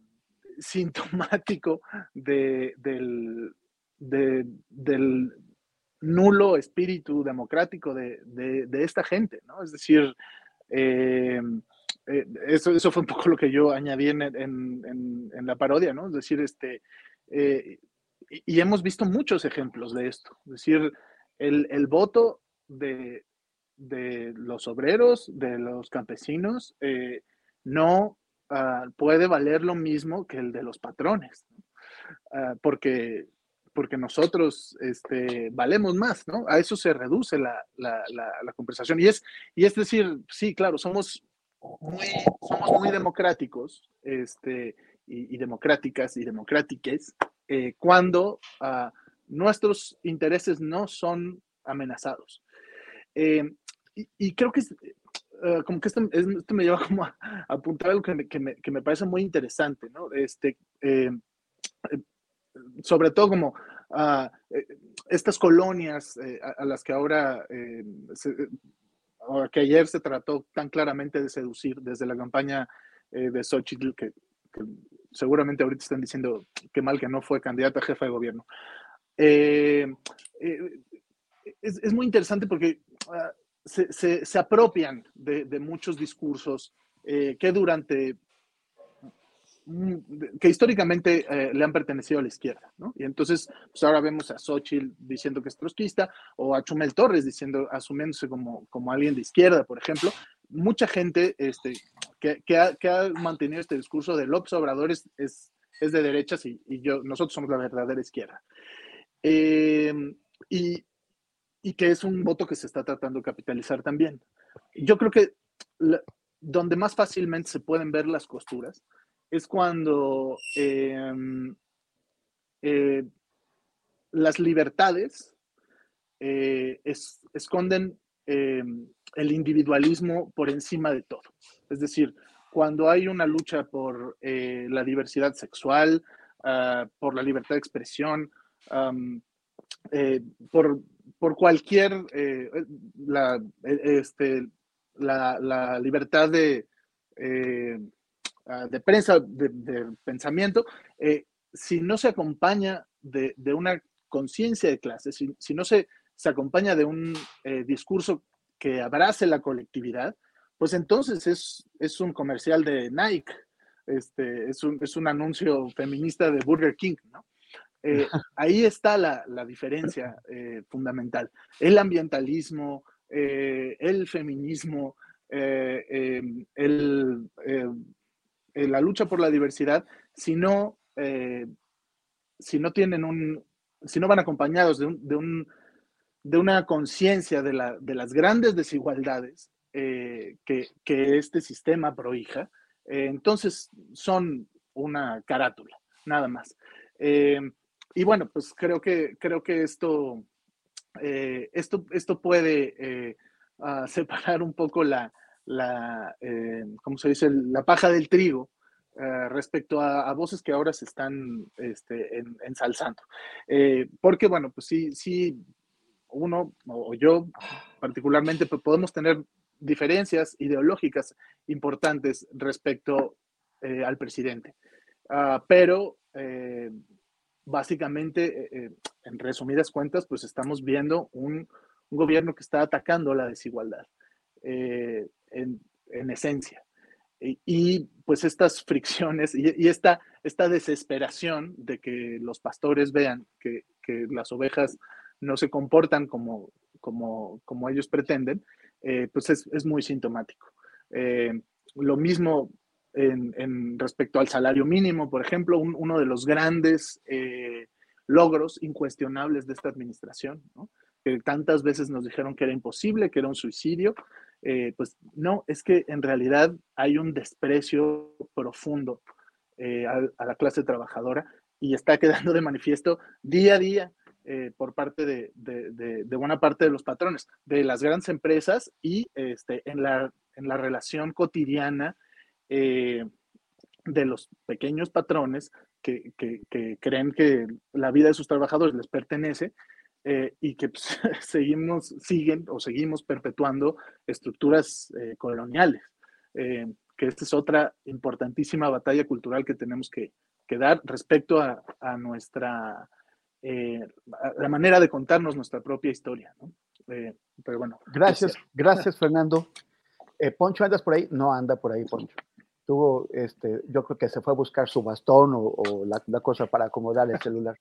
sintomático de, del, de- del nulo espíritu democrático de, de- de esta gente, ¿no? Es decir, eh, eh, eso, eso fue un poco lo que yo añadí en, en- la parodia, ¿no? Es decir, este, eh, y, hemos visto muchos ejemplos de esto. Es decir, el, el voto de, de los obreros, de los campesinos, eh, no ah, puede valer lo mismo que el de los patrones. Ah, porque, porque nosotros este, valemos más, ¿no? A eso se reduce la, la, la, la conversación. Y es, y es decir, sí, claro, somos muy, somos muy democráticos este, y, y democráticas y democrátiques eh, cuando ah, nuestros intereses no son amenazados. Eh, y, y creo que es, eh, como que esto, es- esto me lleva como a, a apuntar algo que me, que me, que me parece muy interesante, ¿no? Este, eh, sobre todo como eh, estas colonias eh, a, a las que ahora, eh, se- que ayer se trató tan claramente de seducir desde la campaña eh, de Xochitl, que, que seguramente ahorita están diciendo qué mal que no fue candidata a jefa de gobierno. Eh, eh, es, es muy interesante porque ah, se, se- se apropian de, de muchos discursos eh, que durante que históricamente eh, le han pertenecido a la izquierda, ¿no? Y entonces, pues ahora vemos a Xochitl diciendo que es trotskista, o a Chumel Torres diciendo, asumiéndose como, como alguien de izquierda, por ejemplo. Mucha gente este, que, que ha, mantenido este discurso de López Obrador es, es, de derechas y, yo, nosotros somos la verdadera izquierda. Eh, y, y que es un voto que se está tratando de capitalizar también. Yo creo que donde más fácilmente se pueden ver las costuras es cuando eh, eh, las libertades eh, es- esconden eh, el individualismo por encima de todo. Es decir, cuando hay una lucha por eh, la diversidad sexual, ah, por la libertad de expresión, por, por, cualquier, la, este, la, libertad de, ah, de prensa, de, pensamiento, si no se acompaña de, una conciencia de clase, si, si, no se, se acompaña de un discurso que abrace la colectividad, pues entonces es, es un comercial de Nike, este, es, un, es un anuncio feminista de Burger King, ¿no? Eh, (laughs) ahí está la, la diferencia eh, fundamental. El ambientalismo, eh, el feminismo, em, el, la lucha por la diversidad, si no, si no tienen un, si no van acompañados de, un, de, un, de una conciencia de, la, de las grandes desigualdades, eh, que, este sistema prohija, eh, entonces son una carátula, nada más. Eh, y bueno, pues creo que, creo que esto, esto, esto puede ah, (laughs) separar un poco la, la ¿cómo se dice?, la paja del trigo. respecto a, voces que ahora se están este, ensalzando. porque, bueno, pues sí, sí, uno o yo particularmente, pues podemos tener diferencias ideológicas importantes respecto eh, al presidente. Ah, pero eh, básicamente, eh, en resumidas cuentas, pues estamos viendo un, gobierno que está atacando la desigualdad en, esencia. Y, pues estas (laughs) fricciones y, esta, esta desesperación de que los pastores vean que, que las ovejas no se comportan como, como, como ellos pretenden, eh, pues es, muy sintomático. Eh, lo mismo en, respecto al salario mínimo, por ejemplo, uno de los grandes eh, logros incuestionables de esta administración, que tantas veces nos dijeron que era imposible, que era un suicidio, pues no, es que en realidad hay un desprecio profundo a, la clase trabajadora y está (laughs) quedando de manifiesto día a día eh, por parte de, buena parte de los patrones, de las grandes empresas y este, en, la, en la relación cotidiana eh, de los pequeños patrones que, creen que la vida de sus trabajadores les pertenece eh, y que pues, (laughs) seguimos, siguen o seguimos perpetuando estructuras coloniales. que esta es otra importantísima batalla cultural que tenemos que, dar respecto a, a nuestra eh, la manera de contarnos nuestra propia historia. ¿no? Eh, pero bueno. Gracias, gracias Fernando. Eh, Poncho, ¿andas por ahí? No anda por ahí, Poncho. Tuvo, este, yo creo que se fue a buscar su bastón o, la, cosa para acomodar el celular.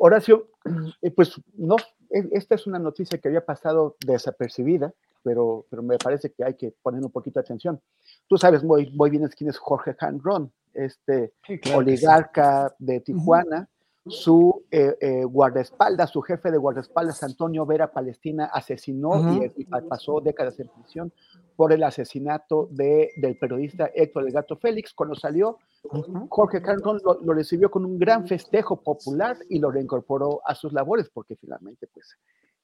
Horacio, (clears throat) pues no, e, esta es una noticia que había pasado desapercibida, pero, pero me parece que hay que poner un poquito de atención. Tú sabes muy, muy bien quién es Jorge Hanron, este oligarca de Tijuana, su eh, eh, guardaespaldas, su jefe de guardaespaldas, Antonio Vera Palestina, asesinó y, pasó décadas en prisión por el asesinato de, del periodista Héctor El Gato Félix. Cuando salió, Jorge Carlton lo, recibió con un gran festejo popular y lo reincorporó a sus labores, porque finalmente, pues,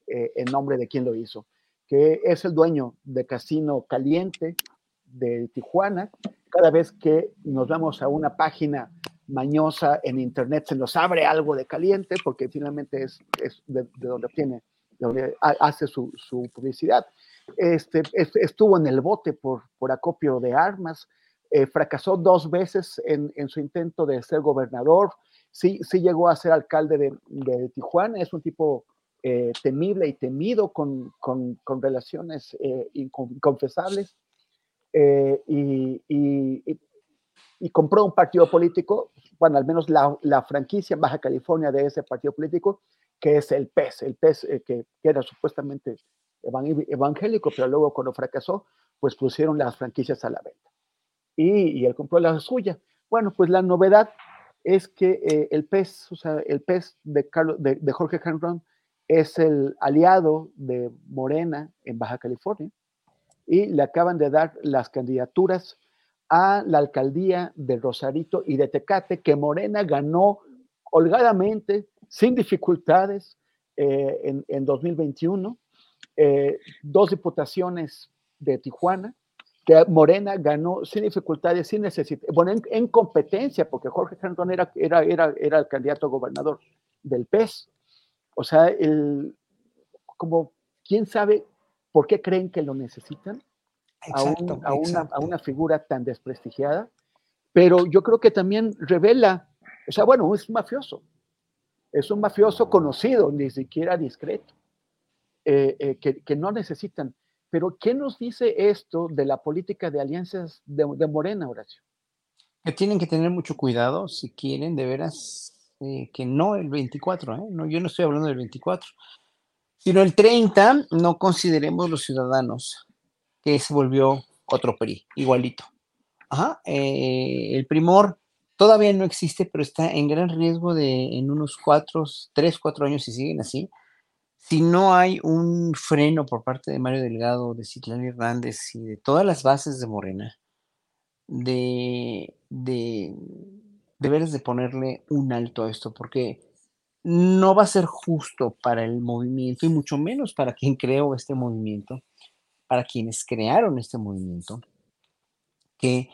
eh, en nombre de quien lo hizo, que es el dueño de Casino Caliente de Tijuana. Cada vez que nos vamos a una página mañosa en Internet se nos abre algo de caliente, porque finalmente es, de, donde obtiene, donde hace su, publicidad. Este, estuvo en el bote por, por acopio de armas, eh, fracasó dos veces en, su intento de ser gobernador, sí, sí llegó a ser alcalde de, Tijuana, es un tipo eh, temible y temido con, relaciones eh, inconfesables. y, y compró un partido político, bueno, al menos la, franquicia en Baja California de ese partido político, que es el PES, el PES eh, que, era supuestamente evangélico, pero luego cuando fracasó, pues pusieron las franquicias a la venta. Y, él compró la suya. Bueno, pues la novedad es que eh, el PES, o sea, el PES de, Carlos, de, de Jorge Henron es el aliado de Morena en Baja California y le acaban de dar las candidaturas a la alcaldía de Rosarito y de Tecate, que Morena ganó holgadamente, sin dificultades, eh, en, 2021. eh, dos diputaciones de Tijuana, que Morena ganó sin dificultades, sin necesidad, bueno, en, competencia, porque Jorge Cantón era, era, era, era el candidato a gobernador del PES. O sea, el, como, ¿quién sabe por qué creen que lo necesitan? A, una, a, una, figura tan desprestigiada, pero yo creo que también revela, o sea, bueno, es un mafioso, es un mafioso conocido, ni siquiera discreto, eh, eh, que, que, no necesitan. Pero, ¿qué nos dice esto de la política de alianzas de, Morena, Horacio? Que tienen que tener mucho cuidado si quieren de veras eh, que no el 24, ¿eh? no, yo no estoy hablando del 24, sino el 30, no consideremos los ciudadanos que se volvió otro PRI, igualito. Ajá, eh, el primor todavía no existe, pero está en gran riesgo de en unos cuatro, tres, cuatro años, si siguen así, si no hay un freno por parte de Mario Delgado, de Citlán Hernández y de todas las bases de Morena, de, de, de veras de ponerle un alto a esto, porque no va a ser justo para el movimiento y mucho menos para quien creó este movimiento, para quienes crearon este movimiento, que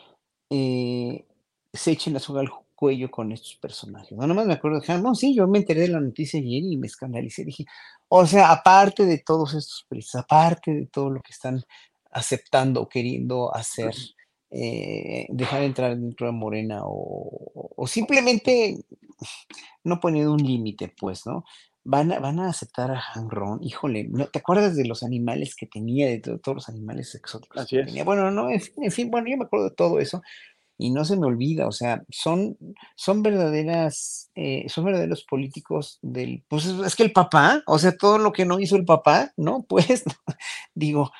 eh, se echen la soga al cuello con estos personajes. No, nomás me acuerdo de no, sí, yo me enteré de la noticia ayer y me escandalicé. Dije, o sea, aparte de todos estos precios, aparte de todo lo que están aceptando o queriendo hacer, eh, dejar entrar dentro de Morena o, simplemente no poniendo un límite, pues, ¿no? Van a, van a aceptar a Hanron, híjole, ¿no? ¿te acuerdas de los animales que tenía, de todos los animales exóticos que tenía? Bueno, no, en fin, en fin, bueno, yo me acuerdo de todo eso y no se me olvida, o sea, son, son verdaderas, eh, son verdaderos políticos del, pues es que el papá, o sea, todo lo que no hizo el papá, ¿no? (laughs) Pues, digo,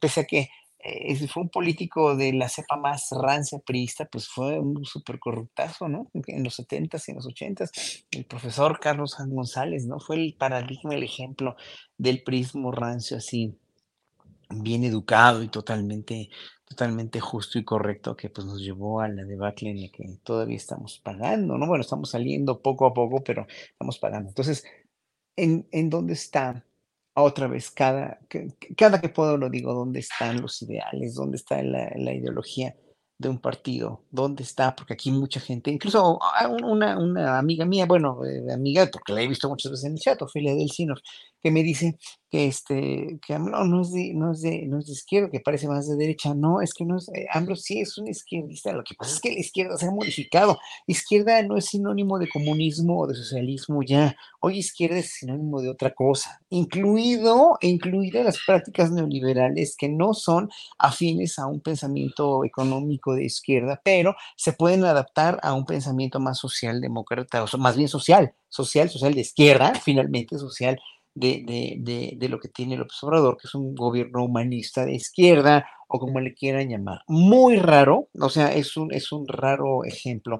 pese a que eh, fue un político de la cepa más rancia priista, pues fue un súper corruptazo, ¿no? En los 70s y en los 80s, el profesor Carlos González, ¿no? Fue el paradigma, el ejemplo del prismo rancio así, bien educado y totalmente totalmente justo y correcto que pues nos llevó a la debacle en la que todavía estamos pagando, ¿no? Bueno, estamos saliendo poco a poco, pero estamos pagando. Entonces, ¿en, en dónde está otra vez cada, cada que puedo lo digo, dónde están los ideales, dónde está la, ideología? de un partido, ¿dónde está? Porque aquí mucha gente, incluso ah, una, amiga mía, bueno, eh, amiga, porque la he visto muchas veces en el chat, Ophelia del que me dice que este, que AMLO no es de, no es de, no es de izquierda, que parece más de derecha, no, es que no es, eh, AMLO sí es un izquierdista, lo que pasa es que la izquierda se ha modificado, izquierda no es sinónimo de comunismo o de socialismo ya, hoy izquierda es sinónimo de otra cosa, incluido, incluidas las prácticas neoliberales que no son afines a un pensamiento económico de izquierda, pero se pueden adaptar a un pensamiento más socialdemócrata, o más bien social, social, social de izquierda, finalmente social de, lo que tiene López Obrador, que es un gobierno humanista de izquierda o como le quieran llamar. Muy raro, o sea, es un, es un raro ejemplo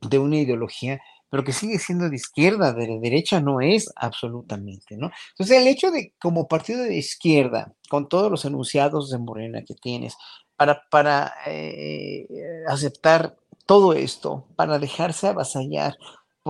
de una ideología, pero que sigue siendo de izquierda, de derecha no es absolutamente, ¿no? Entonces, el hecho de como partido de izquierda, con todos los enunciados de Morena que tienes, para, para eh, aceptar todo esto, para dejarse avasallar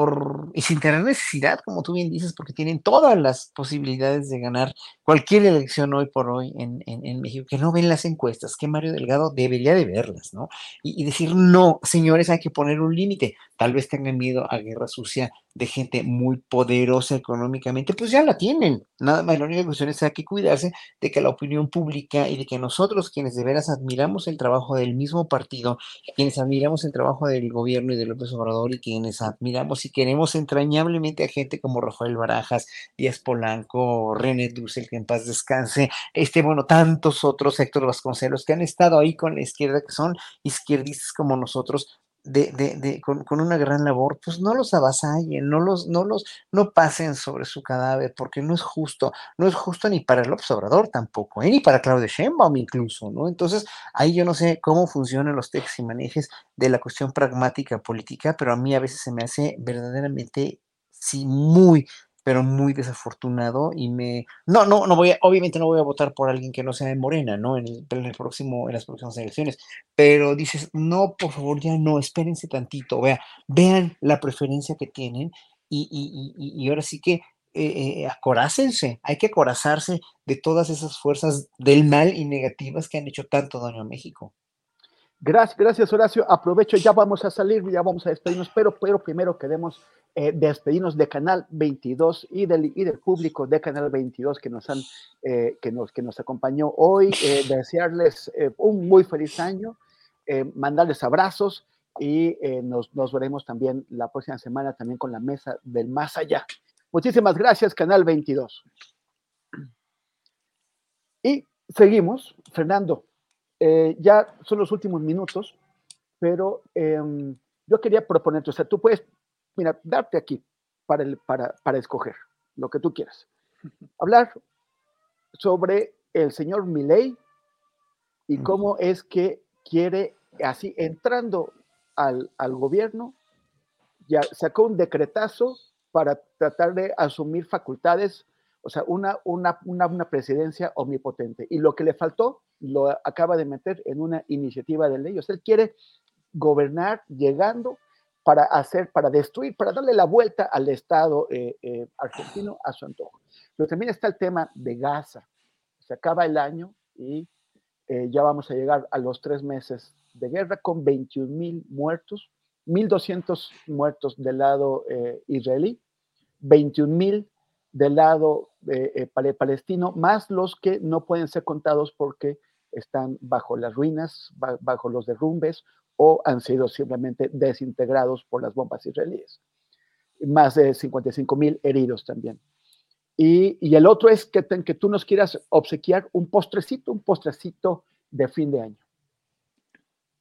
por, y sin tener necesidad, como tú bien dices, porque tienen todas las posibilidades de ganar cualquier elección hoy por hoy en, en, México, que no ven las encuestas, que Mario Delgado debería de verlas, ¿no? Y, y decir, no, señores, hay que poner un límite. Tal vez tengan miedo a guerra sucia de gente muy poderosa económicamente, pues ya la tienen. Nada más, la única cuestión es que hay que cuidarse de que la opinión pública y de que nosotros, quienes de veras admiramos el trabajo del mismo partido, quienes admiramos el trabajo del gobierno y de López Obrador y quienes admiramos y queremos entrañablemente a gente como Rafael Barajas, Díaz Polanco, René Dussel, que en paz descanse, este, bueno, tantos otros, Héctor Vasconcelos, que han estado ahí con la izquierda, que son izquierdistas como nosotros, de, de, de con, con, una gran labor, pues no los avasallen, no los, no los, no pasen sobre su cadáver, porque no es justo, no es justo ni para el observador tampoco, ¿eh? ni para Claudio Sheinbaum incluso, ¿no? Entonces, ahí yo no sé cómo funcionan los textos y manejes de la cuestión pragmática política, pero a mí a veces se me hace verdaderamente, sí, muy, pero muy desafortunado y me no no no voy a, obviamente no voy a votar por alguien que no sea de Morena no en el, próximo en las próximas elecciones pero dices no por favor ya no espérense tantito vea vean la preferencia que tienen y, y, y, y ahora sí que eh, acorácense, hay que acorazarse de todas esas fuerzas del mal y negativas que han hecho tanto daño a México. Gracias, gracias Horacio. Aprovecho, ya vamos a salir, ya vamos a despedirnos, pero, primero queremos eh, despedirnos de Canal 22 y del, público de Canal 22 que nos, han, eh, acompañó hoy. Eh, desearles un muy feliz año, mandarles abrazos y nos, nos veremos también la próxima semana también con la mesa del más allá. Muchísimas gracias, Canal 22. Y seguimos, Fernando. Eh, ya son los últimos minutos, pero em, yo quería proponerte, o sea, tú puedes, mira, darte aquí para, el, para, para escoger lo que tú quieras. (laughs) Hablar sobre el señor Milley y cómo es que quiere, así entrando al, al gobierno, ya sacó un decretazo para tratar de asumir facultades, o sea, una, una, una, una presidencia omnipotente. Y lo que le faltó lo acaba de meter en una iniciativa de ley. O sea, él quiere gobernar llegando para hacer, para destruir, para darle la vuelta al Estado eh, eh, argentino a su antojo. Pero también está el tema de Gaza. Se acaba el año y eh, ya vamos a llegar a los tres meses de guerra con 21 mil muertos, 1.200 muertos del lado israelí, 21 mil del lado palestino, más los que no pueden ser contados porque están bajo las ruinas, bajo los derrumbes o han sido simplemente desintegrados por las bombas israelíes. Más de 55 mil heridos también. Y, el otro es que, que tú nos quieras obsequiar un postrecito, un postrecito de fin de año.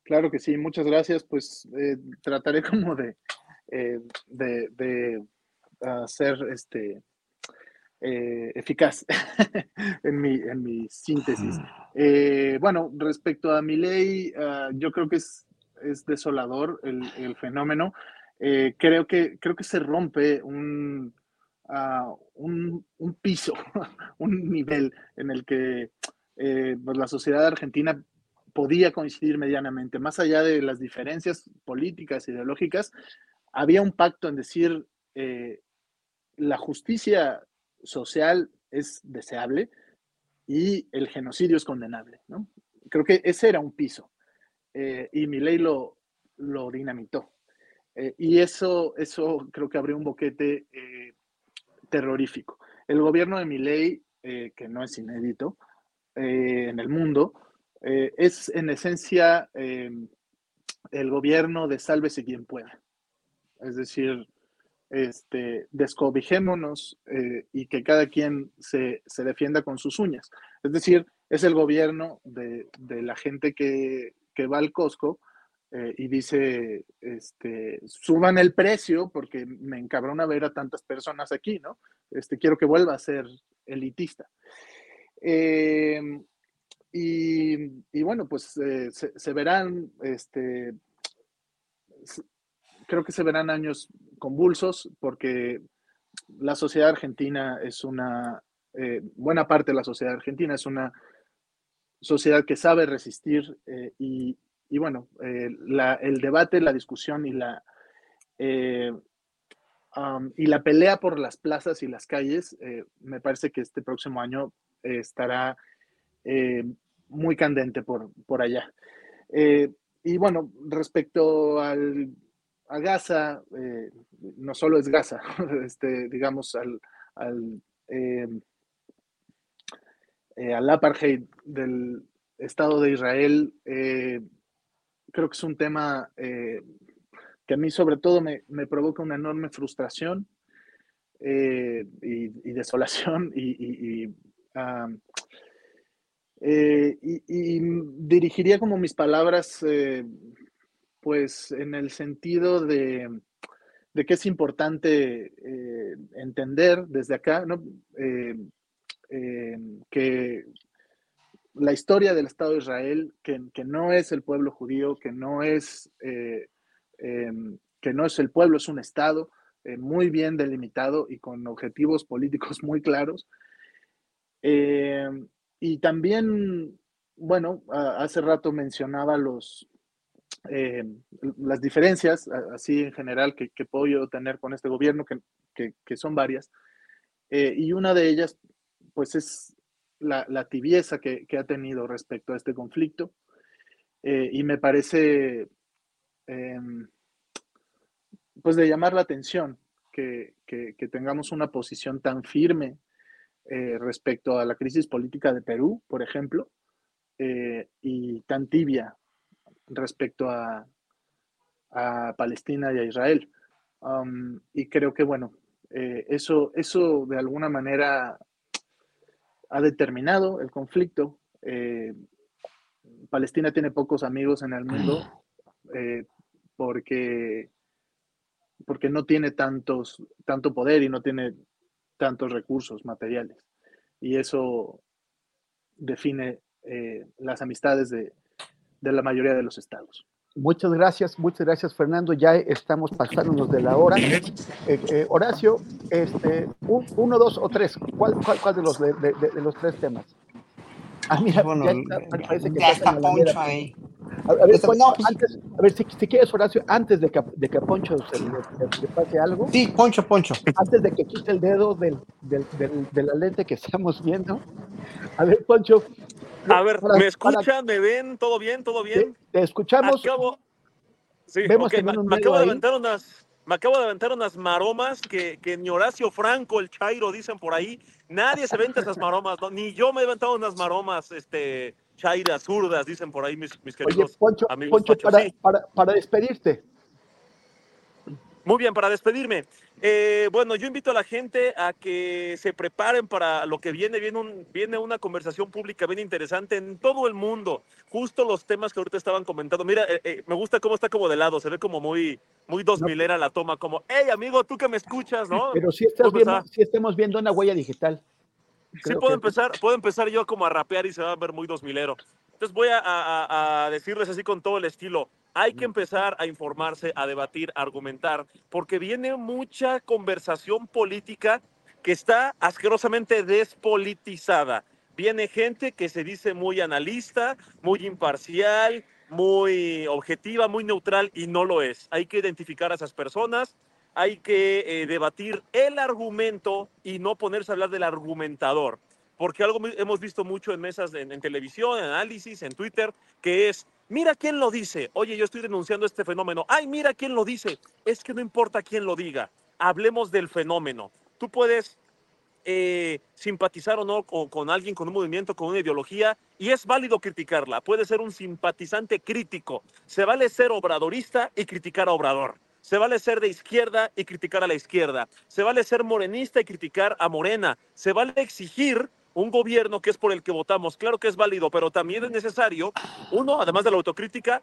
Claro que sí, muchas gracias. Pues eh, trataré como de, eh, de, de, hacer este, eh, eficaz (laughs) en, mi, en mi síntesis. Eh, bueno, respecto a mi ley, ah, yo creo que es, es desolador el, el fenómeno. Eh, creo, que, creo que se rompe un, uh, un, un, piso, (laughs) un nivel en el que pues la sociedad argentina podía coincidir medianamente, más allá de las diferencias políticas, ideológicas, había un pacto en decir la justicia social es deseable y el genocidio es condenable. ¿no? Creo que ese era un piso eh, y mi ley lo, lo dinamitó. Eh, y eso, eso creo que abrió un boquete eh, terrorífico. El gobierno de mi ley, que no es inédito en el mundo, es en esencia el gobierno de sálvese quien pueda. Es decir, este, descobijémonos eh, y que cada quien se, defienda con sus uñas. Es decir, es el gobierno de, la gente que, va al Costco eh, y dice, este, suban el precio porque me encabrona ver a tantas personas aquí, ¿no? Este, quiero que vuelva a ser elitista. Em, y, bueno, pues eh, se, se, verán, este, creo que se verán años convulsos porque la sociedad argentina es una, eh, buena parte de la sociedad argentina es una sociedad que sabe resistir eh, y, bueno, eh, el debate, la discusión y la, y la pelea por las plazas y las calles, me parece que este próximo año estará muy candente por, por allá. y bueno, respecto al a Gaza, eh, no solo es Gaza, (laughs) este, digamos, al, al, em, eh, al, apartheid del Estado de Israel, eh, creo que es un tema que a mí sobre todo me, provoca una enorme frustración y, desolación (laughs) y, y, dirigiría como mis palabras pues en el sentido de, que es importante eh, entender desde acá eh, eh, que la historia del Estado de Israel, que, no es el pueblo judío, que no es, que no es el pueblo, es un Estado muy bien delimitado y con objetivos políticos (laughs) muy claros. Y también, bueno, hace rato mencionaba los, eh, las diferencias, así en general, que, puedo yo tener con este gobierno, que, son varias. Eh, y una de ellas, pues es la, tibieza que, ha tenido respecto a este conflicto. Eh, y me parece, em, pues de llamar la atención que, tengamos una posición tan firme respecto a la crisis política de Perú, por ejemplo, y tan tibia respecto a, a Palestina y a Israel. Um, y creo que, bueno, eh, eso, eso de alguna manera ha determinado el conflicto. Eh, Palestina tiene pocos amigos en el mundo (clears throat) eh, porque, porque no tiene tantos, tanto poder y no tiene tantos recursos materiales. Y eso define las amistades de la mayoría de los estados. Muchas gracias, muchas gracias Fernando. Ya estamos pasándonos de la hora. Eh, eh, Horacio, este, uno, dos o tres. ¿Cuál, cuál, de, los, de, los tres temas? Ah, mira, bueno, ya parece que está, Poncho ahí. A, ver, pues, antes, a ver si, si, quieres, Horacio, antes de que, de que Poncho se le, pase algo. Sí, Poncho, Poncho. Antes de que quite el dedo del, del, del, de la lente que estamos viendo. A ver, Poncho, a ver, ¿me escuchan? ¿Me ven? ¿Todo bien? ¿Todo bien? Te, escuchamos. Acabo, sí, okay. me, acabo de aventar unas, me acabo de aventar unas maromas que, que ni Horacio Franco, el Chairo, dicen por ahí. Nadie se venta esas maromas, ni yo me he aventado unas maromas, este, chairas, zurdas, dicen por ahí mis, mis queridos Poncho, amigos. Poncho, para, para, para despedirte. Muy bien, para despedirme. Eh, bueno, yo invito a la gente a que se preparen para lo que viene. Viene, un, viene una conversación pública bien interesante en todo el mundo. Justo los temas que ahorita estaban comentando. Mira, eh, eh, me gusta cómo está como de lado. Se ve como muy, muy dos milera la toma. Como, hey, amigo, tú que me escuchas, ¿no? Pero si, estás viendo, si estamos viendo una huella digital. sí, puedo, empezar, puedo empezar yo como a rapear y se va a ver muy dos milero. Entonces voy a, a decirles así con todo el estilo. Hay que empezar a informarse, a debatir, a argumentar, porque viene mucha conversación política que está asquerosamente despolitizada. Viene gente que se dice muy analista, muy imparcial, muy objetiva, muy neutral y no lo es. Hay que identificar a esas personas, hay que eh, debatir el argumento y no ponerse a hablar del argumentador. Porque algo hemos visto mucho en mesas, en, televisión, en análisis, en Twitter, que es Mira quién lo dice. Oye, yo estoy denunciando este fenómeno. Ay, mira quién lo dice. Es que no importa quién lo diga. Hablemos del fenómeno. Tú puedes eh, simpatizar o no con, alguien, con un movimiento, con una ideología, y es válido criticarla. Puede ser un simpatizante crítico. Se vale ser obradorista y criticar a Obrador. Se vale ser de izquierda y criticar a la izquierda. Se vale ser morenista y criticar a Morena. Se vale exigir un gobierno que es por el que votamos, claro que es válido, pero también es necesario, uno, además de la autocrítica,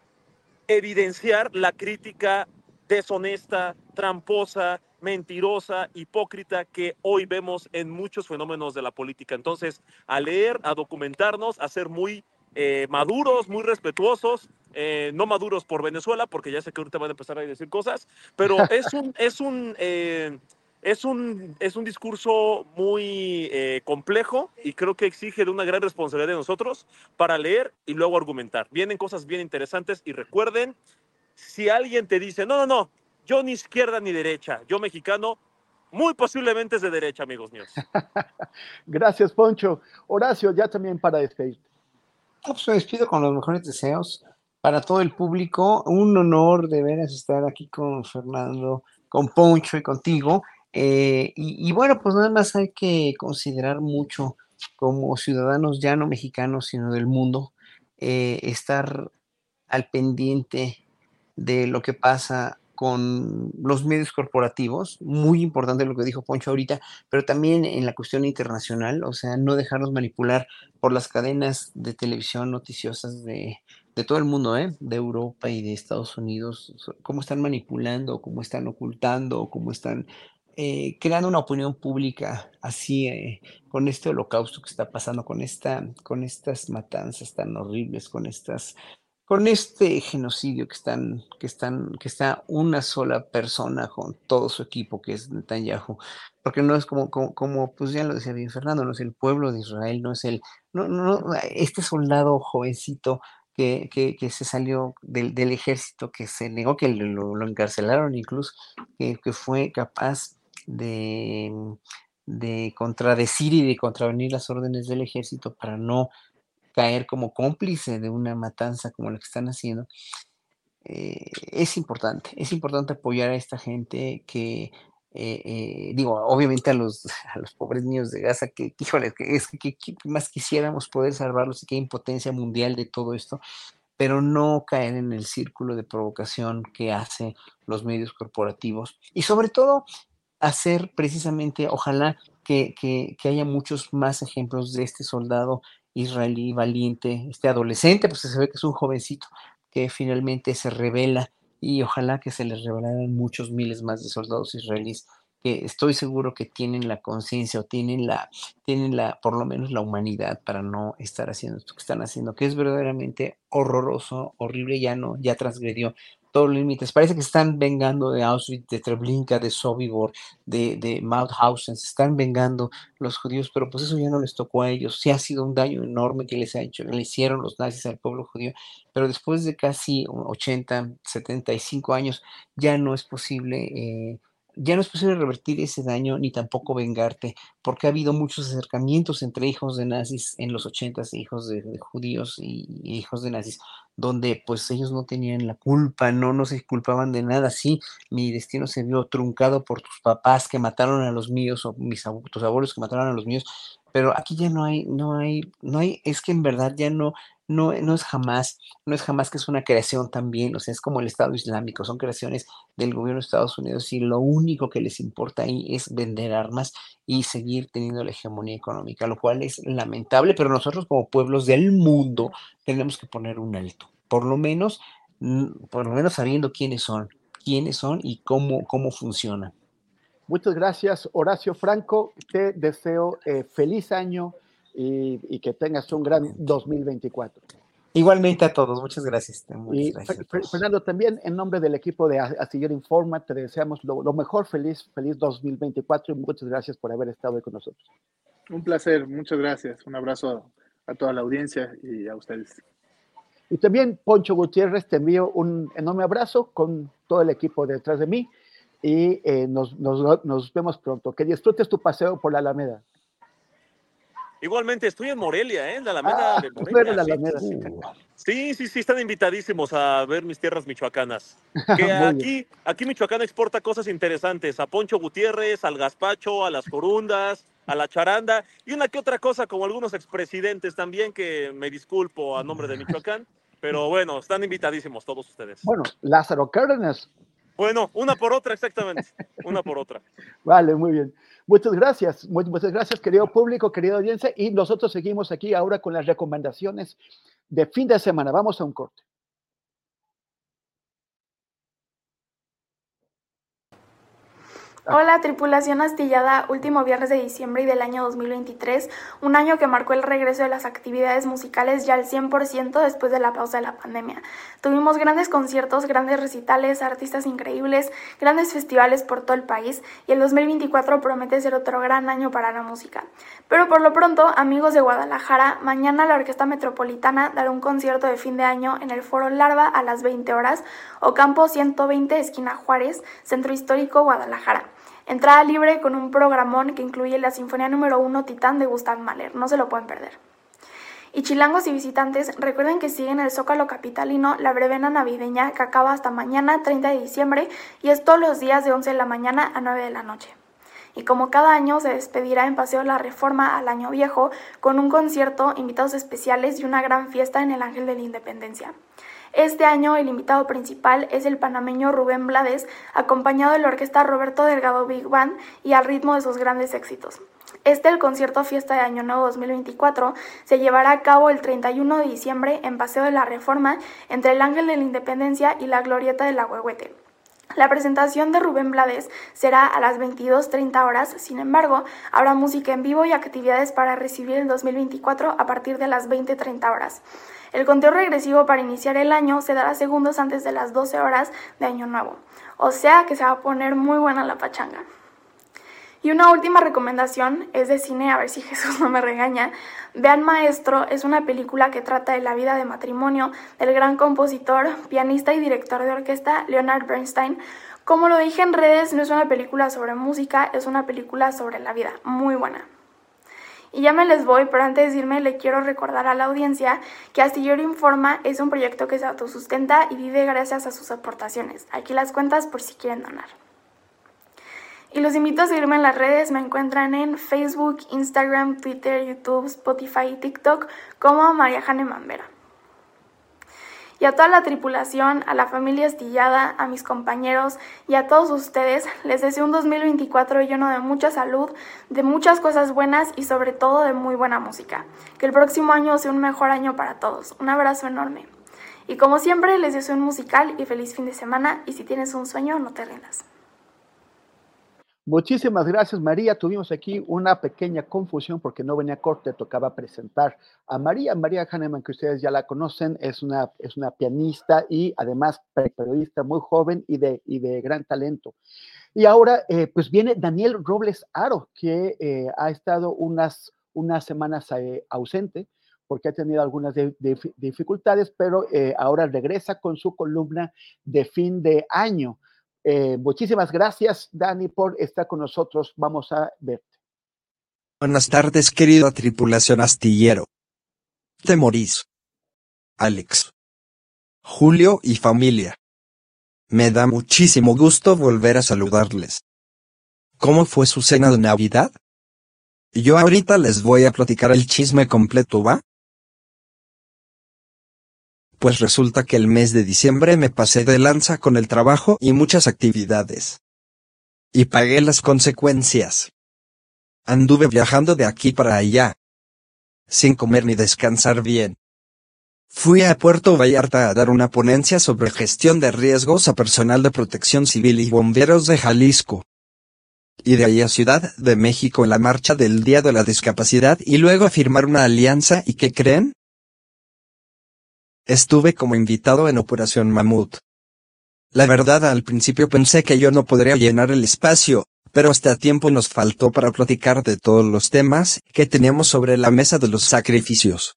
evidenciar la crítica deshonesta, tramposa, mentirosa, hipócrita que hoy vemos en muchos fenómenos de la política. Entonces, a leer, a documentarnos, a ser muy eh, maduros, muy respetuosos, eh, no maduros por Venezuela, porque ya sé que ahorita van a empezar a decir cosas, pero (laughs) es un, es un, eh, es un, es un discurso muy eh, complejo y creo que exige de una gran responsabilidad de nosotros para leer y luego argumentar. Vienen cosas bien interesantes y recuerden, si alguien te dice, no, no, no, yo ni izquierda ni derecha, yo mexicano, muy posiblemente es de derecha, amigos míos. (laughs) Gracias, Poncho. Horacio, ya también para despedirte. pues me despido con los mejores deseos para todo el público. Un honor de veras estar aquí con Fernando, con Poncho y contigo. Eh, y, bueno, pues nada más hay que considerar mucho como ciudadanos ya no mexicanos, sino del mundo, eh, estar al pendiente de lo que pasa con los medios corporativos, muy importante lo que dijo Poncho ahorita, pero también en la cuestión internacional, o sea, no dejarnos manipular por las cadenas de televisión noticiosas de, de todo el mundo, ¿eh? de Europa y de Estados Unidos, cómo están manipulando, cómo están ocultando, cómo están eh, creando una opinión pública así eh, con este holocausto que está pasando, con, esta, con estas matanzas tan horribles, con estas con este genocidio que están, que están, que está una sola persona con todo su equipo, que es Netanyahu, porque no es como, como, pues ya lo decía bien Fernando, no es el pueblo de Israel, no es el, no, no, este soldado jovencito que, que, se salió del, del, ejército, que se negó, que lo, lo encarcelaron incluso, que, que fue capaz de, de contradecir y de contravenir las órdenes del ejército para no caer como cómplice de una matanza como la que están haciendo, eh, es importante, es importante apoyar a esta gente que, eh, eh, digo, obviamente a los, (laughs) a los pobres niños de Gaza, que, híjole, que es que, más quisiéramos poder salvarlos y que hay impotencia mundial de todo esto, pero no caer en el círculo de provocación que hacen los medios corporativos. Y sobre todo hacer precisamente, ojalá que, que, que haya muchos más ejemplos de este soldado israelí valiente, este adolescente, pues se ve que es un jovencito que finalmente se revela y ojalá que se les revelaran muchos miles más de soldados israelíes que estoy seguro que tienen la conciencia o tienen la, tienen la, por lo menos la humanidad para no estar haciendo esto que están haciendo, que es verdaderamente horroroso, horrible, ya no, ya transgredió todos los límites. Parece que están vengando de Auschwitz, de Treblinka, de Sobibor, de, de Mauthausen, se están vengando los judíos, pero pues eso ya no les tocó a ellos. Sí ha sido un daño enorme que les ha hecho, le hicieron los nazis al pueblo judío, pero después de casi 80, 75 años ya no es posible eh, ya no es posible revertir ese daño ni tampoco vengarte, porque ha habido muchos acercamientos entre hijos de nazis en los ochentas, hijos de, judíos y, hijos de nazis, donde pues ellos no tenían la culpa, no, no se culpaban de nada. Sí, mi destino se vio truncado por tus papás que mataron a los míos o mis tus abuelos que mataron a los míos, pero aquí ya no hay, no hay, no hay, es que en verdad ya no, no, no es jamás, no es jamás que es una creación también, o sea, es como el Estado Islámico, son creaciones del gobierno de Estados Unidos y lo único que les importa ahí es vender armas y seguir teniendo la hegemonía económica, lo cual es lamentable, pero nosotros como pueblos del mundo tenemos que poner un alto, por lo menos, mm, por lo menos sabiendo quiénes son, quiénes son y cómo, cómo funcionan. Muchas gracias, Horacio Franco. Te deseo eh, feliz año y, que tengas un gran 2024. Igualmente a todos, muchas gracias. y Fernando, también en nombre del equipo de Astillero Informa, te deseamos lo, mejor, feliz, feliz 2024 y muchas gracias por haber estado con nosotros. Un placer, muchas gracias. Un abrazo a, toda la audiencia y a ustedes. Y también, Poncho Gutiérrez, te envío un enorme abrazo con todo el equipo detrás de mí y eh, nos, nos, nos vemos pronto. Que disfrutes tu paseo por la Alameda. Igualmente, estoy en Morelia, ¿eh? En la Alameda ah, de Morelia. sí. sí, sí, están invitadísimos a ver mis tierras michoacanas. (laughs) Que aquí, aquí Michoacán exporta cosas interesantes, a Poncho Gutiérrez, al gazpacho, a las corundas, a la charanda y una que otra cosa, como algunos expresidentes también, que me disculpo a nombre de Michoacán, pero bueno, están invitadísimos todos ustedes. Bueno, Lázaro Cárdenas. Bueno, una por otra, exactamente, una por otra. Vale, muy bien. Muchas gracias, muchas gracias, querido público, querida audiencia. Y nosotros seguimos aquí ahora con las recomendaciones de fin de semana. Vamos a un corte. Hola, tripulación astillada, último viernes de diciembre y del año 2023, un año que marcó el regreso de las actividades musicales ya al 100% después de la pausa de la pandemia. Tuvimos grandes conciertos, grandes recitales, artistas increíbles, grandes festivales por todo el país y el 2024 promete ser otro gran año para la música. Pero por lo pronto, amigos de Guadalajara, mañana la Orquesta Metropolitana dará un concierto de fin de año en el Foro Larva a las 20 horas o Campo 120, esquina Juárez, Centro Histórico Guadalajara. Entrada libre con un programón que incluye la Sinfonía número 1 Titán de Gustav Mahler. No se lo pueden perder. Y chilangos y visitantes, recuerden que siguen el Zócalo Capitalino la brevena navideña que acaba hasta mañana 30 de diciembre y es todos los días de 11 de la mañana a 9 de la noche. Y como cada año se despedirá en Paseo La Reforma al Año Viejo con un concierto, invitados especiales y una gran fiesta en el Ángel de la Independencia. Este año el invitado principal es el panameño Rubén Blades, acompañado de la orquesta Roberto Delgado Big Band y al ritmo de sus grandes éxitos. Este, el concierto Fiesta de Año Nuevo 2024, se llevará a cabo el 31 de diciembre en Paseo de la Reforma, entre el Ángel de la Independencia y la Glorieta de la Huehuete. La presentación de Rubén Blades será a las 22.30 horas, sin embargo, habrá música en vivo y actividades para recibir el 2024 a partir de las 20.30 horas. El conteo regresivo para iniciar el año se dará segundos antes de las 12 horas de Año Nuevo, o sea que se va a poner muy buena la pachanga. Y una última recomendación es de cine, a ver si (laughs) Jesús no me regaña. Vean Maestro, es una película que trata de la vida de matrimonio del gran compositor, pianista y director de orquesta Leonard Bernstein, Como lo dije en redes, no es una película sobre música, es una película sobre la vida, muy buena. Y ya me les voy, pero antes de irme le quiero recordar a la audiencia que Astillero Informa es un proyecto que se autosustenta y vive gracias a sus aportaciones. Aquí las cuentas por si quieren donar. Y los invito a seguirme en las redes, me encuentran en Facebook, Instagram, Twitter, YouTube, Spotify y TikTok como María Jane Mambera. Y a toda la tripulación, a la familia astillada, a mis compañeros y a todos ustedes, les deseo un 2024 lleno de mucha salud, de muchas cosas buenas y sobre todo de muy buena música. Que el próximo año sea un mejor año para todos. Un abrazo enorme. Y como siempre, les deseo un musical y feliz fin de semana y si tienes un sueño, no te rindas. Muchísimas gracias, María. Tuvimos aquí una pequeña confusión porque no venía corte, tocaba presentar a María. María Hahnemann, que ustedes ya la conocen, es una, es una pianista y además periodista muy joven y de, y de gran talento. Y ahora, eh, pues viene Daniel Robles Aro, que eh, ha estado unas, unas semanas eh, ausente porque ha tenido algunas dificultades, pero ahora regresa con su columna de fin de año. Eh, muchísimas gracias, Dani, por estar con nosotros. Vamos a verte. Buenas tardes, querida tripulación astillero. Te morís. Alex. Julio y familia. Me da muchísimo gusto volver a saludarles. ¿Cómo fue su cena de Navidad? Yo ahorita les voy a platicar el chisme completo, ¿va? Pues resulta que el mes de diciembre me pasé de lanza con el trabajo y muchas actividades. Y pagué las consecuencias. Anduve viajando de aquí para allá. Sin comer ni descansar bien. Fui a Puerto Vallarta a dar una ponencia sobre gestión de riesgos a personal de protección civil y bomberos de Jalisco. Y de ahí a Ciudad de México en la marcha del Día de la Discapacidad y luego a firmar una alianza y ¿qué creen? Estuve como invitado en Operación Mamut. La verdad al principio pensé que yo no podría llenar el espacio, pero hasta tiempo nos faltó para platicar de todos los temas que teníamos sobre la mesa de los sacrificios.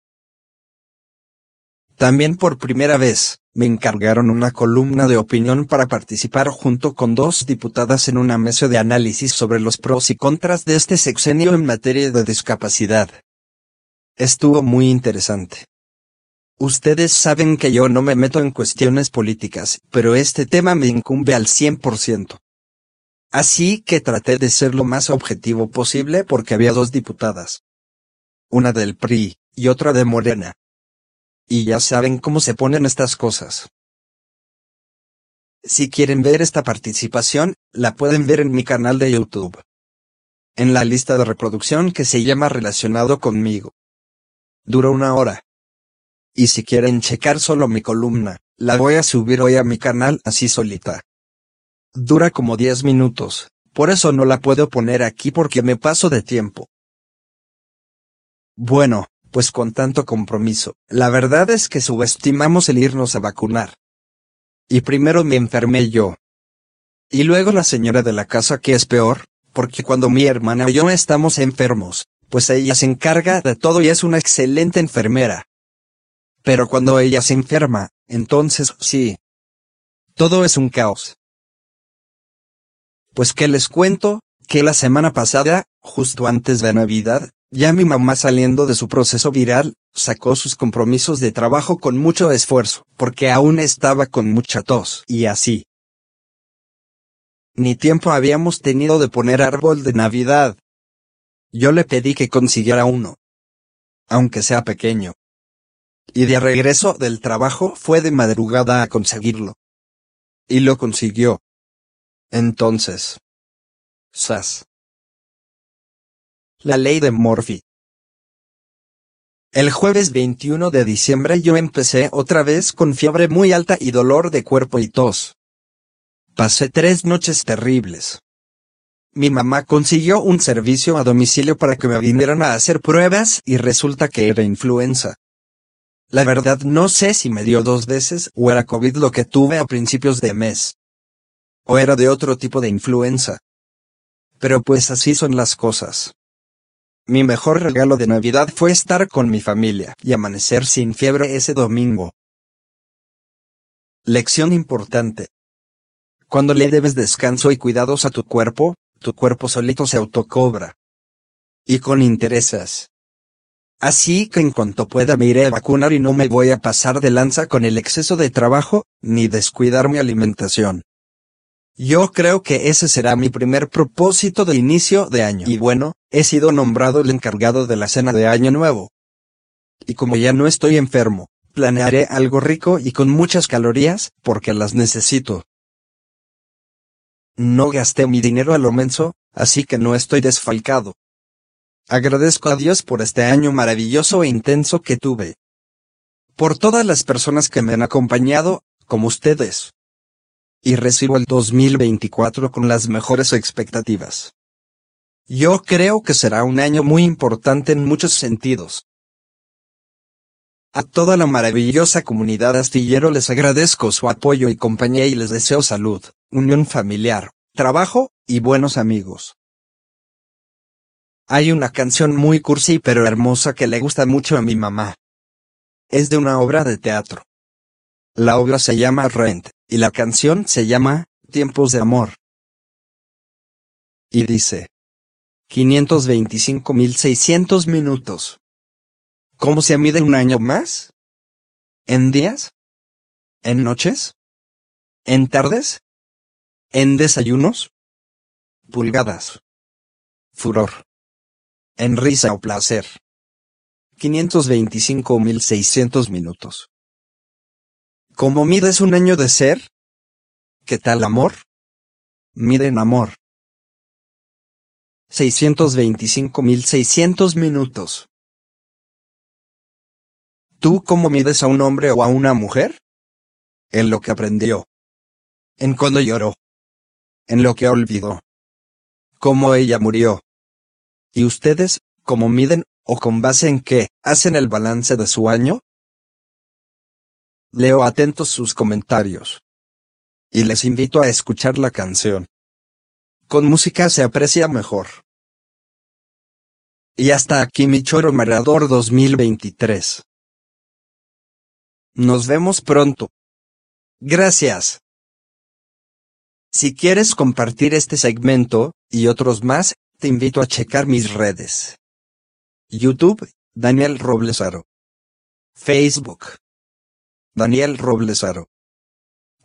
También por primera vez, me encargaron una columna de opinión para participar junto con dos diputadas en una mesa de análisis sobre los pros y contras de este sexenio en materia de discapacidad. Estuvo muy interesante. Ustedes saben que yo no me meto en cuestiones políticas, pero este tema me incumbe al 100%. Así que traté de ser lo más objetivo posible porque había dos diputadas. Una del PRI, y otra de Morena. Y ya saben cómo se ponen estas cosas. Si quieren ver esta participación, la pueden ver en mi canal de YouTube. En la lista de reproducción que se llama Relacionado conmigo. Dura una hora. Y si quieren checar solo mi columna, la voy a subir hoy a mi canal así solita. Dura como 10 minutos, por eso no la puedo poner aquí porque me paso de tiempo. Bueno, pues con tanto compromiso, la verdad es que subestimamos el irnos a vacunar. Y primero me enfermé yo. Y luego la señora de la casa que es peor, porque cuando mi hermana y yo estamos enfermos, pues ella se encarga de todo y es una excelente enfermera. Pero cuando ella se enferma, entonces sí. Todo es un caos. Pues que les cuento, que la semana pasada, justo antes de Navidad, ya mi mamá saliendo de su proceso viral, sacó sus compromisos de trabajo con mucho esfuerzo, porque aún estaba con mucha tos, y así. Ni tiempo habíamos tenido de poner árbol de Navidad. Yo le pedí que consiguiera uno. Aunque sea pequeño y de regreso del trabajo fue de madrugada a conseguirlo. Y lo consiguió. Entonces. Sas. La ley de Morphy. El jueves 21 de diciembre yo empecé otra vez con fiebre muy alta y dolor de cuerpo y tos. Pasé tres noches terribles. Mi mamá consiguió un servicio a domicilio para que me vinieran a hacer pruebas y resulta que era influenza. La verdad no sé si me dio dos veces o era COVID lo que tuve a principios de mes. O era de otro tipo de influenza. Pero pues así son las cosas. Mi mejor regalo de Navidad fue estar con mi familia y amanecer sin fiebre ese domingo. Lección importante. Cuando le debes descanso y cuidados a tu cuerpo, tu cuerpo solito se autocobra. Y con intereses. Así que en cuanto pueda me iré a vacunar y no me voy a pasar de lanza con el exceso de trabajo, ni descuidar mi alimentación. Yo creo que ese será mi primer propósito de inicio de año. Y bueno, he sido nombrado el encargado de la cena de Año Nuevo. Y como ya no estoy enfermo, planearé algo rico y con muchas calorías, porque las necesito. No gasté mi dinero a lo menso, así que no estoy desfalcado. Agradezco a Dios por este año maravilloso e intenso que tuve. Por todas las personas que me han acompañado, como ustedes. Y recibo el 2024 con las mejores expectativas. Yo creo que será un año muy importante en muchos sentidos. A toda la maravillosa comunidad astillero les agradezco su apoyo y compañía y les deseo salud, unión familiar, trabajo, y buenos amigos. Hay una canción muy cursi pero hermosa que le gusta mucho a mi mamá. Es de una obra de teatro. La obra se llama Rent, y la canción se llama Tiempos de Amor. Y dice. 525.600 minutos. ¿Cómo se mide un año más? ¿En días? ¿En noches? ¿En tardes? ¿En desayunos? Pulgadas. Furor. En risa o placer. 525.600 minutos. ¿Cómo mides un año de ser? ¿Qué tal amor? Miden amor. 625.600 minutos. ¿Tú cómo mides a un hombre o a una mujer? En lo que aprendió. En cuando lloró. En lo que olvidó. Cómo ella murió. ¿Y ustedes, cómo miden, o con base en qué, hacen el balance de su año? Leo atentos sus comentarios. Y les invito a escuchar la canción. Con música se aprecia mejor. Y hasta aquí mi choro marador 2023. Nos vemos pronto. Gracias. Si quieres compartir este segmento, y otros más, te invito a checar mis redes. YouTube, Daniel Roblesaro. Facebook. Daniel Roblesaro.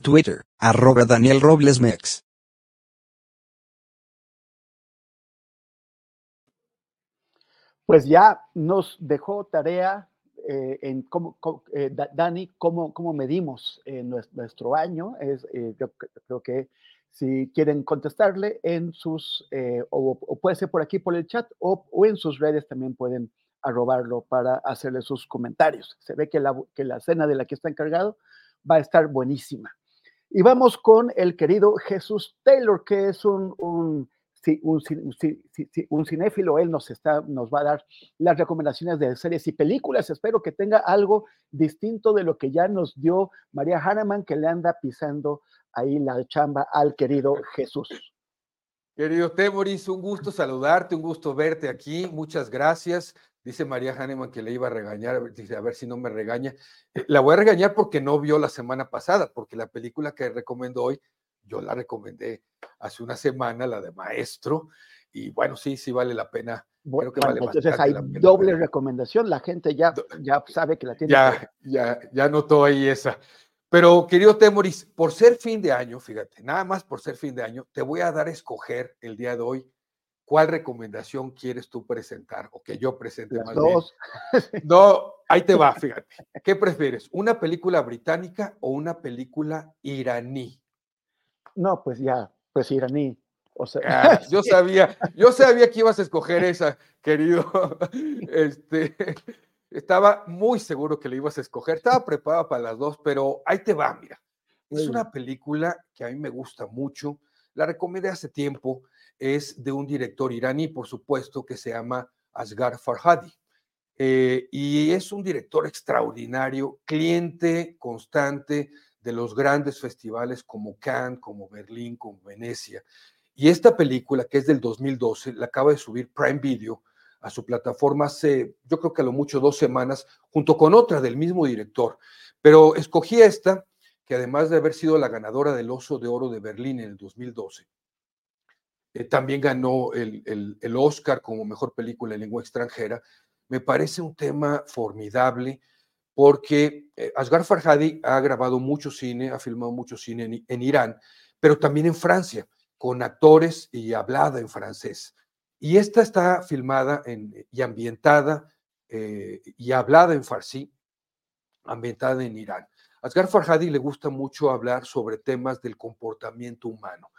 Twitter, arroba Daniel Roblesmex. Pues ya nos dejó tarea eh, en cómo, eh, Dani, cómo, cómo medimos nuestro año. Es, eh, yo creo que si quieren contestarle en sus, o, puede ser por aquí por el chat, o, o, en sus redes también pueden arrobarlo para hacerle sus comentarios. Se ve que la, que la cena de la que está encargado va a estar buenísima. Y vamos con el querido Jesús Taylor, que es un, un un, cinéfilo, él nos, está, nos va a dar las recomendaciones de series y películas. Espero que tenga algo distinto de lo que ya nos dio María Hahnemann, que le anda pisando ahí la chamba al querido Jesús. Querido Temoris, un gusto saludarte, un gusto verte aquí. Muchas gracias. Dice María Hahnemann que le iba a regañar, dice, a ver si no me regaña. Eh, la voy a regañar porque no vio la semana pasada, porque la película que recomiendo hoy yo la recomendé hace una semana, la de Maestro, y bueno, sí, sí vale la pena. Bueno, que vale entonces hay doble recomendación, la gente ya, ya sabe que la tiene. Ya, ya, ya notó ahí esa. Pero querido Temoris, por ser fin de año, fíjate, nada más por ser fin de año, te voy a dar a escoger el día de hoy cuál recomendación quieres tú presentar o que yo presente Las dos. (laughs) No, ahí te va, fíjate. ¿Qué prefieres? ¿Una película británica o una película iraní? No, pues ya, pues iraní. O sea, ah, (laughs) yo sabía, yo sabía que ibas a escoger esa, querido. (laughs) Este, estaba muy seguro que le ibas a escoger. Estaba preparado para las dos, pero ahí te va, mira. Es una película que a mí me gusta mucho. La recomendé hace tiempo. Es de un director iraní, por supuesto, que se llama Asghar Farhadi. Eh, y es un director extraordinario, cliente constante de los grandes festivales como Cannes, como Berlín, como Venecia. Y esta película, que es del 2012, la acaba de subir Prime Video a su plataforma hace, yo creo que a lo mucho dos semanas, junto con otra del mismo director. Pero escogí esta que además de haber sido la ganadora del Oso de Oro de Berlín en el 2012, eh, también ganó el, el, el, Oscar como mejor película en lengua extranjera, me parece un tema formidable porque eh, Asghar Farhadi ha grabado mucho cine, ha filmado mucho cine en, en, Irán, pero también en Francia, con actores y hablada en francés. Y esta está filmada en, y ambientada eh, y hablada en farsi, ambientada en Irán. Asghar Farhadi le gusta mucho hablar sobre temas del comportamiento humano.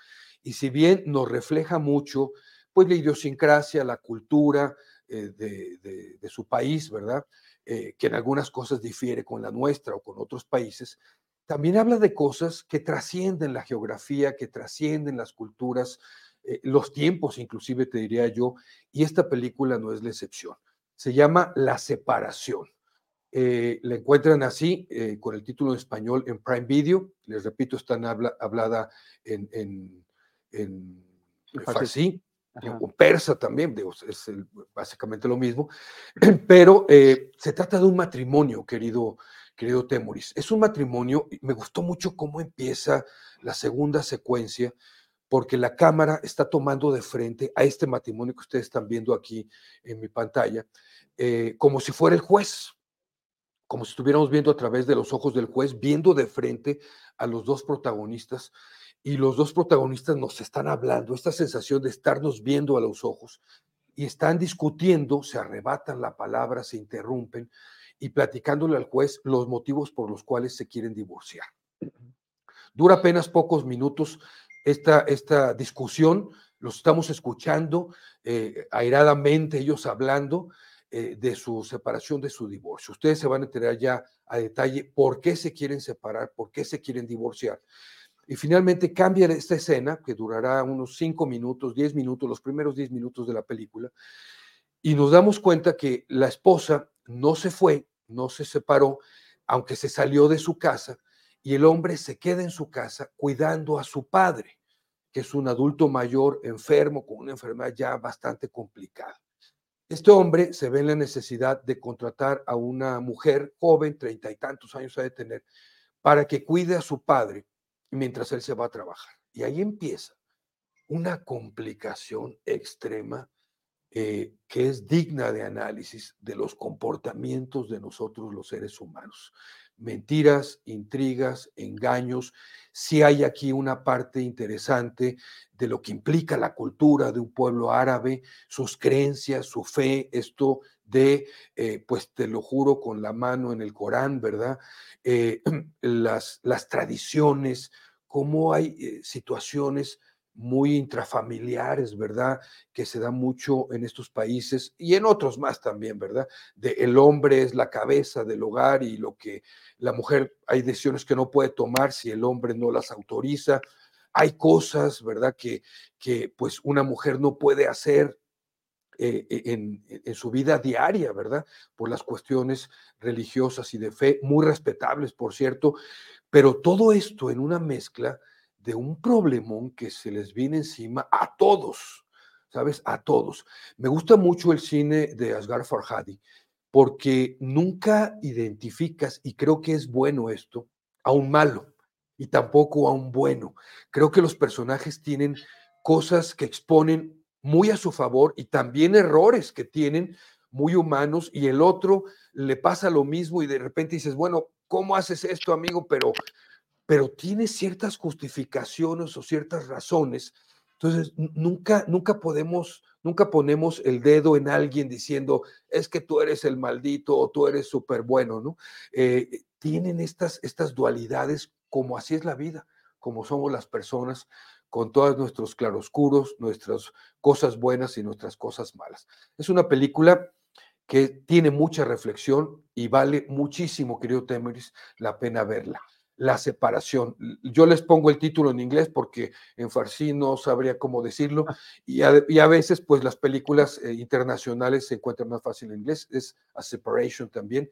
Y si bien nos refleja mucho, pues la idiosincrasia, la cultura eh, de, de, su país, ¿verdad? Eh, que en algunas cosas difiere con la nuestra o con otros países, también habla de cosas que trascienden la geografía, que trascienden las culturas, eh, los tiempos inclusive, te diría yo, y esta película no es la excepción. Se llama La separación. Eh, la encuentran así, eh, con el título en español en Prime Video. Les repito, está habla, hablada en, en, en farsi, persa también, digo, es el, básicamente lo mismo. (clears throat) Pero eh, se trata de un matrimonio, querido, querido Temoris. Es un matrimonio, y me gustó mucho cómo empieza la segunda secuencia, porque la cámara está tomando de frente a este matrimonio que ustedes están viendo aquí en mi pantalla, eh, como si fuera el juez como si estuviéramos viendo a través de los ojos del juez, viendo de frente a los dos protagonistas y los dos protagonistas nos están hablando, esta sensación de estarnos viendo a los ojos y están discutiendo, se arrebatan la palabra, se interrumpen y platicándole al juez los motivos por los cuales se quieren divorciar. Dura apenas pocos minutos esta, esta discusión, los estamos escuchando eh, airadamente, ellos hablando, eh, de su separación, de su divorcio. Ustedes se van a enterar ya a detalle por qué se quieren separar, por qué se quieren divorciar. Y finalmente cambia esta escena, que durará unos cinco minutos, diez minutos, los primeros diez minutos de la película, y nos damos cuenta que la esposa no se fue, no se separó, aunque se salió de su casa, y el hombre se queda en su casa cuidando a su padre, que es un adulto mayor, enfermo, con una enfermedad ya bastante complicada. Este hombre se ve en la necesidad de contratar a una mujer joven, treinta y tantos años ha de tener, para que cuide a su padre mientras él se va a trabajar. Y ahí empieza una complicación extrema eh, que es digna de análisis de los comportamientos de nosotros los seres humanos mentiras, intrigas, engaños. Si hay aquí una parte interesante de lo que implica la cultura de un pueblo árabe, sus creencias, su fe, esto de, eh, pues te lo juro con la mano en el Corán, ¿verdad? Eh, (clears throat) las, las tradiciones, cómo hay eh, situaciones muy intrafamiliares, ¿verdad? Que se da mucho en estos países y en otros más también, ¿verdad? De el hombre es la cabeza del hogar y lo que la mujer, hay decisiones que no puede tomar si el hombre no las autoriza. Hay cosas, ¿verdad? Que, que pues una mujer no puede hacer eh, e, en, en, su vida diaria, ¿verdad? Por las cuestiones religiosas y de fe, muy respetables, por cierto, pero todo esto en una mezcla de un problemón que se les viene encima a todos, ¿sabes? A todos. Me gusta mucho el cine de Asghar Farhadi porque nunca identificas, y creo que es bueno esto, a un malo y tampoco a un bueno. Creo que los personajes tienen cosas que exponen muy a su favor y también errores que tienen muy humanos y el otro le pasa lo mismo y de repente dices, bueno, ¿cómo haces esto, amigo? Pero pero tiene ciertas justificaciones o ciertas razones. Entonces, nunca, nunca podemos, nunca ponemos el dedo en alguien diciendo, es que tú eres el maldito o tú eres súper bueno, ¿no? Eh, tienen estas, estas dualidades como así es la vida, como somos las personas, con todos nuestros claroscuros, nuestras cosas buenas y nuestras cosas malas. Es una película que tiene mucha reflexión y vale muchísimo, querido Temeris, la pena verla la separación. Yo les pongo el título en inglés porque en farsi no sabría cómo decirlo ah. y a, veces pues las películas eh, internacionales se encuentran más fácil en inglés, es A Separation también,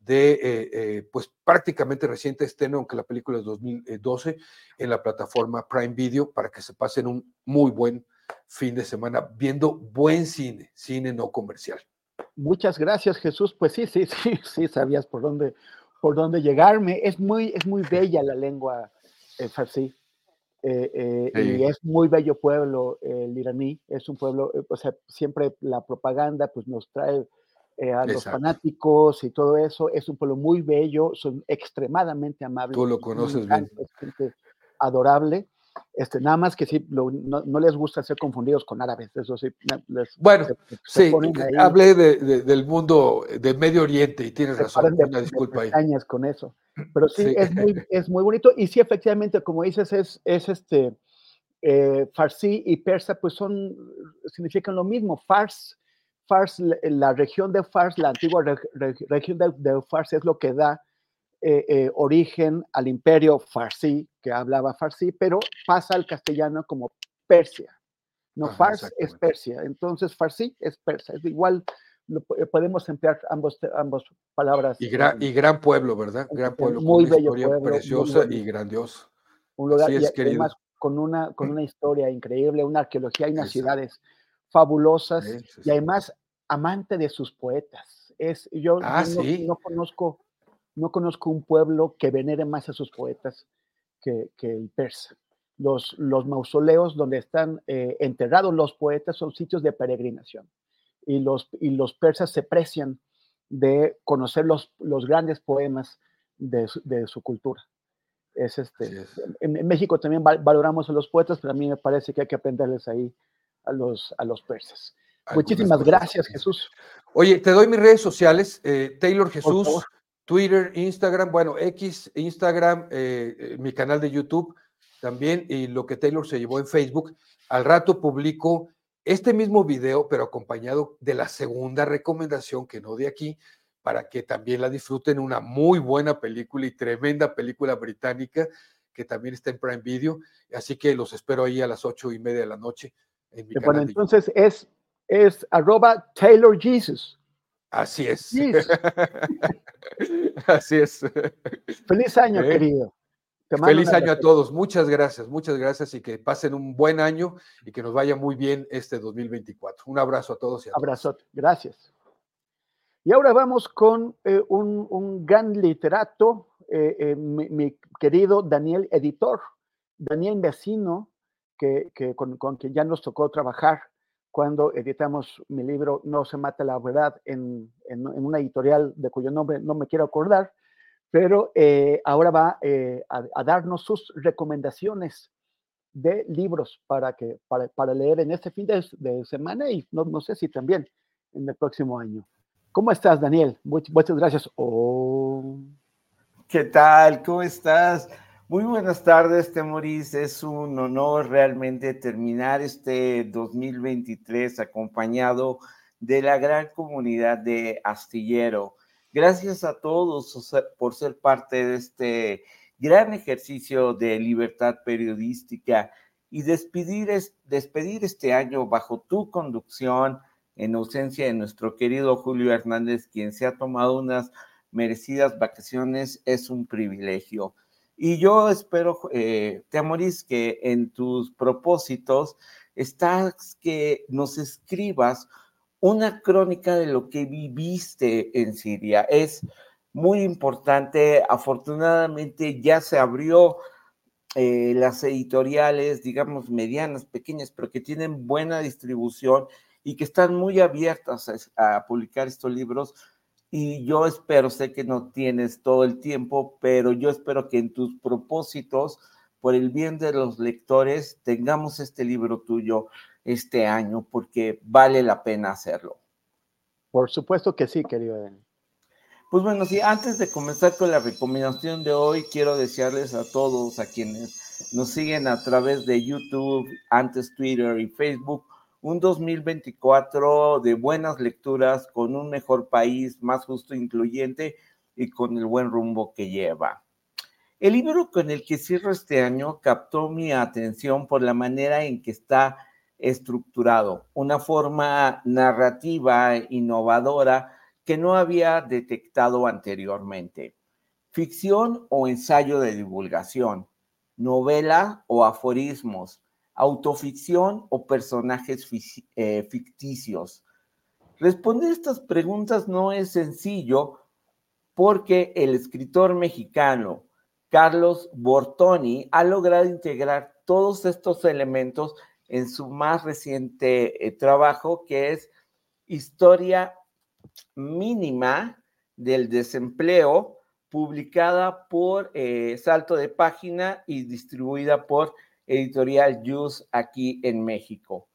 de eh, eh, pues prácticamente reciente estreno, aunque la película es 2012, en la plataforma Prime Video para que se pasen un muy buen fin de semana viendo buen cine, cine no comercial. Muchas gracias Jesús, pues sí, sí, (laughs) sí, sí, sabías por dónde por dónde llegarme. Es muy, es muy bella la lengua eh, farsi. Eh, eh, y es muy bello pueblo el iraní, es un pueblo, o sea, siempre la propaganda pues nos trae a los fanáticos y todo eso, es un pueblo muy bello, son extremadamente amables. Tú lo conoces bien. Es gente adorable. Este, nada más que sí, no, no, les gusta ser confundidos con árabes, eso sí. Les, bueno, sí, hablé de, del mundo del Medio Oriente y tienes razón, una disculpa ahí. con eso. Pero sí, Es, muy, es muy bonito y sí, efectivamente, como dices, es, es este, eh, farsi y persa, pues son, significan lo mismo. Fars, Fars la región de Fars, la antigua región de, de Fars es lo que da eh, eh, origen al imperio farsi, que hablaba farsi, pero pasa al castellano como Persia. No, Fars es Persia, entonces farsi es persa. Es igual, eh, podemos emplear ambos, ambos palabras. Y gran, y gran pueblo, ¿verdad? Gran pueblo. Muy bello pueblo. Preciosa y grandioso. Un lugar, y, además con una, con una historia increíble, una arqueología y unas ciudades fabulosas y además amante de sus poetas. Es, yo ah, no, conozco no conozco un pueblo que venere más a sus poetas que, el persa. Los, los, mausoleos donde están eh, enterrados los poetas son sitios de peregrinación y los, y los persas se precian de conocer los, los grandes poemas de su, cultura. Es este, En, México también valoramos a los poetas, pero a mí me parece que hay que aprenderles ahí a los, a los persas. Muchísimas gracias, Jesús. Oye, te doy mis redes sociales, eh, Taylor Jesús Twitter, Instagram, bueno, X, Instagram, eh, eh, mi canal de YouTube también y lo que Taylor se llevó en Facebook. Al rato publico este mismo video, pero acompañado de la segunda recomendación que no de aquí, para que también la disfruten. Una muy buena película y tremenda película británica que también está en Prime Video. Así que los espero ahí a las ocho y media de la noche. En mi bueno, entonces es, es arroba Taylor Jesus. Así es. (laughs) Así es. Feliz año, ¿Eh? querido. Feliz año a todos. Muchas gracias, muchas gracias y que pasen un buen año y que nos vaya muy bien este 2024. Un abrazo a todos y a Abrazo, gracias. Y ahora vamos con eh, un, gran literato, eh, mi, querido Daniel Editor, Daniel Vecino, que, con, con quien ya nos tocó trabajar cuando editamos mi libro No se mata la verdad en, una editorial de cuyo nombre no me quiero acordar, pero eh, ahora va eh, a, darnos sus recomendaciones de libros para, que, para, leer en este fin de, semana y no, no, sé si también en el próximo año. ¿Cómo estás, Daniel? Muchas, gracias. Oh. ¿Qué tal? ¿Cómo estás? Muy buenas tardes, Temoris. Es un honor realmente terminar este 2023 acompañado de la gran comunidad de Astillero. Gracias a todos por ser parte de este gran ejercicio de libertad periodística y despedir, despedir este año bajo tu conducción en ausencia de nuestro querido Julio Hernández, quien se ha tomado unas merecidas vacaciones, es un privilegio. Y yo espero, eh, que en tus propósitos estás que nos escribas una crónica de lo que viviste en Siria. Es muy importante. Afortunadamente ya se abrió eh, las editoriales, digamos, medianas, pequeñas, pero que tienen buena distribución y que están muy abiertas a publicar estos libros y yo espero, sé que no tienes todo el tiempo, pero yo espero que en tus propósitos, por el bien de los lectores, tengamos este libro tuyo este año, porque vale la pena hacerlo. Por supuesto que sí, querido Dani. Pues bueno, sí, antes de comenzar con la recomendación de hoy, quiero desearles a todos, a quienes nos siguen a través de YouTube, antes Twitter y Facebook, un 2024 de buenas lecturas, con un mejor país, más justo e incluyente y con el buen rumbo que lleva. El libro con el que cierro este año captó mi atención por la manera en que está estructurado, una forma narrativa innovadora que no había detectado anteriormente. Ficción o ensayo de divulgación, novela o aforismos, autoficción o personajes eh, ficticios? Responder estas preguntas no es sencillo porque el escritor mexicano Carlos Bortoni ha logrado integrar todos estos elementos en su más reciente eh, trabajo, que es Historia Mínima del Desempleo, publicada por eh, Salto de Página y distribuida por Editorial Jus aquí en México.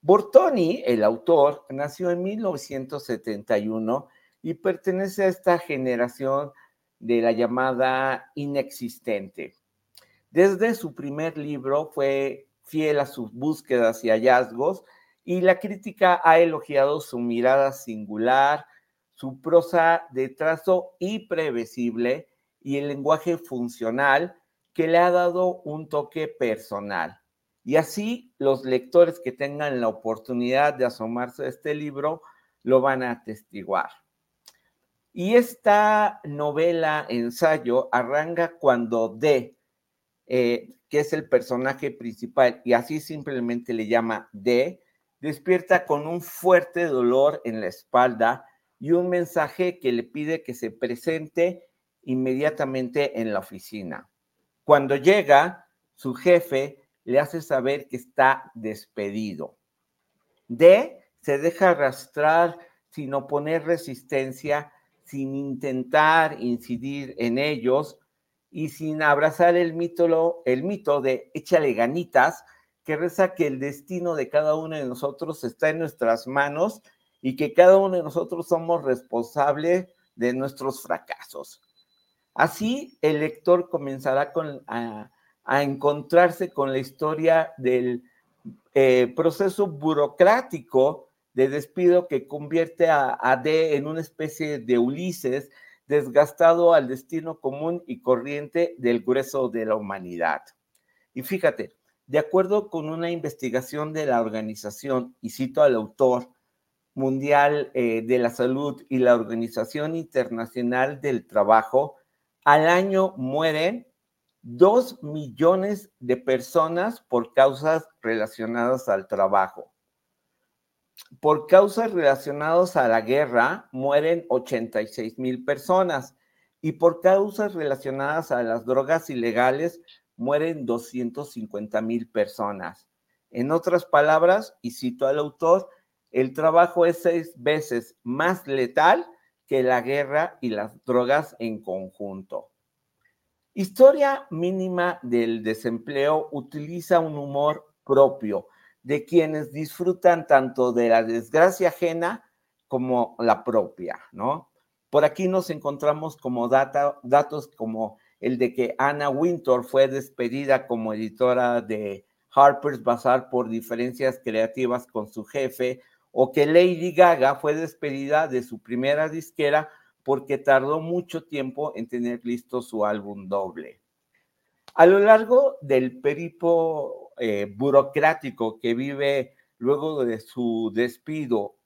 Bortoni, el autor, nació en 1971 y pertenece a esta generación de la llamada inexistente. Desde su primer libro fue fiel a sus búsquedas y hallazgos y la crítica ha elogiado su mirada singular, su prosa de trazo imprevisible y el lenguaje funcional que le ha dado un toque personal. Y así los lectores que tengan la oportunidad de asomarse a este libro lo van a atestiguar. Y esta novela, ensayo, arranca cuando D, eh, que es el personaje principal, y así simplemente le llama D, despierta con un fuerte dolor en la espalda y un mensaje que le pide que se presente inmediatamente en la oficina. Cuando llega, su jefe le hace saber que está despedido. D se deja arrastrar sin oponer resistencia, sin intentar incidir en ellos y sin abrazar el mito, el mito de échale ganitas, que reza que el destino de cada uno de nosotros está en nuestras manos y que cada uno de nosotros somos responsables de nuestros fracasos. Así, el lector comenzará a, encontrarse con la historia del eh, proceso burocrático de despido que convierte a, a D en una especie de Ulises desgastado al destino común y corriente del grueso de la humanidad. Y fíjate, de acuerdo con una investigación de la organización, y cito al autor, Mundial eh, de la Salud y la Organización Internacional del Trabajo, al año mueren dos millones de personas por causas relacionadas al trabajo. Por causas relacionadas a la guerra mueren 86 mil personas y por causas relacionadas a las drogas ilegales mueren 250 mil personas. En otras palabras, y cito al autor, el trabajo es seis veces más letal que la guerra y las drogas en conjunto. Historia mínima del desempleo utiliza un humor propio de quienes disfrutan tanto de la desgracia ajena como la propia, ¿no? Por aquí nos encontramos como datos como el de que Anna Wintour fue despedida como editora de Harper's Bazaar por diferencias creativas con su jefe, o que Lady Gaga fue despedida de su primera disquera porque tardó mucho tiempo en tener listo su álbum doble. A lo largo del peripo eh, burocrático que vive luego de su despido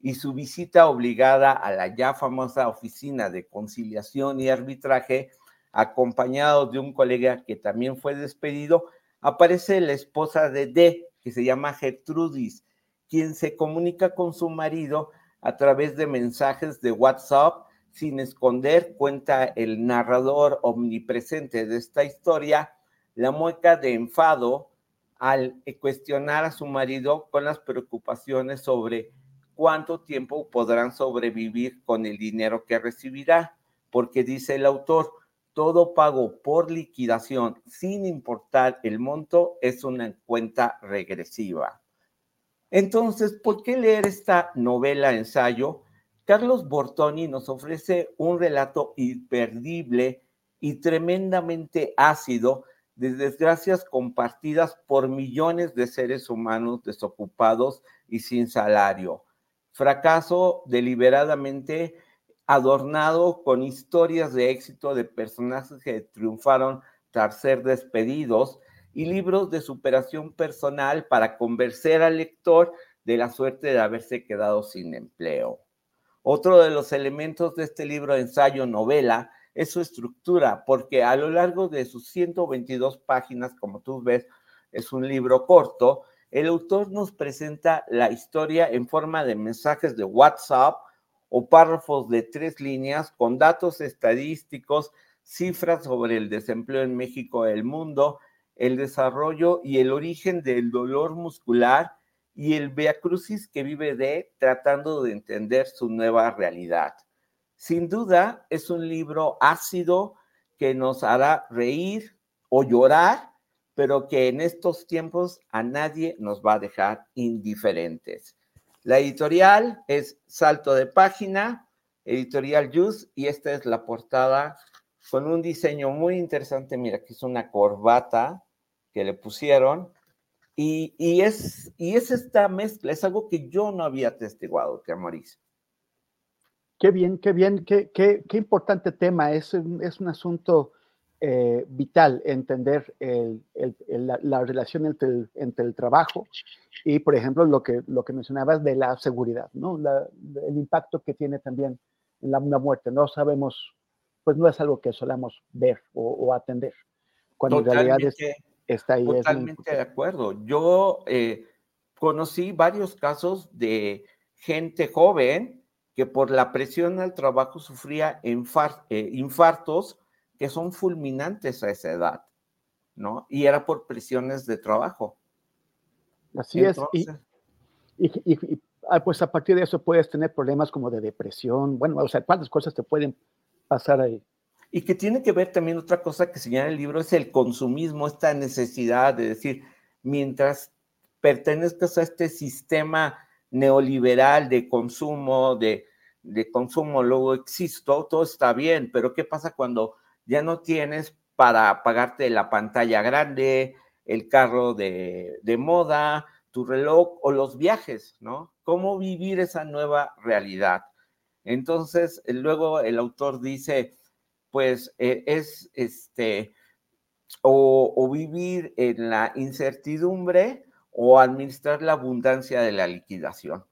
y su visita obligada a la ya famosa oficina de conciliación y arbitraje, acompañado de un colega que también fue despedido, aparece la esposa de D, que se llama Gertrudis, quien se comunica con su marido a través de mensajes de WhatsApp sin esconder, cuenta el narrador omnipresente de esta historia, la mueca de enfado al cuestionar a su marido con las preocupaciones sobre cuánto tiempo podrán sobrevivir con el dinero que recibirá, porque dice el autor, todo pago por liquidación, sin importar el monto, es una cuenta regresiva. Entonces, ¿por qué leer esta novela ensayo? Carlos Bortoni nos ofrece un relato imperdible y tremendamente ácido de desgracias compartidas por millones de seres humanos desocupados y sin salario. Fracaso deliberadamente adornado con historias de éxito de personajes que triunfaron tras ser despedidos y libros de superación personal para convencer al lector de la suerte de haberse quedado sin empleo. Otro de los elementos de este libro ensayo novela es su estructura, porque a lo largo de sus 122 páginas, como tú ves, es un libro corto, el autor nos presenta la historia en forma de mensajes de WhatsApp o párrafos de tres líneas con datos estadísticos, cifras sobre el desempleo en México y el mundo, el desarrollo y el origen del dolor muscular y el Crucis que vive de tratando de entender su nueva realidad. Sin duda, es un libro ácido que nos hará reír o llorar, pero que en estos tiempos a nadie nos va a dejar indiferentes. La editorial es Salto de Página, editorial Jus, y esta es la portada con un diseño muy interesante. Mira, que es una corbata que le pusieron. Y, es, y es esta mezcla, es algo que yo no había testiguado, que Mauricio. Qué bien, qué bien, qué, qué, qué importante tema. Es, es un asunto eh, vital entender el, el, la, relación entre el, entre el, trabajo y, por ejemplo, lo que, lo que mencionabas de la seguridad, ¿no? el impacto que tiene también en la, muerte. No sabemos, pues no es algo que solamos ver o, atender, cuando en realidad está ahí. Totalmente de acuerdo. Yo eh, conocí varios casos de gente joven que por la presión al trabajo sufría eh, infartos que son fulminantes a esa edad, ¿no? Y era por presiones de trabajo. Así es. Y, ah, pues a partir de eso puedes tener problemas como de depresión, bueno, o sea, cuántas cosas te pueden pasar ahí. Y que tiene que ver también otra cosa que señala el libro, es el consumismo, esta necesidad de decir, mientras pertenezcas a este sistema neoliberal de consumo, de, consumo, luego existo, todo está bien, pero ¿qué pasa cuando ya no tienes para pagarte la pantalla grande, el carro de, de moda, tu reloj o los viajes, ¿no? ¿Cómo vivir esa nueva realidad? Entonces, luego el autor dice, pues eh, es este, o, o, vivir en la incertidumbre o administrar la abundancia de la liquidación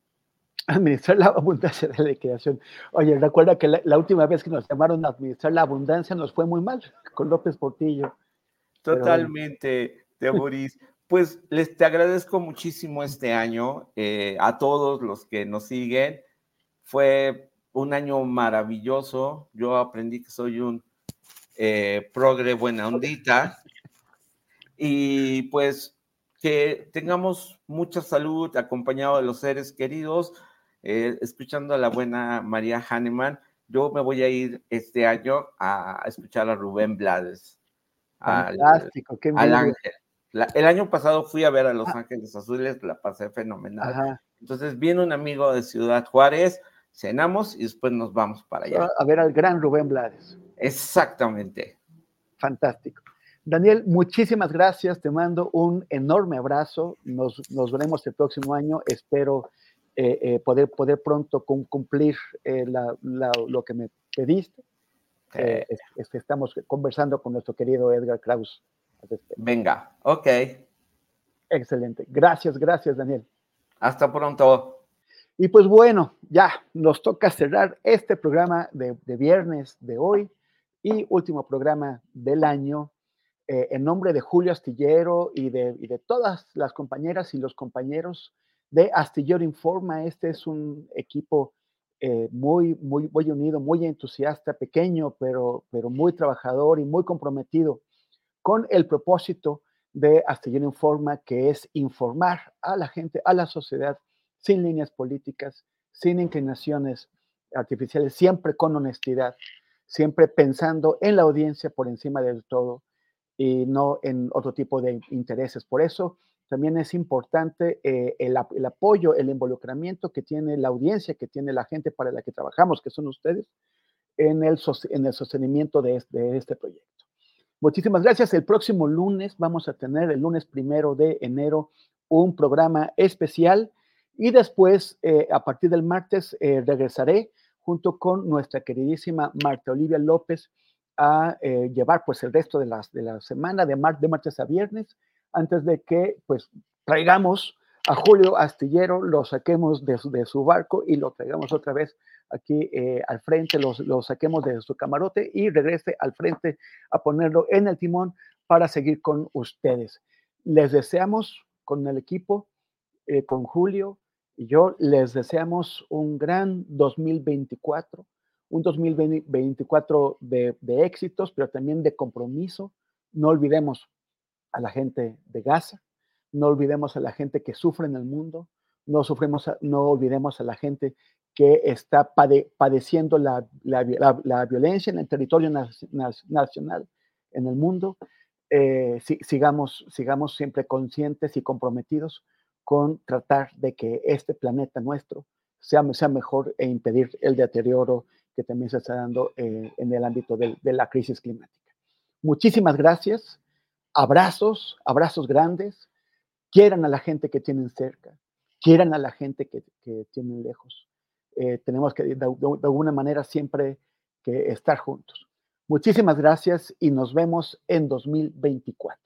administrar la abundancia de la liquidación. Oye, recuerda que la, última vez que nos llamaron a administrar la abundancia nos fue muy mal (laughs) con López Portillo. Totalmente, Boris. (laughs) Pues les te agradezco muchísimo este año eh, a todos los que nos siguen. Fue un año maravilloso. Yo aprendí que soy un eh, progre buena ondita. Y pues que tengamos mucha salud acompañado de los seres queridos. Eh, escuchando a la buena María Hahnemann, yo me voy a ir este año a, escuchar a Rubén Blades. Fantástico, qué al Ángel. el año pasado fui a ver a Los Ángeles Azules, la pasé fenomenal. Entonces viene un amigo de Ciudad Juárez, cenamos y después nos vamos para allá. A ver al gran Rubén Blades. Exactamente. Fantástico. Daniel, muchísimas gracias, te mando un enorme abrazo, nos, nos veremos el próximo año, espero eh, eh, poder, poder pronto cumplir eh, lo que me pediste. Es, que estamos conversando con nuestro querido Edgar Kraus. Venga, ok. Excelente. Gracias, gracias, Daniel. Hasta pronto. Y pues bueno, ya nos toca cerrar este programa de, viernes de hoy y último programa del año. en nombre de Julio Astillero y de, y de todas las compañeras y los compañeros de Astillero Informa. Este es un equipo eh, muy, muy, muy unido, muy entusiasta, pequeño, pero, pero muy trabajador y muy comprometido con el propósito de Astillero Informa, que es informar a la gente, a la sociedad, sin líneas políticas, sin inclinaciones artificiales, siempre con honestidad, siempre pensando en la audiencia por encima del todo y no en otro tipo de intereses. Por eso, también es importante eh, el, apoyo, el involucramiento que tiene la audiencia, que tiene la gente para la que trabajamos, que son ustedes, en el, en el sostenimiento de este, este proyecto. Muchísimas gracias. El próximo lunes vamos a tener, el lunes primero de enero, un programa especial y después, eh, a partir del martes, eh, regresaré junto con nuestra queridísima Marta Olivia López a llevar pues el resto de, las, de la semana, de, de martes a viernes, antes de que pues traigamos a Julio Astillero, lo saquemos de su, barco y lo traigamos otra vez aquí eh, al frente, lo saquemos de su camarote y regrese al frente a ponerlo en el timón para seguir con ustedes. Les deseamos con el equipo, eh, con Julio Y yo les deseamos un gran 2024, un 2024 de, de éxitos, pero también de compromiso. No olvidemos a la gente de Gaza, no olvidemos a la gente que sufre en el mundo, no, sufrimos, no olvidemos a la gente que está padeciendo la, violencia en el territorio nacional, en el mundo. Eh, sigamos, sigamos siempre conscientes y comprometidos con tratar de que este planeta nuestro sea, sea mejor e impedir el deterioro que también se está dando eh, en el ámbito de, de la crisis climática. Muchísimas gracias, abrazos, abrazos grandes, quieran a la gente que tienen cerca, quieran a la gente que, tienen lejos. Eh, tenemos que, de, alguna manera, siempre que estar juntos. Muchísimas gracias y nos vemos en 2024.